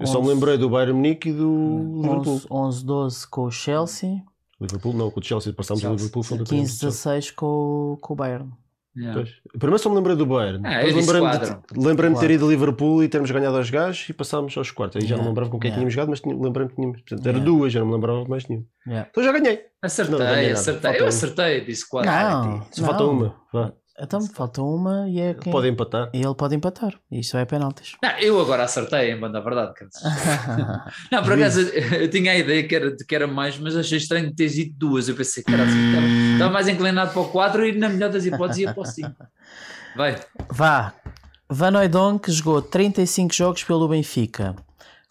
Eu só me lembrei do Bayern Munique e do Liverpool. 11, 11, 12 com o Chelsea, Liverpool não, com o Chelsea passámos o Chelsea. Liverpool foi 15, 16 com, o- com o Bayern. Yeah. Pois. Primeiro só me lembrei do Bayern. Ah, lembrei-me de, lembrei-me de ter ido a Liverpool e termos ganhado aos gajos e passámos aos quartos. Aí já não Yeah. me lembrava com quem Yeah. tínhamos jogado, mas lembrei-me que tínhamos. Portanto, era duas, já não me lembrava mais nenhum. Yeah. Então já ganhei. Acertei, Não, não ganhei acertei. Eu acertei, disse quatro. Não, Só falta uma. Vá. Então falta uma e é quem... Podem empatar. E ele pode empatar. E isto é penaltis. Não, eu agora acertei em banda, verdade. Não, por acaso eu tinha a ideia que era, que era mais, mas achei estranho de teres dito duas. Eu pensei, cara, estava, estava mais inclinado para o 4 e na melhor das hipóteses ia para o 5. Vai. Vá. Van Hooydonk jogou 35 jogos pelo Benfica.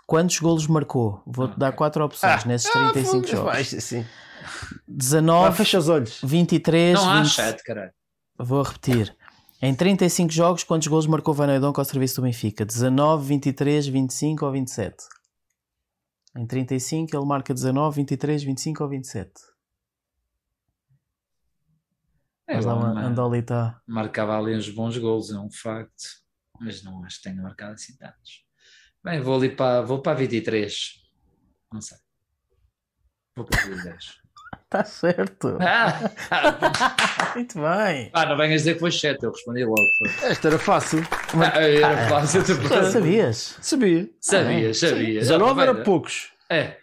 Quantos golos marcou? Vou-te dar quatro opções nesses 35 jogos. Vai, sim. 19, Ah, fecha os olhos. 23, Não há 20 chat, caralho. Vou repetir. Em 35 jogos, quantos golos marcou Van Hooydonk ao serviço do Benfica? 19, 23, 25 ou 27? Em 35 ele marca 19, 23, 25 ou 27? É, Mas lá uma mas Andolita. marcava ali uns bons gols, é um facto. Mas não acho que tenha marcado assim tantos. Bem, vou ali para, vou para 23. Não sei. Vou para 23. Está certo. Ah, Muito bem. ah, não venhas dizer que foi 7, eu respondi logo. Foi. Esta era fácil. Ah, era fácil. tu- Sabias? Sabia. Sabia, sabia. 19 Vai, era poucos. É.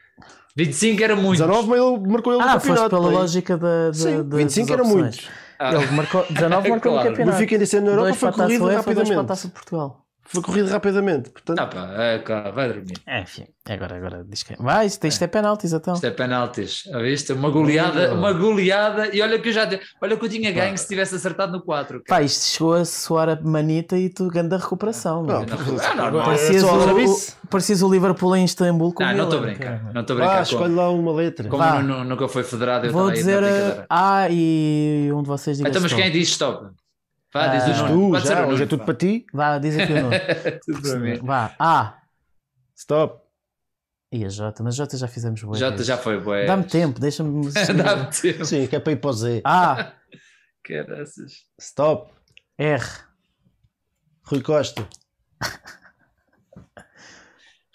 25 era muito. 19 mas ele marcou ele no Ah, foste campeonato. pela pai. lógica da. da Sim, da- 25 das era muito. Ah, Ele marcou, 19 marcou Claro. no campeonato. Benfica ainda sendo na Europa dois foi corrido UEFA, dois para a rapidamente. Taça de Portugal. Foi corrido rapidamente. Portanto, Ah, pá, é, claro, vai dormir. É, Enfim, agora, agora diz que. Vai, isto, isto é penaltis então. Isto é penaltis. A viste? Uma goleada, uma goleada. E olha que eu já. Olha que eu tinha ganho se tivesse acertado no 4. Pá, isto chegou a soar a manita e tu ganda recuperação. não, Não, Ah, normal. parecias, é o, o, parecias o Liverpool em Istambul com Não, o não estou a brincar. Não estou a ah, brincar. escolhe como lá uma letra. como nunca foi federado, eu Vou dizer na brincadeira. A e um de vocês diga Então, mas quem diz stop? Vá, Ah, diz o Diz Nuno. tu, já, o hoje é tudo para ti. Vá, diz aqui o nome. Tudo para mim. Vá, A. Stop. E a J, mas J já fizemos boa. Já, já foi, boé. Dá-me tempo, deixa-me. Dá-me tempo. Sim, que é para ir para o Z. A, Caraças. Stop. R, Rui Costa.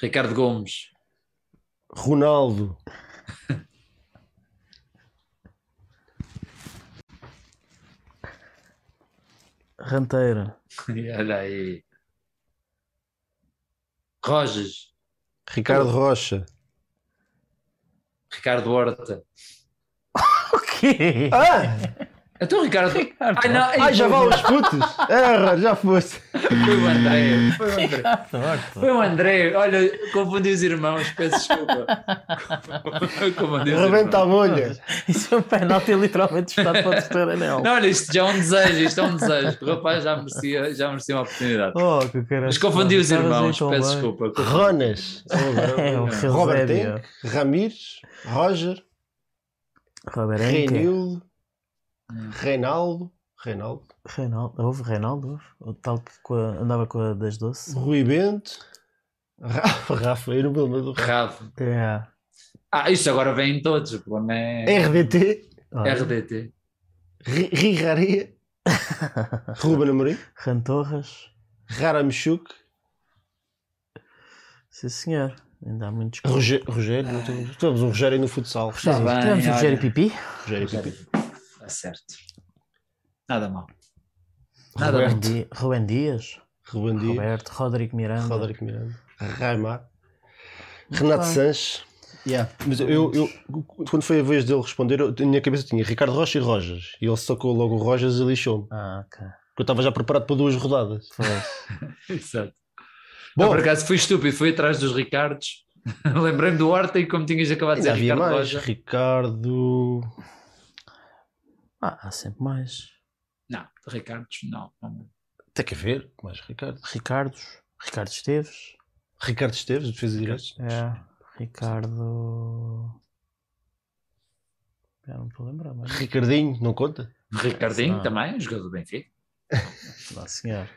Ricardo Gomes. Ronaldo. Ranteiro, E Olha aí. Roges. Ricardo Rocha. Ricardo Horta. O quê? Ah! Então, Ricardo. Ai, não, ai, Ai, já vá aos putos. É, já foste. Foi o André. Foi o André. Torto. Foi o André. Olha, confundi os irmãos. Peço desculpa. Confundi os Rebenta a bolha. Isso é um penalti literalmente disputado para o terceiro anel. Não, olha, isto já é um desejo. Isto é um desejo. O rapaz já merecia, já merecia uma oportunidade. Oh, que caralho. Mas confundi os irmãos. Peço bem. desculpa. Ronas. É, o Robert Eusébio. Henk. Ramires. Roger. Robert Henke. Reinildo. Reinaldo. Reinaldo. Reinaldo. Houve Reinaldo? Houve? O tal que com a- andava com a das doce? Rui Bento. Rafa, Rafa, eu não me lembro do Rafa. É. Ah, isto agora vem em todos. O problema é RDT. Olha, RDT. Ri- Riraria. Ruben Amorim. Rantorras. Rara Mechuk. Sim, senhor. Ainda há muitos. Roger- Rogério. não temos- Temos um Rogério no futsal. Está bem, Tivemos o. Rogério Pipi. Rogério Pipi. Está certo. Nada mal. Nada Roberto. mal. Di- Rubem Dias. Ruben Dias. Roberto. Rodrigo Miranda. Rodrigo Miranda. Raimar. Renato Sanches. Mas eu, eu, quando foi a vez dele responder, eu, na minha cabeça tinha Ricardo Rocha e Rojas. E ele sacou logo o Rojas e lixou-me. Ah, ok. Porque eu estava já preparado para duas rodadas. Exato. Bom, Não, por acaso fui estúpido, fui atrás dos Ricardos. Lembrei-me do Horta e como tinhas acabado de dizer havia Ricardo mais. Roja. Ricardo. Ah, há sempre mais. Não, Ricardos não. não. Tem que haver. Mais Ricardo. Ricardos. Ricardo Esteves. Ricardo Esteves, defesa direito. É. Ricardo. Já não me estou a lembrar, mas. Ricardinho, não conta? Ricardinho Ah. também, jogador do Benfica. Não, senhor.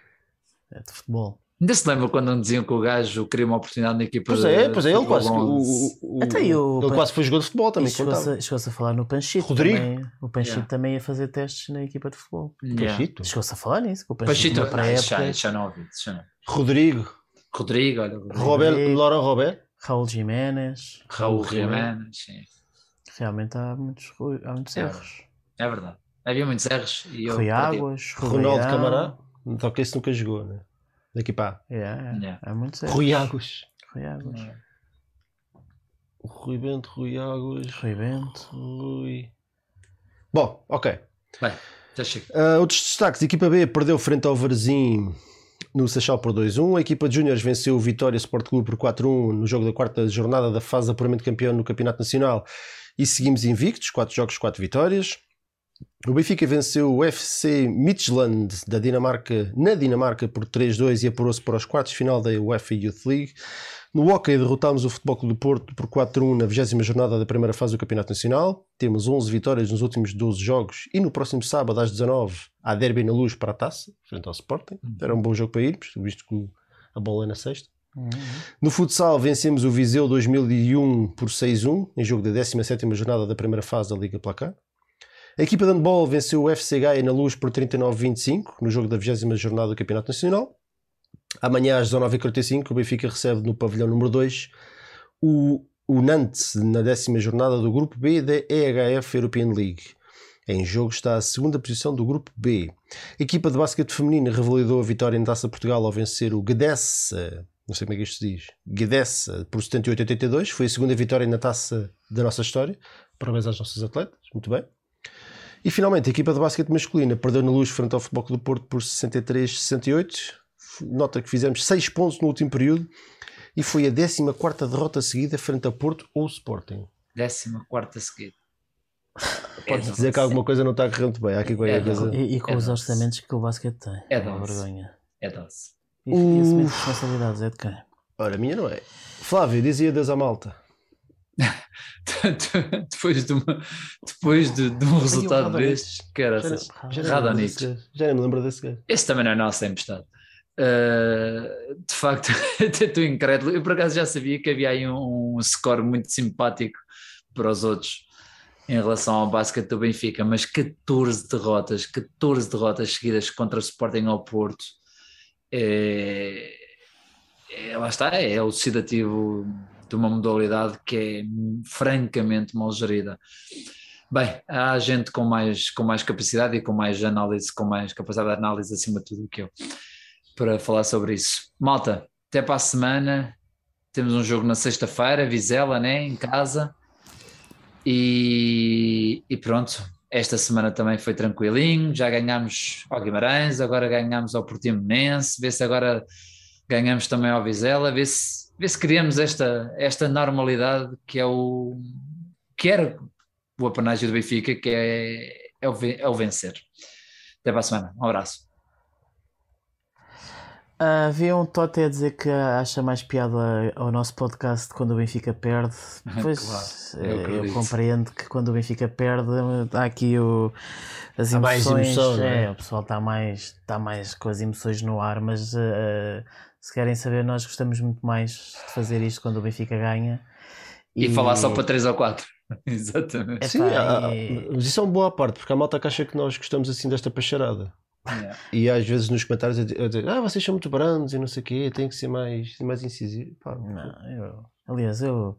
É de futebol. Ainda se lembra quando não diziam que o gajo queria uma oportunidade na equipa Pois de- é, pois é, ele quase. O, o, Até o- ele quase foi jogador de futebol também. Chegou-se contava. a, a falar no Panchito. Rodrigo? Também. O Panchito Yeah. também ia fazer testes na equipa de futebol. Yeah. Pachito. Chegou-se a falar nisso. Que o Panchito, na ah, pré-época. já, já não ouvi. Já não. Rodrigo. Rodrigo, olha. Rodrigo. Robert, Rodrigo. Laura Robert. Raul Jiménez. Raul Jiménez, sim. Realmente há muitos, há muitos É. erros. É verdade. Havia muitos erros e eu Rui. Águas. Rui Ronaldo. Camará. Só que esse nunca jogou, né? Daqui para. É, é. Yeah. Há muitos erros. Rui Águas. Rui Águas. O Rui Bento, Rui Águas. Rui Bento. Rui. Bom, ok. Vai, já chega. Ah, outros destaques: a equipa B perdeu frente ao Varzim no Seixal por 2-1. A equipa de Júniores venceu o Vitória Sport Clube por 4-1 no jogo da quarta jornada da fase de apuramento campeão no Campeonato Nacional e seguimos invictos: 4 jogos, 4 vitórias. O Benfica venceu o FC Midtjylland da Dinamarca, na Dinamarca por 3-2 e apurou-se para os quartos de final da UEFA Youth League. No Hockey derrotámos o Futebol Clube do Porto por 4-1 na 20 jornada da primeira fase do Campeonato Nacional. Temos 11 vitórias nos últimos 12 jogos e no próximo sábado às 19 há derby na luz para a taça, frente ao Sporting. Era um bom jogo para irmos, visto que a bola é na sexta. No futsal vencemos o Viseu 2001 por 6-1 em jogo da 17ª jornada da primeira fase da Liga Placar. A equipa de handball venceu o FC Gaia na luz por 39-25 no jogo da 20 jornada do Campeonato Nacional. Amanhã às 19h45 o Benfica recebe no pavilhão número 2 o, o Nantes na décima jornada do grupo B da EHF European League. Em jogo está a segunda posição do grupo B. A equipa de basquete feminina revalidou a vitória em Taça Portugal ao vencer o Gdessa, não sei como é que isto se diz, Gdessa por 78-82. Foi a segunda vitória na Taça da nossa história. Parabéns às nossas atletas, muito bem. E finalmente a equipa de basquete masculina perdeu na luz frente ao Futebol Clube do Porto por 63-68. Nota que fizemos 6 pontos no último período e foi a 14 derrota seguida frente a Porto ou Sporting. 14 seguida. Pode dizer que alguma coisa não está correndo bem. Há aqui qualquer É, coisa. E, e com É os doce. orçamentos que o basquete tem. É uma doce. vergonha. É doce. E, e assumir responsabilidades é de quem? Ora, a minha não é. Flávio, dizia Deus à malta. depois de, uma, depois de, de um resultado destes, que era nem- já nem me lembro desse gajo. Esse também não é nosso, é emprestado. Uh, de facto, até estou incrédulo. Eu por acaso já sabia que havia aí um, um score muito simpático para os outros em relação ao basquete do Benfica, mas 14 derrotas, 14 derrotas seguidas contra o Sporting ao Porto. É, é, lá está, é elucidativo de uma modalidade que é francamente mal gerida. Bem, há gente com mais, com mais capacidade e com mais análise, com mais capacidade de análise acima de tudo do que eu, para falar sobre isso. Malta, até para a semana. Temos um jogo na sexta-feira, Vizela, né? Em casa. E, e pronto, esta semana também foi tranquilinho. Já ganhámos ao Guimarães, agora ganhámos ao Portimonense. Vê se agora ganhamos também ao Vizela. Vê se, vê se criamos esta, esta normalidade que é o que era o apanágio do Benfica, que é, é, o, é o vencer. Até para a semana. Um abraço. Ah, Havia um Tote a dizer que acha mais piada ao nosso podcast quando o Benfica perde. Pois Claro, eu eh, eu, compreendo que quando o Benfica perde há aqui o, as emoções. emoção, é? é, o pessoal está mais, está mais com as emoções no ar, mas eh, se querem saber, nós gostamos muito mais de fazer isto quando o Benfica ganha. E, falar só para 3 ou 4. Exatamente. É Sim, há- há- e- mas isso é uma boa parte, porque há malta que acha que nós gostamos assim desta pacharada. Yeah. E às vezes nos comentários a di- a dizer, ah, vocês são muito brandos e não sei o quê, tem que ser mais, mais incisivo. Pá, Não, eu, aliás, eu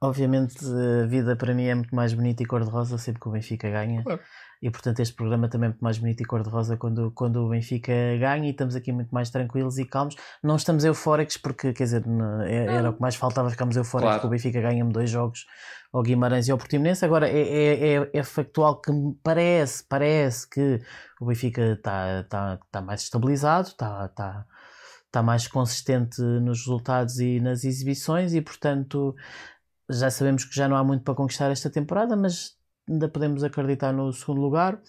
obviamente a vida para mim é muito mais bonita e cor-de-rosa sempre que o Benfica ganha. Claro. E portanto este programa também é muito mais bonito e cor-de-rosa quando, quando o Benfica ganha e estamos aqui muito mais tranquilos e calmos. Não estamos eufóricos porque, quer dizer, não- é- era o que mais faltava, ficámos eufóricos Claro. que o Benfica ganha-me dois jogos ao Guimarães e ao Portimonense. Agora é, é, é, é factual que me parece, parece que o Benfica está tá, tá mais estabilizado, está tá, tá mais consistente nos resultados e nas exibições e portanto já sabemos que já não há muito para conquistar esta temporada, mas ainda podemos acreditar no segundo lugar.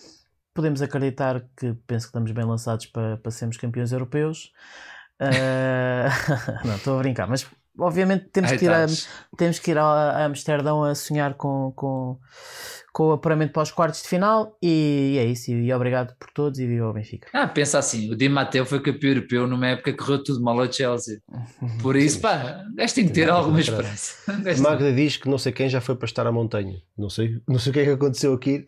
Podemos acreditar que penso que estamos bem lançados para, para sermos campeões europeus. Ah, não, estou a brincar, mas obviamente temos que ir, a, temos que ir a, Amsterdão a sonhar com, com, com o apuramento para os quartos de final e é isso. E, obrigado por todos e viva o Benfica. Ah, pensa assim, o Di Matteo foi campeão europeu numa época que correu tudo mal ao Chelsea. Por isso, pá, gajo tem que ter alguma esperança. Magda diz que não sei quem já foi para estar à montanha. Não sei, não sei o que é que aconteceu aqui.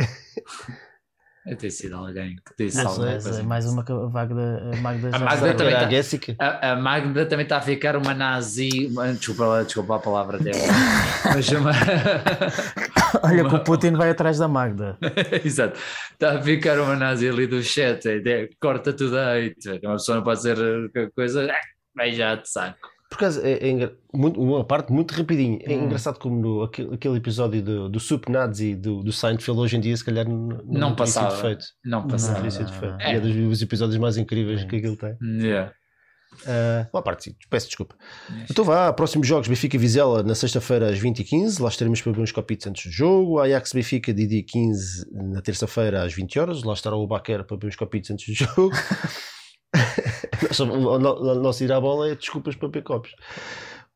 Deve ter sido alguém que disse Não, alguma coisa. é mais uma que a Magda, a Magda A Magda também Era tá- a Jéssica. A, a Magda também está a ficar uma nazi. uma- Desculpa, desculpa a palavra dela. Mas uma... Olha que o Putin vai atrás da Magda. Exato. Está a ficar uma nazi ali do chat. é, é, corta tudo aí. Uma pessoa não pode dizer qualquer coisa. "Ah, Vai já de saco. Por acaso, é, é muito- uma parte muito rapidinho. É Hum. engraçado como no, aquele, aquele episódio do, do Sup Nazi do, do Seinfeld hoje em dia, se calhar não, Não passava. sido feito. Não Não passava. teria sido feito. não. E é dos, dos episódios mais incríveis que aquilo tem. Yeah. Uh, a parte sim, peço desculpa. Então vá, próximos jogos: Benfica Vizela na sexta-feira às 20h15. Lá estaremos para beber uns copitos antes do jogo. Ajax Benfica de dia 15 na terça-feira às 20 horas. Lá estará o Baquer para beber uns copitos antes do jogo. o nosso ir à bola é desculpas para beber copos.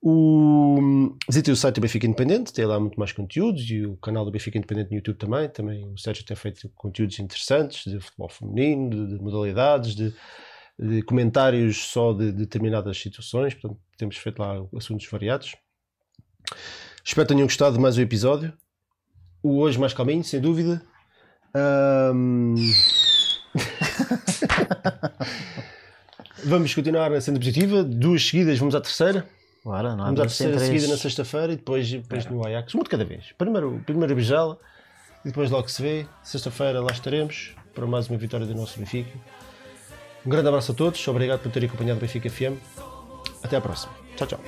O... O site do Benfica Independente, tem lá muito mais conteúdos e o canal do Benfica Independente no YouTube também. Também o Sérgio tem feito conteúdos interessantes de futebol feminino, de, de modalidades, de, de, comentários só de, de, determinadas situações. Portanto, temos feito lá assuntos variados. Espero que tenham gostado de mais um episódio. O hoje mais calminho, sem dúvida. Um... vamos continuar na senda positiva. Duas seguidas, vamos à terceira. Bora, não Vamos à terceira seguida na sexta-feira e depois, depois no Ajax. Um de cada vez. Primeiro, primeiro a Bijala e depois logo se vê. Sexta-feira lá estaremos para mais uma vitória do nosso Benfica. Um grande abraço a todos. Obrigado por terem acompanhado o Benfica FM. Até à próxima. Tchau, tchau.